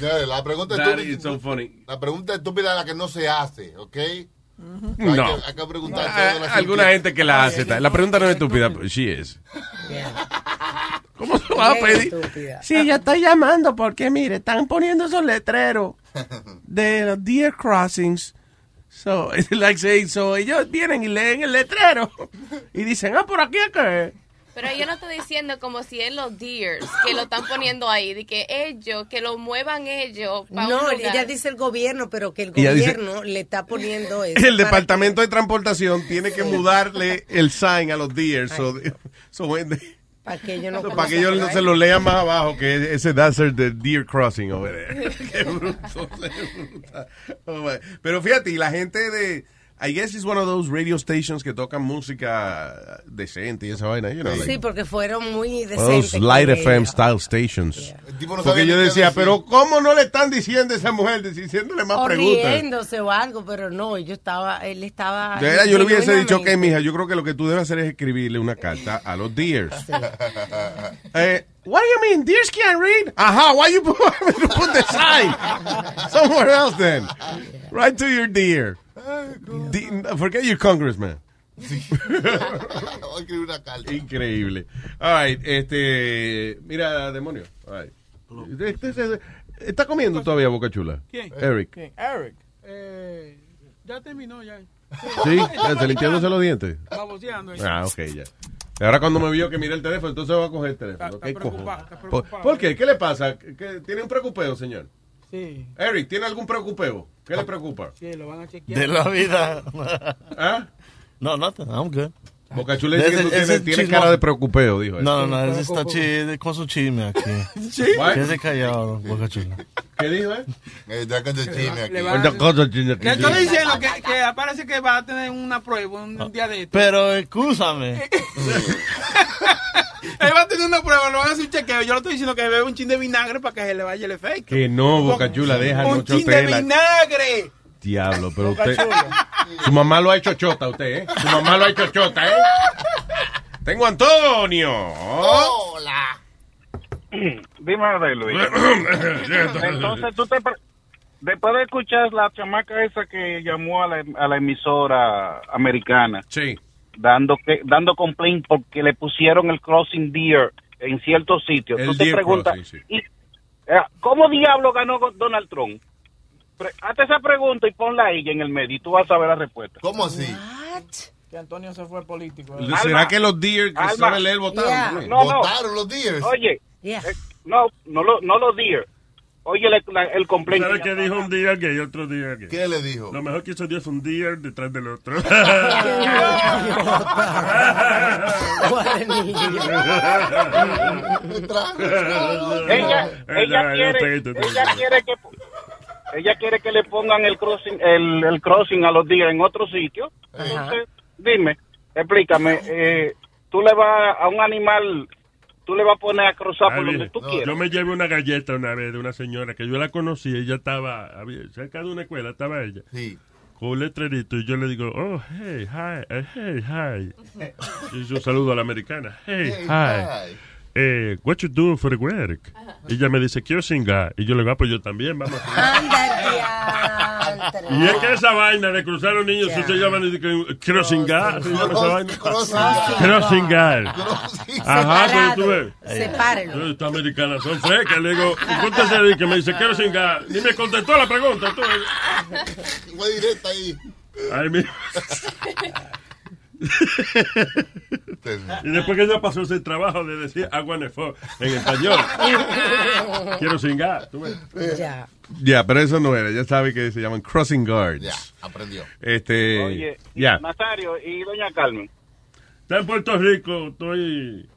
No, la pregunta Daddy, estúpida. it's so funny. La pregunta estúpida es la que no se hace, ¿ok? No. Hay que, hay que preguntar Ah, todas las alguna gente que la hace. La pregunta no es estúpida, pero she is. ¿Cómo se va a pedir? Sí, yo estoy llamando porque, mire, están poniendo esos letreros de los deer crossings. So, it's like saying, so ellos vienen y leen el letrero y dicen, ah, por aquí es que. Pero yo no estoy diciendo como si es los deers que lo están poniendo ahí, de que ellos, que lo muevan ellos para No, un lugar. ella dice el gobierno, pero que el dice- gobierno le está poniendo eso. El departamento de transportación tiene que mudarle el sign a los deer. So, so when they- Para que ellos no para que ellos no se lo lean más abajo que ese desert de Deer Crossing over there. Qué bruto. Oh. Pero fíjate, y la gente de I guess it's one of those radio stations que tocan música decente y esa vaina, you know, Sí, like porque fueron muy of those decentes. light FM style stations. tipo no Porque yo decía, decir. pero ¿cómo no le están diciendo a esa mujer, diciéndole más O preguntas? riéndose o algo, pero no, yo estaba, él estaba... De verdad, yo le hubiese dicho, ok, mija, yo creo que lo que tú debes hacer es escribirle una carta a los deers. Eh, what do you mean? Deers can't read? Ajá, why you put, you put the sign somewhere else then? Right to your deer. Forget your congressman. Voy a escribir una carta. Increíble. All right, este, mira, demonio. All right. Este- este- ¿Está comiendo todavía Boca Chula? ¿Quién? Eric. ¿Quién? Eric. Eh, ya terminó, ya. ¿Sí? ¿Está limpiándose los dientes? Baboseando. Ah, ok, ya. Ahora cuando me vio que mira el teléfono, entonces va a coger el teléfono. Está- ¿Qué está preocupado, está ¿Por, preocupado. por qué? ¿Qué le pasa? ¿Qué- ¿Tiene un preocupeo, señor? Sí. Eric, ¿tiene algún preocupeo? ¿Qué le preocupa? Sí, lo van a chequear. De la vida. ¿Ah? No, nothing. I'm good. Boca Chula dice que tú tienes, tienes chismo- cara de preocupeo, dijo. él. No, no, no, ese está chi- con su chisme aquí. ¿Sí? Quédese callado, Boca Chula. ¿Qué dijo, eh? Ya con el chisme aquí. Le va- Le estoy diciendo que, que parece que va a tener una prueba un día de esto. Pero escúchame. Él va a tener una prueba, lo van a hacer un chequeo. Yo le estoy diciendo que bebe un chin de vinagre para que se le vaya el efecto. Que no, Boca Chula, deja Un chin de vinagre. Diablo, pero usted. Su mamá lo ha hecho chota, usted, ¿eh? Su mamá lo ha hecho chota, ¿eh? Tengo a Antonio. Hola. Dime Luis. Entonces tú te... pre- Después de escuchar la chamaca esa que llamó a la, a la emisora americana. Sí. Dando, que, dando complaint porque le pusieron el crossing deer en ciertos sitios. El tú te preguntas, crossing, sí. ¿y, eh, ¿cómo diablo ganó Donald Trump? Hazte esa pregunta y ponla ahí en el medio y tú vas a ver la respuesta. ¿Cómo así? Que Antonio se fue político. ¿Será que los Deer que sabe leer votaron Yeah. también? No, no. Votaron los Deers. Oye, eh, no, no, lo- no los deer. Oye, el, la- el complaint. ¿Sabes qué dijo un día que y otro día que? ¿Qué le dijo? Lo mejor que hizo Dios fue un día detrás del otro. ella, ella quiere, ella quiere que ella quiere que le pongan el crossing, el, el crossing a los días en otro sitio. Entonces, dime, explícame, eh, tú le vas a un animal, tú le vas a poner a cruzar por donde tú no, quieras. Yo me llevé una galleta una vez de una señora que yo la conocí, ella estaba había- cerca de una escuela, estaba ella. Con un letrerito y yo le digo, oh, hey, hi, eh, hey, hi. Y yo saludo a la americana, hey, Hey, hi. Eh, what you doing for the work? Y ella me dice, quiero singar. Y yo le digo, ah, pues yo también, vamos. Y es que esa vaina de cruzar a los niños, si se llaman, quiero singar, se llama esa vaina. Quiero singar. Ajá, pero tú ves. Sepárenlo. Estas americanas son frecas. Le digo, ¿cuánto se dice? Me dice, quiero singar. Ni me contestó la pregunta. Tú ves. Fue directa ahí. Ay, mi... y después que ella pasó ese trabajo de decir agua nefo en español. quiero singar. Tú ves. Ya. Ya, pero eso no era. Ya sabe que se llaman crossing guards. Ya, aprendió. Este. Oye, ya. Nazario y doña Carmen. Está en Puerto Rico, estoy...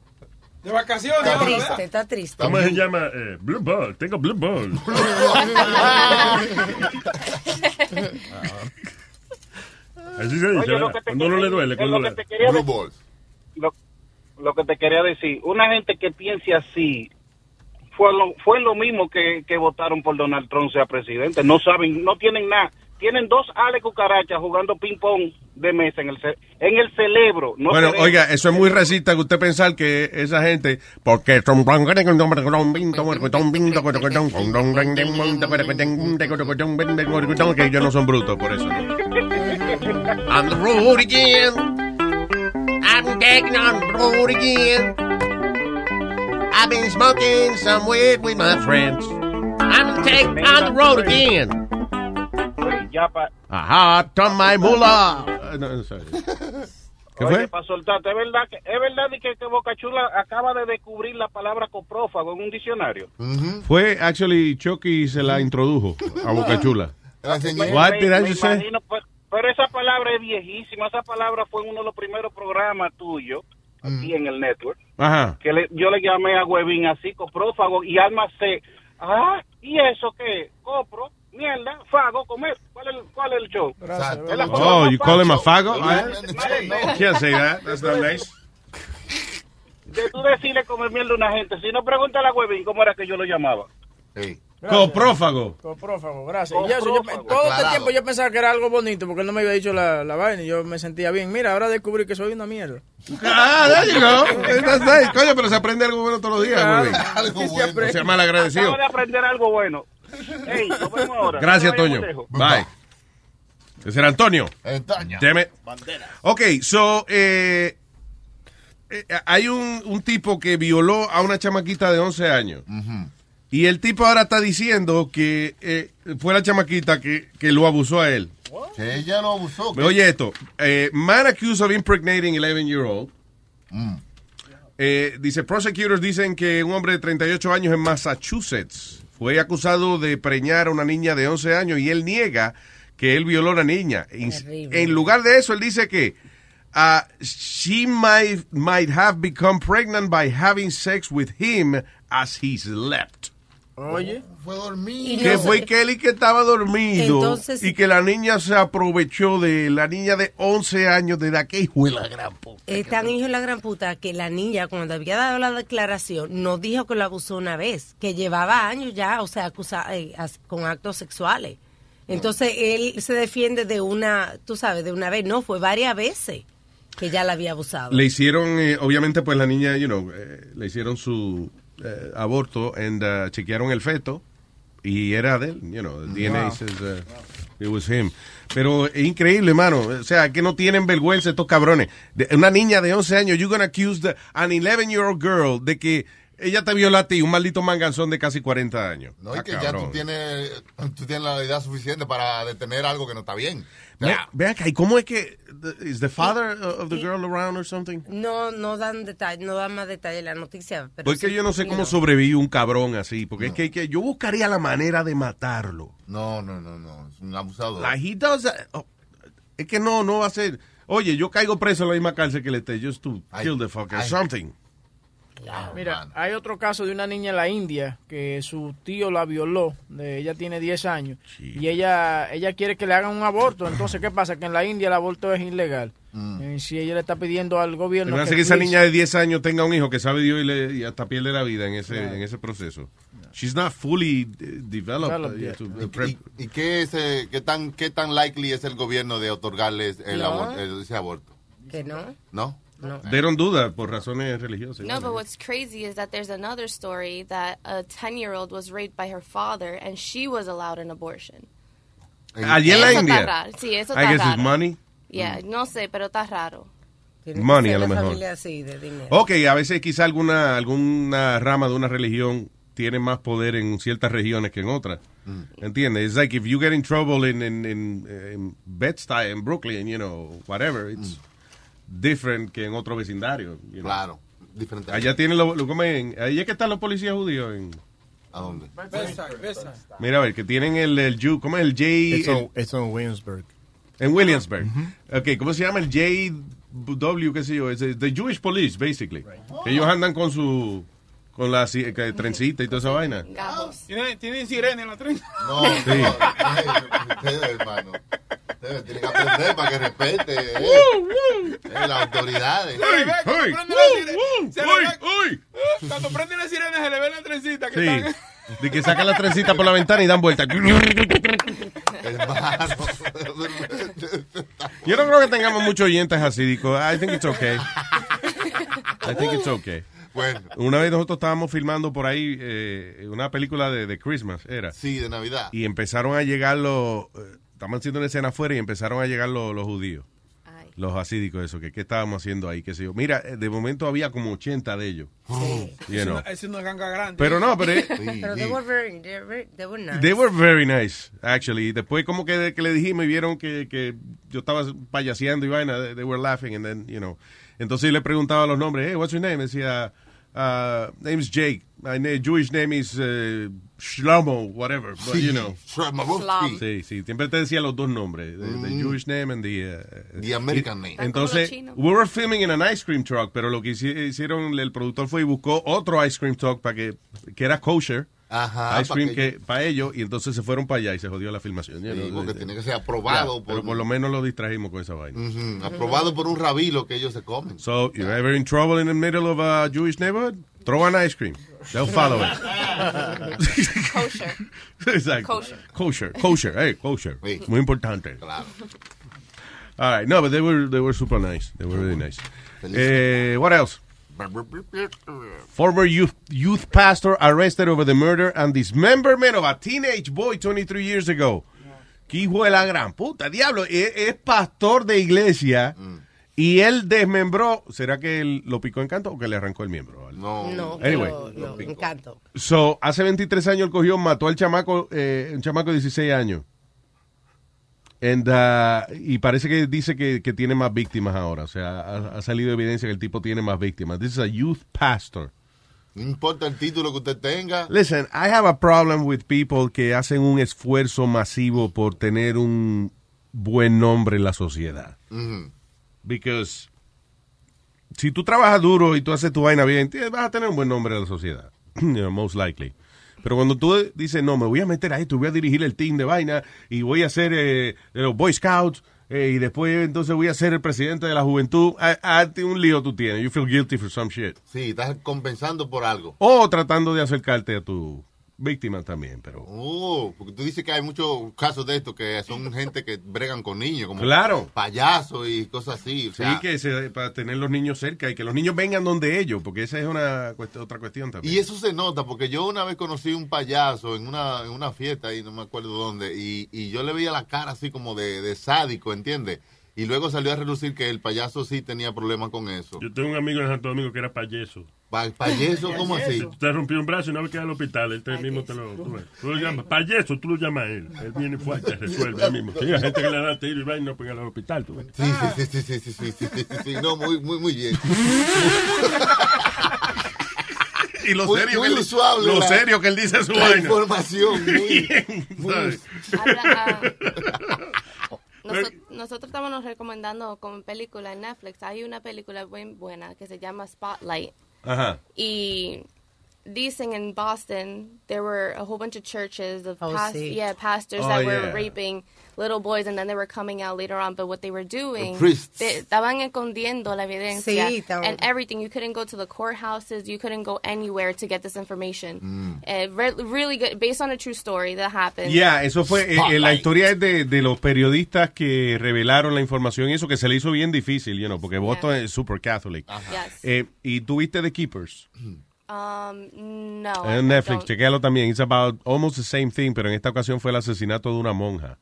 De vacaciones. Está triste, ¿verdad? está triste. ¿Cómo se llama? Eh, Blue Ball. Tengo Blue Ball. Así se dice, Oye, lo que te Cuando uno le duele, cuando lo le que te quería decir. Lo, lo que te quería decir, una gente que piense así fue lo, fue lo mismo que, que votaron por Donald Trump sea presidente. No saben, no tienen nada. Tienen dos ale cucarachas jugando ping pong de mesa en el ce- en el cerebro. No Bueno, cerebro. oiga, eso es muy racista que usted pensar que esa gente, porque que ellos no son brutos, por eso. On the road again. I'm taking on the road again. I've been smoking some weed with my friends. I'm taking on the road again. Ajá, on my mullah. Uh, no, sorry. ¿Qué Oye, fue? para soltarte, es verdad que es verdad que, que Boca Chula acaba de descubrir la palabra coprófago en un diccionario. Fue, actually, Chucky se la introdujo a Boca Chula. Me- What me- did I just say? Pero, esa palabra es viejísima. Esa palabra fue en uno de los primeros programas tuyos aquí en el network. Ajá. Que le- yo le llamé a Huevín así, coprófago y alma C. Ah, ¿y eso qué? Copro, mierda, fago, comer. ¿Cuál es, el- cuál es el show? Oh, you call him a fago? I- no, Can't say that. That's not nice. De tú decirle comer mierda a una gente. Si no, pregúntale a Huevín cómo era que yo lo llamaba. Coprófago. Coprófago, gracias. Y eso, yo- Coprófago. todo este tiempo yo pensaba que era algo bonito porque él no me había dicho la, la vaina y yo me sentía bien. Mira, ahora descubrí que soy una mierda. Ah, there you go. That's nice. Coño, pero se aprende algo bueno todos los días, Claro. güey. Algo bueno. Se llama agradecido. Acabo de aprender algo bueno. Ey, nos vemos ahora. Gracias, Toño. Bye. Ese era Antonio. Antonio. Damn it. Ok, so, eh, eh, hay un, un tipo que violó a una chamaquita de 11 años. Y el tipo ahora está diciendo que eh, fue la chamaquita que, que lo abusó a él. Que ella lo abusó. Me Oye esto, eh, man accused of impregnating 11 year old. Eh, dice, prosecutors dicen que un hombre de 38 años en Massachusetts fue acusado de preñar a una niña de 11 años y él niega que él violó a la niña. En, Terrible. en lugar de eso, él dice que uh, she might, might have become pregnant by having sex with him as he slept. Oye. Fue dormido. Que fue Kelly que estaba dormido Entonces- y que la niña se aprovechó de la niña de 11 años de edad. Que hijo de la gran puta. Es tan hijo de la gran puta que la niña, cuando había dado la declaración, no dijo que lo abusó una vez, que llevaba años ya, o sea, acusa- eh, con actos sexuales. Entonces él se defiende de una, tú sabes, de una vez, no, fue varias veces que ya la había abusado. Le hicieron, eh, obviamente, pues la niña, you know, eh, le hicieron su eh, aborto and uh, chequearon el feto y era de él, you know, the DNA Wow. says uh, it was him. Pero es increíble, mano. O sea, que no tienen vergüenza estos cabrones. De- una niña de 11 años, you're gonna accuse the, an 11-year-old girl de que ella te violó a ti, un maldito manganzón de casi 40 años. No, y Ah, que ya cabrón. tú tienes, tú tienes la edad suficiente para detener algo que no está bien. Ve- Ve acá, ¿y cómo es que, is the father of the girl around or something? No, no dan detalles, no dan más detalles en la noticia. Pero Porque sí, yo no sé cómo no. sobrevive un cabrón así. Porque es que, que yo buscaría la manera de matarlo. No, no, no, no. Es un abusador. Like he does that. Oh, es que no, no va a ser. Oye, yo caigo preso en la misma cárcel que le esté. Just to Ay, kill the fucker. ay. Something. Mira, hay otro caso de una niña en la India que su tío la violó, de, ella tiene 10 años, y ella ella quiere que le hagan un aborto. Entonces, ¿qué pasa? Que en la India el aborto es ilegal. Eh, si ella le está pidiendo al gobierno... Me que esa niña de 10 años tenga un hijo que sabe Dios y, le, y hasta pierde la vida en ese, en ese proceso. She's not fully eh, developed. Developed uh, yet. to- ¿Y, prep- y- y qué, es, eh, qué, tan, qué tan likely es el gobierno de otorgarles el No. abor- ese aborto? Que no. ¿No? No. They don't do that por razones religiosas. No, but what's crazy is that there's another story that a 10 year old was raped by her father and she was allowed an abortion. Allí en la Eso está India. raro. Sí, eso I está guess it's raro. money. Yeah, no sé, pero está raro. Money, a lo mejor. así, de dinero. Ok, a veces quizá alguna, alguna rama de una religión tiene más poder en ciertas regiones que en otras. ¿Entiendes? It's like if you get in trouble in, in, in, in Bed-Stuy, in Brooklyn, you know, whatever, it's different que en otro vecindario. you know. Claro, diferente. Allá tienen lo, lo comen, ahí es que están los policías judíos. En, ¿A dónde? Besa, besa. mira, a ver, que tienen el, el Ju- ¿cómo es el J? It's on Williamsburg. en Williamsburg. Ok, ¿cómo se llama el JW, qué sé yo? Es el- the Jewish Police, basically. Ellos andan con su, con la que- trencita y toda esa vaina. ¿Tienen, tienen sirena en la tren? No, Sí. no, ustedes, hermano. Tienen que aprender para que respete eh, eh, las autoridades. Cuando prende la sirena- se le ve- Cuando prende la sirena se le ve la trencita que Sí. están... De que sacan la trencita por la ventana y dan vuelta. Hermano. Yo no creo que tengamos muchos oyentes así, digo. I think it's okay. I think it's okay. Bueno. Una vez nosotros estábamos filmando por ahí eh, una película de, de Christmas, era. Sí, de Navidad. Y empezaron a llegar los... Estamos haciendo una escena afuera y empezaron a llegar los, los judíos. Los asídicos, eso, que qué estábamos haciendo ahí, qué sé yo. Mira, eh, de momento había como 80 de ellos. You Es know. una, es una ganga grande. Pero no, pero... Pero they were very, they were, they were nice. They were very nice, actually. Después como que, que le dijimos y vieron que, que yo estaba payaseando y vaina, they, they were laughing and then, you know. Entonces le preguntaba los nombres, hey, what's your name? Decía, uh, name's Jake. My na- Jewish name is uh, Shlomo, whatever, but, you know. Shlomovsky. Sí, sí, siempre te decía los dos nombres, the, the Mm. Jewish name and the... uh, The American y- name. Entonces, we were filming in an ice cream truck, pero lo que hici- hicieron, el productor fue y buscó otro ice cream truck para que, que era kosher. Ajá, ice cream que- que para ellos y entonces se fueron para allá y se jodió la filmación. Sí, know. porque tiene que ser aprobado Yeah, pero por- por lo menos lo distrajimos con esa vaina. Ujú, Aprobado por un rabilo que ellos se comen. So, you're ever in trouble in the middle of a Jewish neighborhood? Throw an ice cream. They'll follow it. Kosher. Exacto. Kosher. Kosher. Kosher. Hey, kosher. Muy importante. All right. No, but they were they were super nice. They were really nice. Eh, what else? Former youth youth pastor arrested over the murder and dismemberment of a teenage boy 23 years ago. ¿Qué hijo de la gran puta? Diablo, es, es pastor de iglesia y él desmembró. ¿Será que él lo picó en canto o que le arrancó el miembro? No. No, Anyway. lo, lo encanto. So, hace 23 años él cogió, mató al chamaco, eh, un chamaco de 16 años. And, uh, y parece que dice que, que tiene más víctimas ahora. O sea, ha, ha salido evidencia que el tipo tiene más víctimas. This is a youth pastor. No importa el título que usted tenga. Listen, I have a problem with people que hacen un esfuerzo masivo por tener un buen nombre en la sociedad. Ujú. Because si tú trabajas duro y tú haces tu vaina bien, vas a tener un buen nombre en la sociedad. You know, most likely. Pero cuando tú dices, no, me voy a meter ahí, tú voy a dirigir el team de vaina y voy a ser eh, los Boy Scouts eh, y después entonces voy a ser el presidente de la juventud, ah, un lío tú tienes. You feel guilty for some shit. Sí, estás compensando por algo. O tratando de acercarte a tu víctima también, pero... Oh, porque tú dices que hay muchos casos de esto que son gente que bregan con niños, como Claro. payasos y cosas así. o Sí, sea, que se- para tener los niños cerca y que los niños vengan donde ellos, porque esa es una otra cuestión también. Y eso se nota, porque yo una vez conocí un payaso en una, en una fiesta, y no me acuerdo dónde, y, y yo le veía la cara así como de, de sádico, ¿entiendes? Y luego salió a relucir que el payaso sí tenía problemas con eso. Yo tengo un amigo en Santo Domingo que era payeso. Pa- ¿Payeso? ¿Cómo así? Tú te rompió un brazo y una vez queda al hospital, él te mismo te lo... Tú. Tú lo llamas, payeso, tú lo llamas a él. Él viene fuerte, resuelve él mismo. Hay gente que le da tiro y va y no pega al hospital, tú ves. Sí, sí, sí, sí, sí, sí, sí, sí, sí, sí, no, muy, muy, muy bien. Y lo Muy- serio, muy que él, lo la- serio que él dice su la vaina. información, muy- muy- ¿sabes? Noso- nosotros estábamos recomendando como película en Netflix. Hay una película muy buena que se llama Spotlight. Ajá. Y dicen in Boston there were a whole bunch of churches of Oh, past, sí. yeah pastors Oh, that were yeah. raping little boys and then they were coming out later on. But what they were doing, The priests. they- estaban escondiendo la evidencia Sí, and everything. You couldn't go to the courthouses. You couldn't go anywhere to get this information. Uh, re- really good, based on a true story that happened. Ya, eso fue, eh, eh, la historia es de, de los periodistas que revelaron la información y eso que se le hizo bien difícil, you know, porque Boston es super catholic. Yes. Eh, y tuviste The Keepers Um, no. En Netflix, chequéalo también. It's about almost the same thing, pero en esta ocasión fue el asesinato de una monja.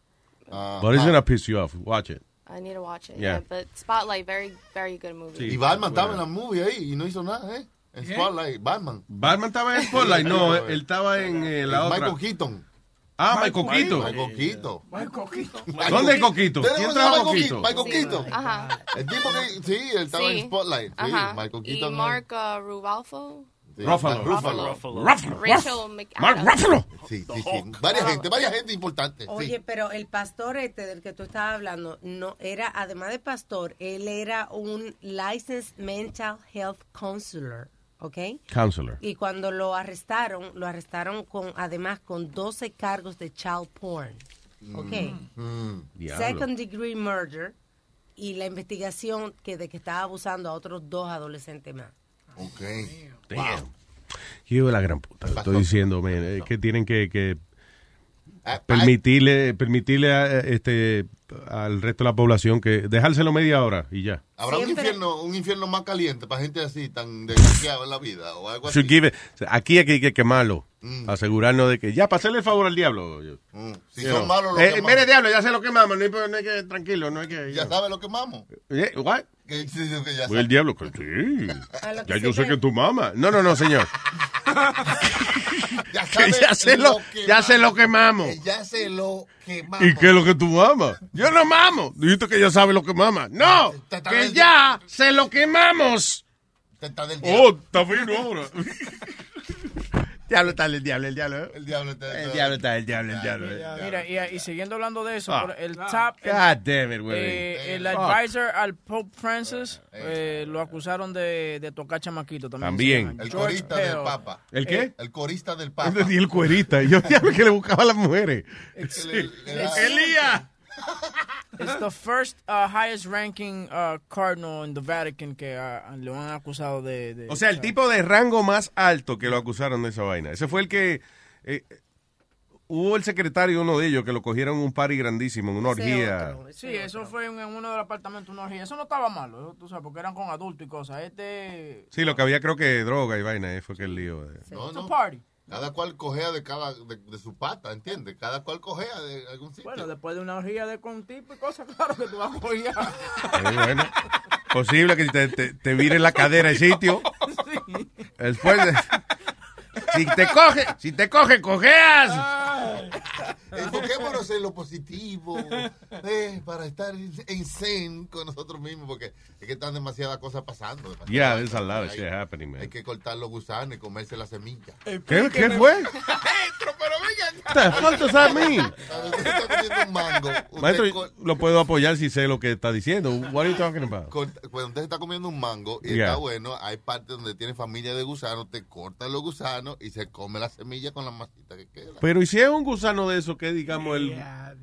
But it's gonna piss you off. Watch it. I need to watch it. Yeah. Yeah. but Spotlight, very, very good movie. Y Batman estaba en la movie ahí y no hizo nada, ¿eh? En Spotlight, Batman. Batman estaba en Spotlight, no, él estaba en eh, la otra. Michael Keaton. Ah, Michael Keaton. Michael. ¿Dónde es Coquito? ¿Tenemos ¿Quién a trajo Michael Coquito? Michael Keaton. Ajá. El tipo que, sí, él estaba Sí. en Spotlight. Sí, Ajá. Michael Y Keaton. Mark uh, Ruffalo. Ruffalo. Ruffalo. Ruffalo. Ruffalo. Rachel Mark. Ruffalo. Sí, sí, sí. Varias gente, varias gente importante. Oye, sí. pero el pastor este del que tú estabas hablando, no era, además de pastor, él era un licensed mental health counselor, ¿ok? Counselor. Y cuando lo arrestaron, lo arrestaron con, además, con 12 cargos de child porn, ¿ok? Mm. Diablo. Second degree murder y la investigación que de que estaba abusando a otros dos adolescentes más. Ok. Damn. De la gran puta. le Estoy diciendo, man, es que tienen que, que Ah, permitirle, permitirle a, este, al resto de la población que dejárselo media hora y ya. ¿Habrá un infierno, un infierno más caliente para gente así, tan desgraciada en la vida? O algo así. Should give it- aquí hay que, quemarlo. Mm. Asegurarnos de que ya, para hacerle el favor al diablo. Mm. Si you son know. malos, lo Eh, quemamos. mire, diablo, ya se lo quemamos. No hay, no hay que, tranquilo, no hay que. Ya sabes lo que mamos. Eh, what? Que, que ya el diablo, que sí. Que Ya yo sé que tu mamá. No, no, no, señor. Ya Que sabes ya se lo, que ya se lo quemamos. que ya se lo quemamos. ¿Y qué es lo que tú mamas? Yo no mamo. Dijiste que ya sabe lo que mama. No, está que ya se lo está del Oh, está fino ahora. diablo está el diablo, el diablo. El diablo está El diablo está el diablo, el diablo. Mira, y, y siguiendo hablando de eso, Ah. el top, el, God damn it, güey. eh, el Fuck. advisor al Pope Francis eh, lo acusaron de, de tocar chamaquito también. También. El George corista del. Papa. ¿El qué? El corista del Papa. Y el cuerita. Yo diablo que le buscaba a las mujeres. Elías. It's the first uh, highest ranking uh, cardinal in the Vatican que uh, lo han acusado de... de- O sea, el tipo de rango más alto que lo acusaron de esa vaina. Ese fue el que... eh, hubo el secretario de uno de ellos que lo cogieron en un party grandísimo, en una orgía. Sí, eso fue en, en uno de los apartamentos, una orgía. Eso no estaba malo, eso tú sabes, porque eran con adultos y cosas. Este... Sí, lo que había creo que droga y vaina, eh, fue que el lío. de- No, It's a no. party. Cada cual cojea de cada de, de su pata, ¿entiendes? Cada cual cojea de algún sitio. Bueno, después de una orgía de con tipo y cosas, claro que tú vas a coger. Eh, bueno, posible que te, te, te vire la cadera el sitio. Después de- Si te coge, si te coge, cojeas. Enfoquémonos en lo positivo, eh, para estar en zen con nosotros mismos, porque es que están demasiadas cosas pasando. demasiadas Yeah, there's a lot of Hay- shit happening, man. Hay que cortar los gusanos y comerse la semilla. ¿Qué, qué fue? What the fuck does that mean? Cuando usted está comiendo un mango, usted Maestro, lo puedo apoyar si sé lo que está diciendo. What are you talking about? cuando usted está comiendo un mango y Yeah. está bueno, hay partes donde tiene familia de gusanos, te cortan los gusanos y se come la semilla con la masita que queda. Pero ¿y si es un gusano de eso que digamos el,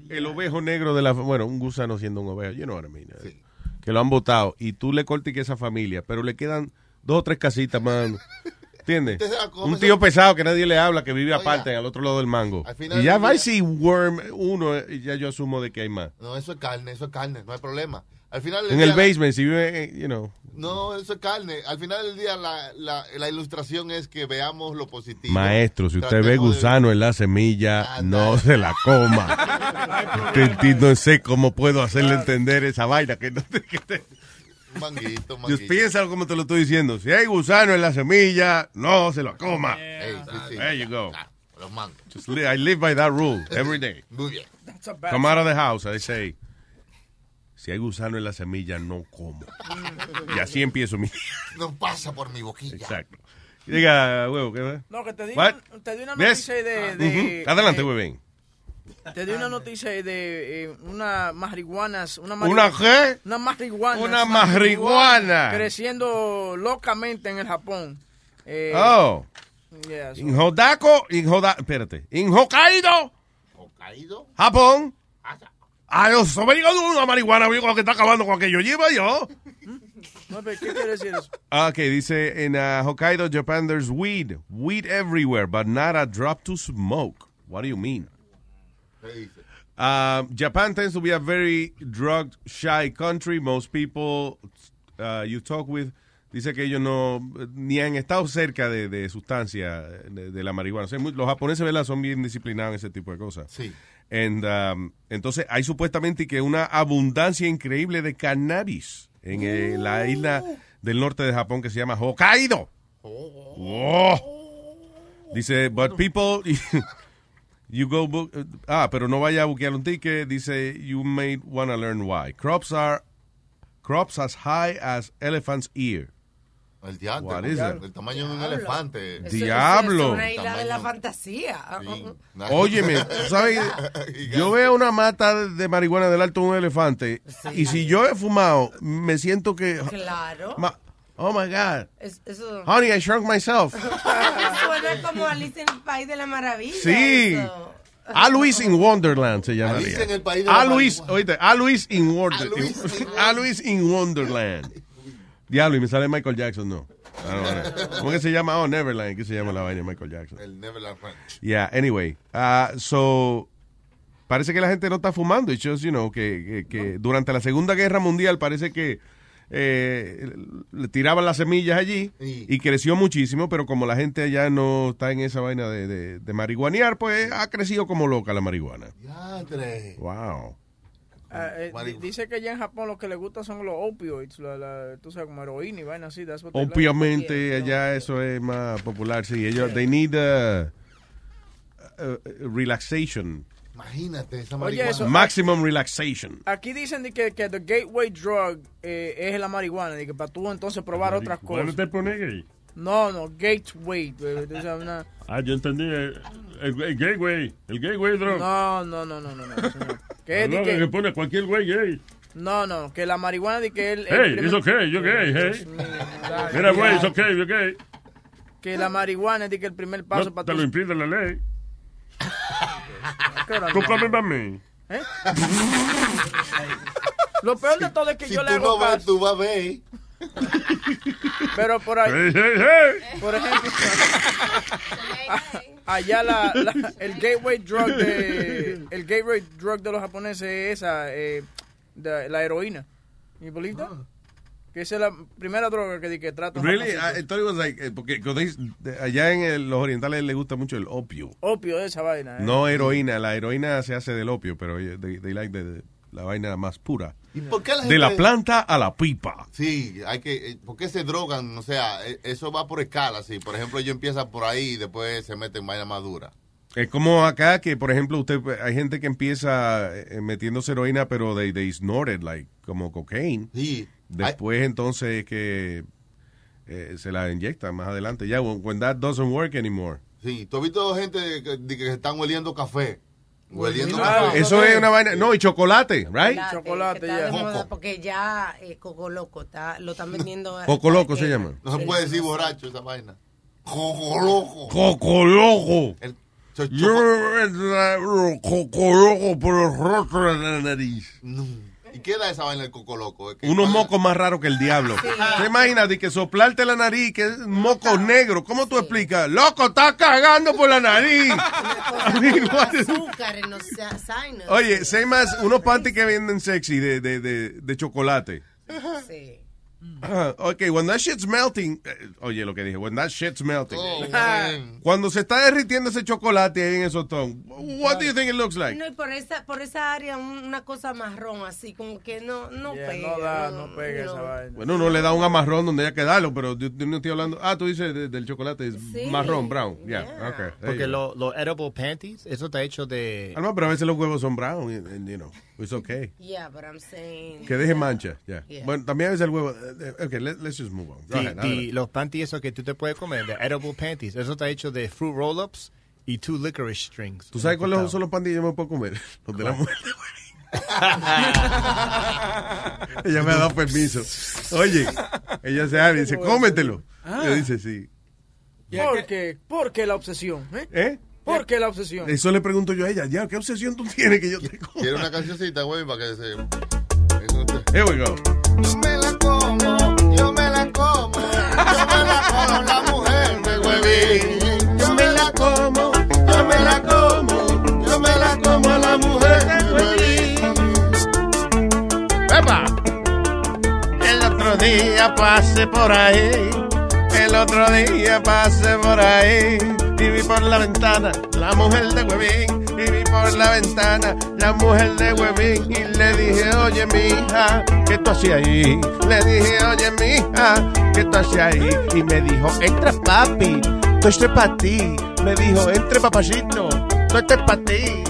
el ovejo negro de la... Bueno, un gusano siendo un ovejo, you know what I mean. eh, Que lo han botado y tú le cortas que esa familia, pero le quedan dos o tres casitas más. ¿Entiendes? Un tío pesado que nadie le habla, que vive Oiga, aparte al otro lado del mango. al final Y ya va y si worm uno, y ya yo asumo de que hay más. No, eso es carne, eso es carne, no hay problema. Al final del En día, el la- basement, si vive, eh, you know. No, eso es carne. Al final del día la, la, la ilustración es que veamos lo positivo. Maestro, si usted ve Tratemos de- gusano en la semilla, no se la coma. No sé cómo puedo hacerle entender esa vaina. Que no te, que te- Un manguito, manguito. piénsalo como te lo estoy diciendo. Si hay gusano en la semilla, no se lo coma. Ey, sí, sí. There you go. Los mangos. Just li- I live by that rule every day. Muy bien. Come out of the house, I say, si hay gusano en la semilla, no como. Y así empiezo mi... No pasa por mi boquilla. Exacto. Diga, huevo, ¿qué va? No, que te di, una, te di una Yes. noticia de... de- Ujú. Adelante, de- huevín. Te di una noticia de eh, una marihuanas. Una, ¿Una qué? Una marihuana. Una marihuana. Creciendo locamente en el Japón. Eh, Oh. yeah, so- En Hodako, en Hoda, espérate, en Hokkaido, ¿Hokkaido? Japón. Ah, yo soy americano, una marihuana, viejo, que está acabando con aquello. Lleva yo. ¿Qué quiere decir eso? Ah, Ok, dice en uh, Hokkaido, Japan, there's weed. Weed everywhere, but not a drop to smoke. What do you mean? Uh, Japan tends to be a very drug shy country. Most people uh, you talk with dice que ellos no ni han estado cerca de, de sustancia de, de la marihuana. O sea, muy- los japoneses ¿verdad? son bien disciplinados en ese tipo de cosas. Sí. And, um, entonces hay supuestamente que una abundancia increíble de cannabis en eh, la isla del norte de Japón que se llama Hokkaido. Oh. Dice, but people, you go book, ah, pero no vaya a buquear un ticket. Dice, you may want to learn why. Crops are crops as high as elephant's ear. El diablo. El tamaño de un elefante. Eso Diablo. Es una isla de la fantasía. Óyeme, ¿tú ¿sabes? Yo veo una mata de, marihuana del alto de un elefante y si yo he fumado, me siento que... Claro. Ma- oh, my God. Es- eso. Honey, I shrunk myself. Suena como Alice en el País de la Maravilla. Sí. eso. Alice in Wonderland se llama. Alice en el País de la Alice, Marihuana. oíste, Alice in, Wonder- Alice in Alice in Wonderland. Diablo, y me sale Michael Jackson, no. Know. ¿Cómo que se llama? Oh, Neverland. ¿Qué se llama la vaina de Michael Jackson? El Neverland Ranch. Yeah, anyway. Uh, so, parece que la gente no está fumando. It's just, you know, que, que, que durante la Segunda Guerra Mundial parece que eh, le tiraban las semillas allí Sí. y creció muchísimo, pero como la gente ya no está en esa vaina de, de, de marihuanear, pues ha crecido como loca la marihuana. Diadre. Wow. Ah, eh, di- dice que ya en Japón lo que le gusta son los opioids, la, la- tú sabes, como heroína y vaina así. that's what they like. Obviamente allá eso es más popular, sí. Ellos, they need uh, uh, relaxation. Imagínate esa Oye, marihuana. eso- Maximum relaxation. Aquí dicen de que, que the gateway drug eh, es la marihuana, de que para tú entonces probar otras ¿Cuándo cosas. te pone gay? No, no, gateway. eh, tú una- Ah, yo entendí. El, el, el gateway. El gateway drug. No, no, no, no, no, no, señor. Que es No, que- que pone cualquier güey gay. no, no, que la marihuana de que él... el Hey, primer- it's okay, you're gay, hey. Mira, güey, it's okay, you're gay. Que la marihuana es de que el primer paso No para te tú... lo impide la ley. ¿Qué Tú no? comes para mí. ¿Eh? Lo peor de todo es que Si yo le tú hago no ves, caso. tú vas a ver. Pero por ahí... Hey, hey, hey. Por ejemplo, allá la, la- el gateway drug de el gateway drug de los japoneses es esa eh, de- la heroína. You believe that? Que esa es la primera droga que, que trata. Really? I, I thought it was like, eh, porque allá en el- los orientales les gusta mucho el opio. Opio de esa vaina. eh. No heroína. La heroína se hace del opio, pero they like the- la vaina más pura. ¿Y por qué la De la gente- planta a la pipa. Sí, hay que, eh, ¿por qué se drogan? O sea, eh, eso va por escala, sí. Por ejemplo, ellos empiezan por ahí y después se meten en vaina madura. Es como acá que, por ejemplo, usted hay gente que empieza eh, metiéndose heroína, pero they, they snort it, like, como cocaine. Sí. Después, entonces, que eh, se la inyectan más adelante. Ya, when, when that doesn't work anymore. Sí, tú has visto gente que, de que están oliendo café. Ah, eso es una vaina. No, y chocolate, right? Chocolate, moda porque ya eh, Coco Loco está, lo están vendiendo. Coco Loco se llama. No se puede decir borracho esa vaina. Coco loco. Coco Loco. El Yo Coco Loco por el rostro de la nariz. ¿Y qué da esa vaina el coco loco? Es que- Unos mocos más raros que el diablo. ¿Te imaginas de que soplarte la nariz, que es moco negro? ¿Cómo tú explicas? Loco, está cagando por la nariz. azúcar en los. Oye, sé más, unos panties que venden sexy de, de, de, de chocolate. Sí. Ah, ok, when that shit's melting. eh, oye, lo que dije, when that shit's melting. Oh. Cuando se está derritiendo ese chocolate ahí en esos tonos, what do you think it looks like? No, y por esa, por esa área un- una cosa marrón así, como que no, no Yeah, pega. no da, no pega esa vaina. Bueno, uno le da un amarrón donde haya que darlo, pero yo, yo no estoy hablando. Ah, tú dices de- del chocolate, es Sí, marrón, brown. Yeah, okay. there Porque los lo edible panties, eso está hecho de... Ah, no, pero a veces los huevos son brown, and, and, you know, it's okay. Yeah, but I'm saying. Que deje mancha, ya. Yeah. Bueno, también a veces el huevo. eh, eh, Ok, let, let's just move on. Go ahead, y los panties esos que tú te puedes comer, de edible panties, eso está hecho de fruit roll-ups y two licorice strings. ¿Tú sabes cuáles son los panties que yo me puedo comer? Los de la mujer. ella me ha dado permiso. Oye, ella se abre y dice, cómetelo. Ah. Yo dice, sí. ¿Por qué? ¿Por qué la obsesión? ¿Eh? ¿Eh? ¿Por qué la obsesión? Eso le pregunto yo a ella. Ya, ¿qué obsesión tú tienes que yo tengo? Quiere una cancioncita, güey, para que se... Here we go. Yo me la como, yo me la como, yo me la como la mujer de huevín. Yo me la como, yo me la como, yo me la como la mujer de huevín. ¡Epa! El otro día pasé por ahí, el otro día pasé por ahí y vi por la ventana la mujer de Huevín y vi por la ventana la mujer de Huevín y le dije, oye mija, ¿qué tú hacías ahí? Le dije, oye mija, ¿qué tú hacías ahí? Y me dijo, entra papi, todo esto es para ti. Me dijo, entre papachito, todo esto es para ti.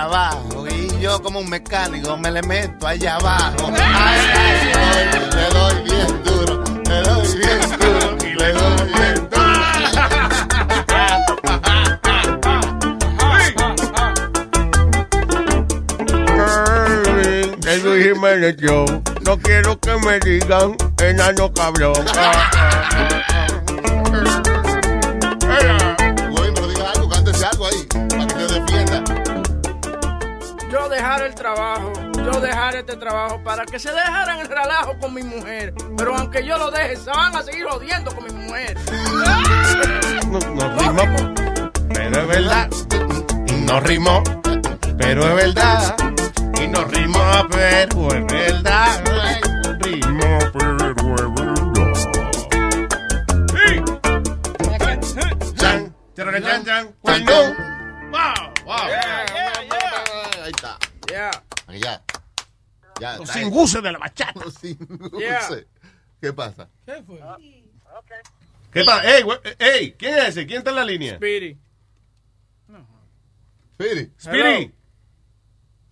Trabajo. Y yo como un mecánico me le meto allá abajo. Ay, ay, ay, le doy bien duro, le doy bien duro y le doy bien duro. El Luis Jiménez Show. No quiero que me digan enano cabrón. El trabajo, yo dejar este trabajo para que se dejaran el relajo con mi mujer. Pero aunque yo lo deje, se van a seguir jodiendo con mi mujer. No, no rimó, pero es verdad. No rimó, pero es verdad. Y no rimó, pero es verdad. Rimó, pero es verdad. Chan, chan, chan. Cuando Wow, wow. Ahí está. Yeah. Ya. Ya. Los singuces de la bachata. Los singuces. Yeah. ¿Qué pasa? ¿Qué fue? ¿Qué pasa? Ey, ey, ¿quién es ese? ¿Quién está en la línea? Speedy. Speedy. Speedy.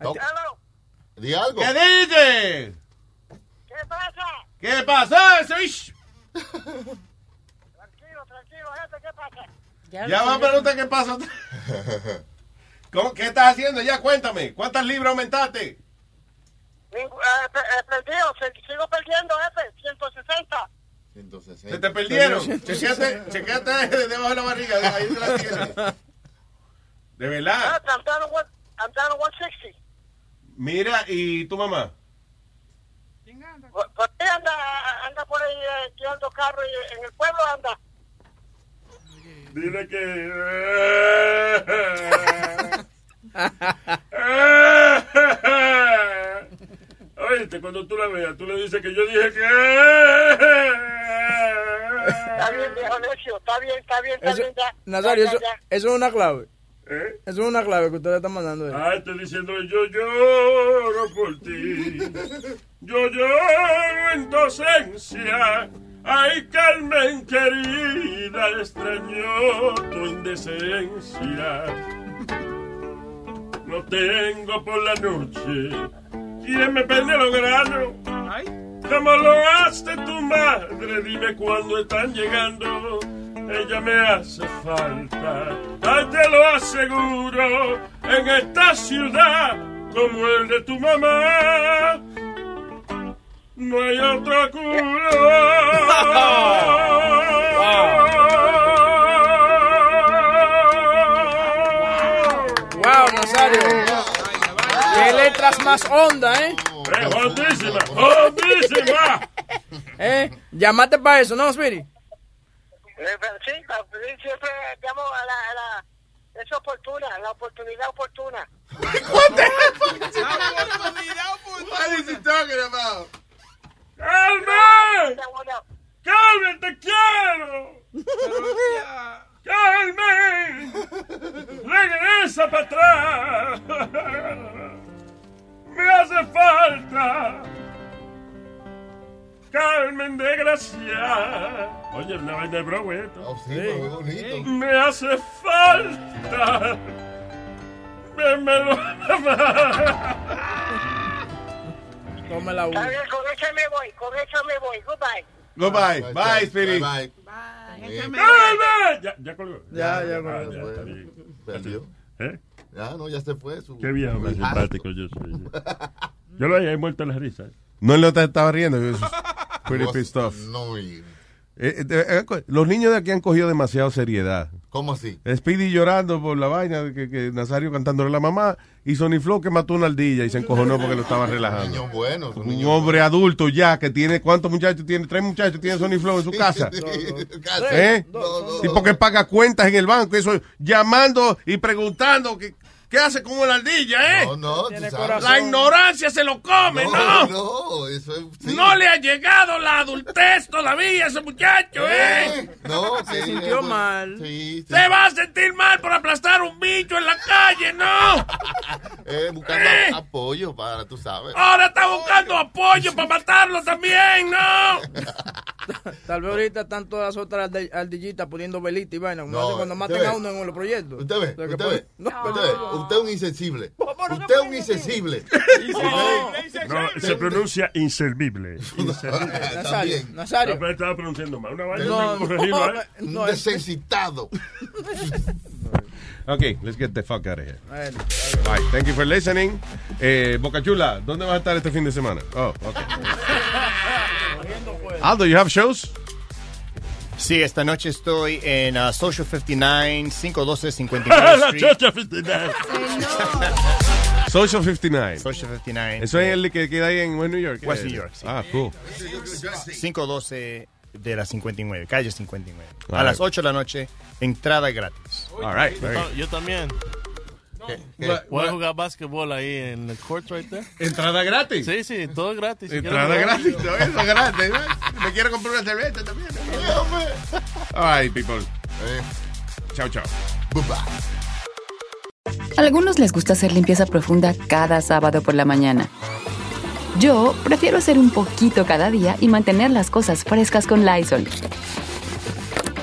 No. Di algo. ¿Qué dices? ¿Qué pasa? ¿Qué pasa? Tranquilo, tranquilo, gente, ¿qué pasa? Ya va a preguntar qué pasa. ¿Cómo, ¿Qué estás haciendo? Ya cuéntame. ¿Cuántas libras aumentaste? Eh, eh, perdido, sigo perdiendo, jefe, 160. 160. Se te perdieron. Chequeate, chequeate debajo de la barriga. Ahí te la tienes. De verdad. I'm down to one, I'm down to 160. Mira, ¿y tu mamá? ¿Por, por qué anda, anda por ahí eh, tirando carro y en el pueblo anda? Dile que. Oíste, cuando tú la veas, tú le dices que yo dije que. Está bien, viejo necio, está bien, está bien, está Eso- bien, ya. Nazario, Ya, ya, eso, ya. eso es una clave. ¿Eh? Eso es una clave que usted le está mandando. ahí. Ah, estoy diciendo yo lloro por ti. Yo lloro en tu ausencia. Ay, Carmen querida, extraño tu indecencia. No tengo por la noche quien me pende los granos. Como lo hace tu madre, dime cuándo están llegando. Ella me hace falta, ay, te lo aseguro, en esta ciudad como el de tu mamá. No hay otro Wow, más honda, ¿eh? ¡Hondísima! ¡Hondísima! ¿Eh? Llamate para eso, ¿no, Speedy? Eh, sí, siempre llamo a la, a la... Es oportuna, la oportunidad oportuna. What is he talking about? ¡Carmen! ¡Carmen, te quiero! ¡Carmen! ¡Regresa para atrás! ¡Me hace falta! ¡Carmen de Gracia! Oye, una vaina de Broadway esto. sí, pero muy bonito. ¡Me hace falta! ¡Vémelo! Tome la Está bien, con esa me voy, con esa me voy. Goodbye. Goodbye. Bye, Speedy. Bye. ¡Carmen! Ya, ya colgó. Ya, ya, Ah, colgó. ya. Perdió. ¿Eh? Ya, no, ya se fue. Su, Qué viejo más su simpático yo soy. Yo lo había muerto en la risa. No él no te estaba riendo. he Pretty pissed off. No, Eh, eh, eh, los niños de aquí han cogido demasiado seriedad. ¿Cómo así? Speedy llorando por la vaina, que, que Nazario cantándole a la mamá, y Sony Flow que mató una ardilla y se encojonó porque lo estaba relajando. Niños buenos. un Un niño hombre adulto ya que tiene, ¿cuántos muchachos tiene? Tres muchachos tiene Sony Flow en su casa. ¿Eh? Y porque paga cuentas en el banco, eso llamando y preguntando que, ¿qué hace con una ardilla, eh? No, no, tú Tiene sabes. corazón. La ignorancia se lo come, ¿no? No, eso es. sí. No le ha llegado la adultez todavía a ese muchacho, ¿eh? No, Se sí, sintió eso- mal. Sí, sí. Se va a sentir mal por aplastar un bicho en la calle, ¿no? Eh, buscando Eh. apoyo para, tú sabes. Ahora está buscando apoyo para matarlo también, ¿no? Tal vez ahorita están todas las otras ardi- ardillitas poniendo velita y vaina. No, cuando maten a uno en los proyectos. Usted ve, O sea, que usted ve. No, Usted ve, usted es un insensible. Usted es un insensible. No, se pronuncia inservible. Inservible. Nazario. Nazario. No, pero estaba pronunciando mal. Una vaina No, ¿eh? Desensitado. Ok, let's get the fuck out of here. Bye. Thank you for listening. Eh, Boca Chula, ¿dónde vas a estar este fin de semana? Oh, okay. Aldo, you have shows? Sí, esta noche estoy en uh, Social 59, 512 59 La Street. chocha festival. Social 59. Social 59. Eso es el que queda ahí en West New York. West? New York, sí. Ah, cool. 512 de la 59, calle 59. All A las right. 8 de la noche, entrada gratis. All right. Yo también. Voy a jugar básquetbol ahí en el court right there. ¿Entrada gratis? Sí, sí, todo gratis. Si Entrada gratis. todo Eso es gratis. Me quiero comprar una cerveza también. All right, people. Eh, Chao, chao. bye-bye. Algunos les gusta hacer limpieza profunda cada sábado por la mañana. Yo prefiero hacer un poquito cada día y mantener las cosas frescas con Lysol.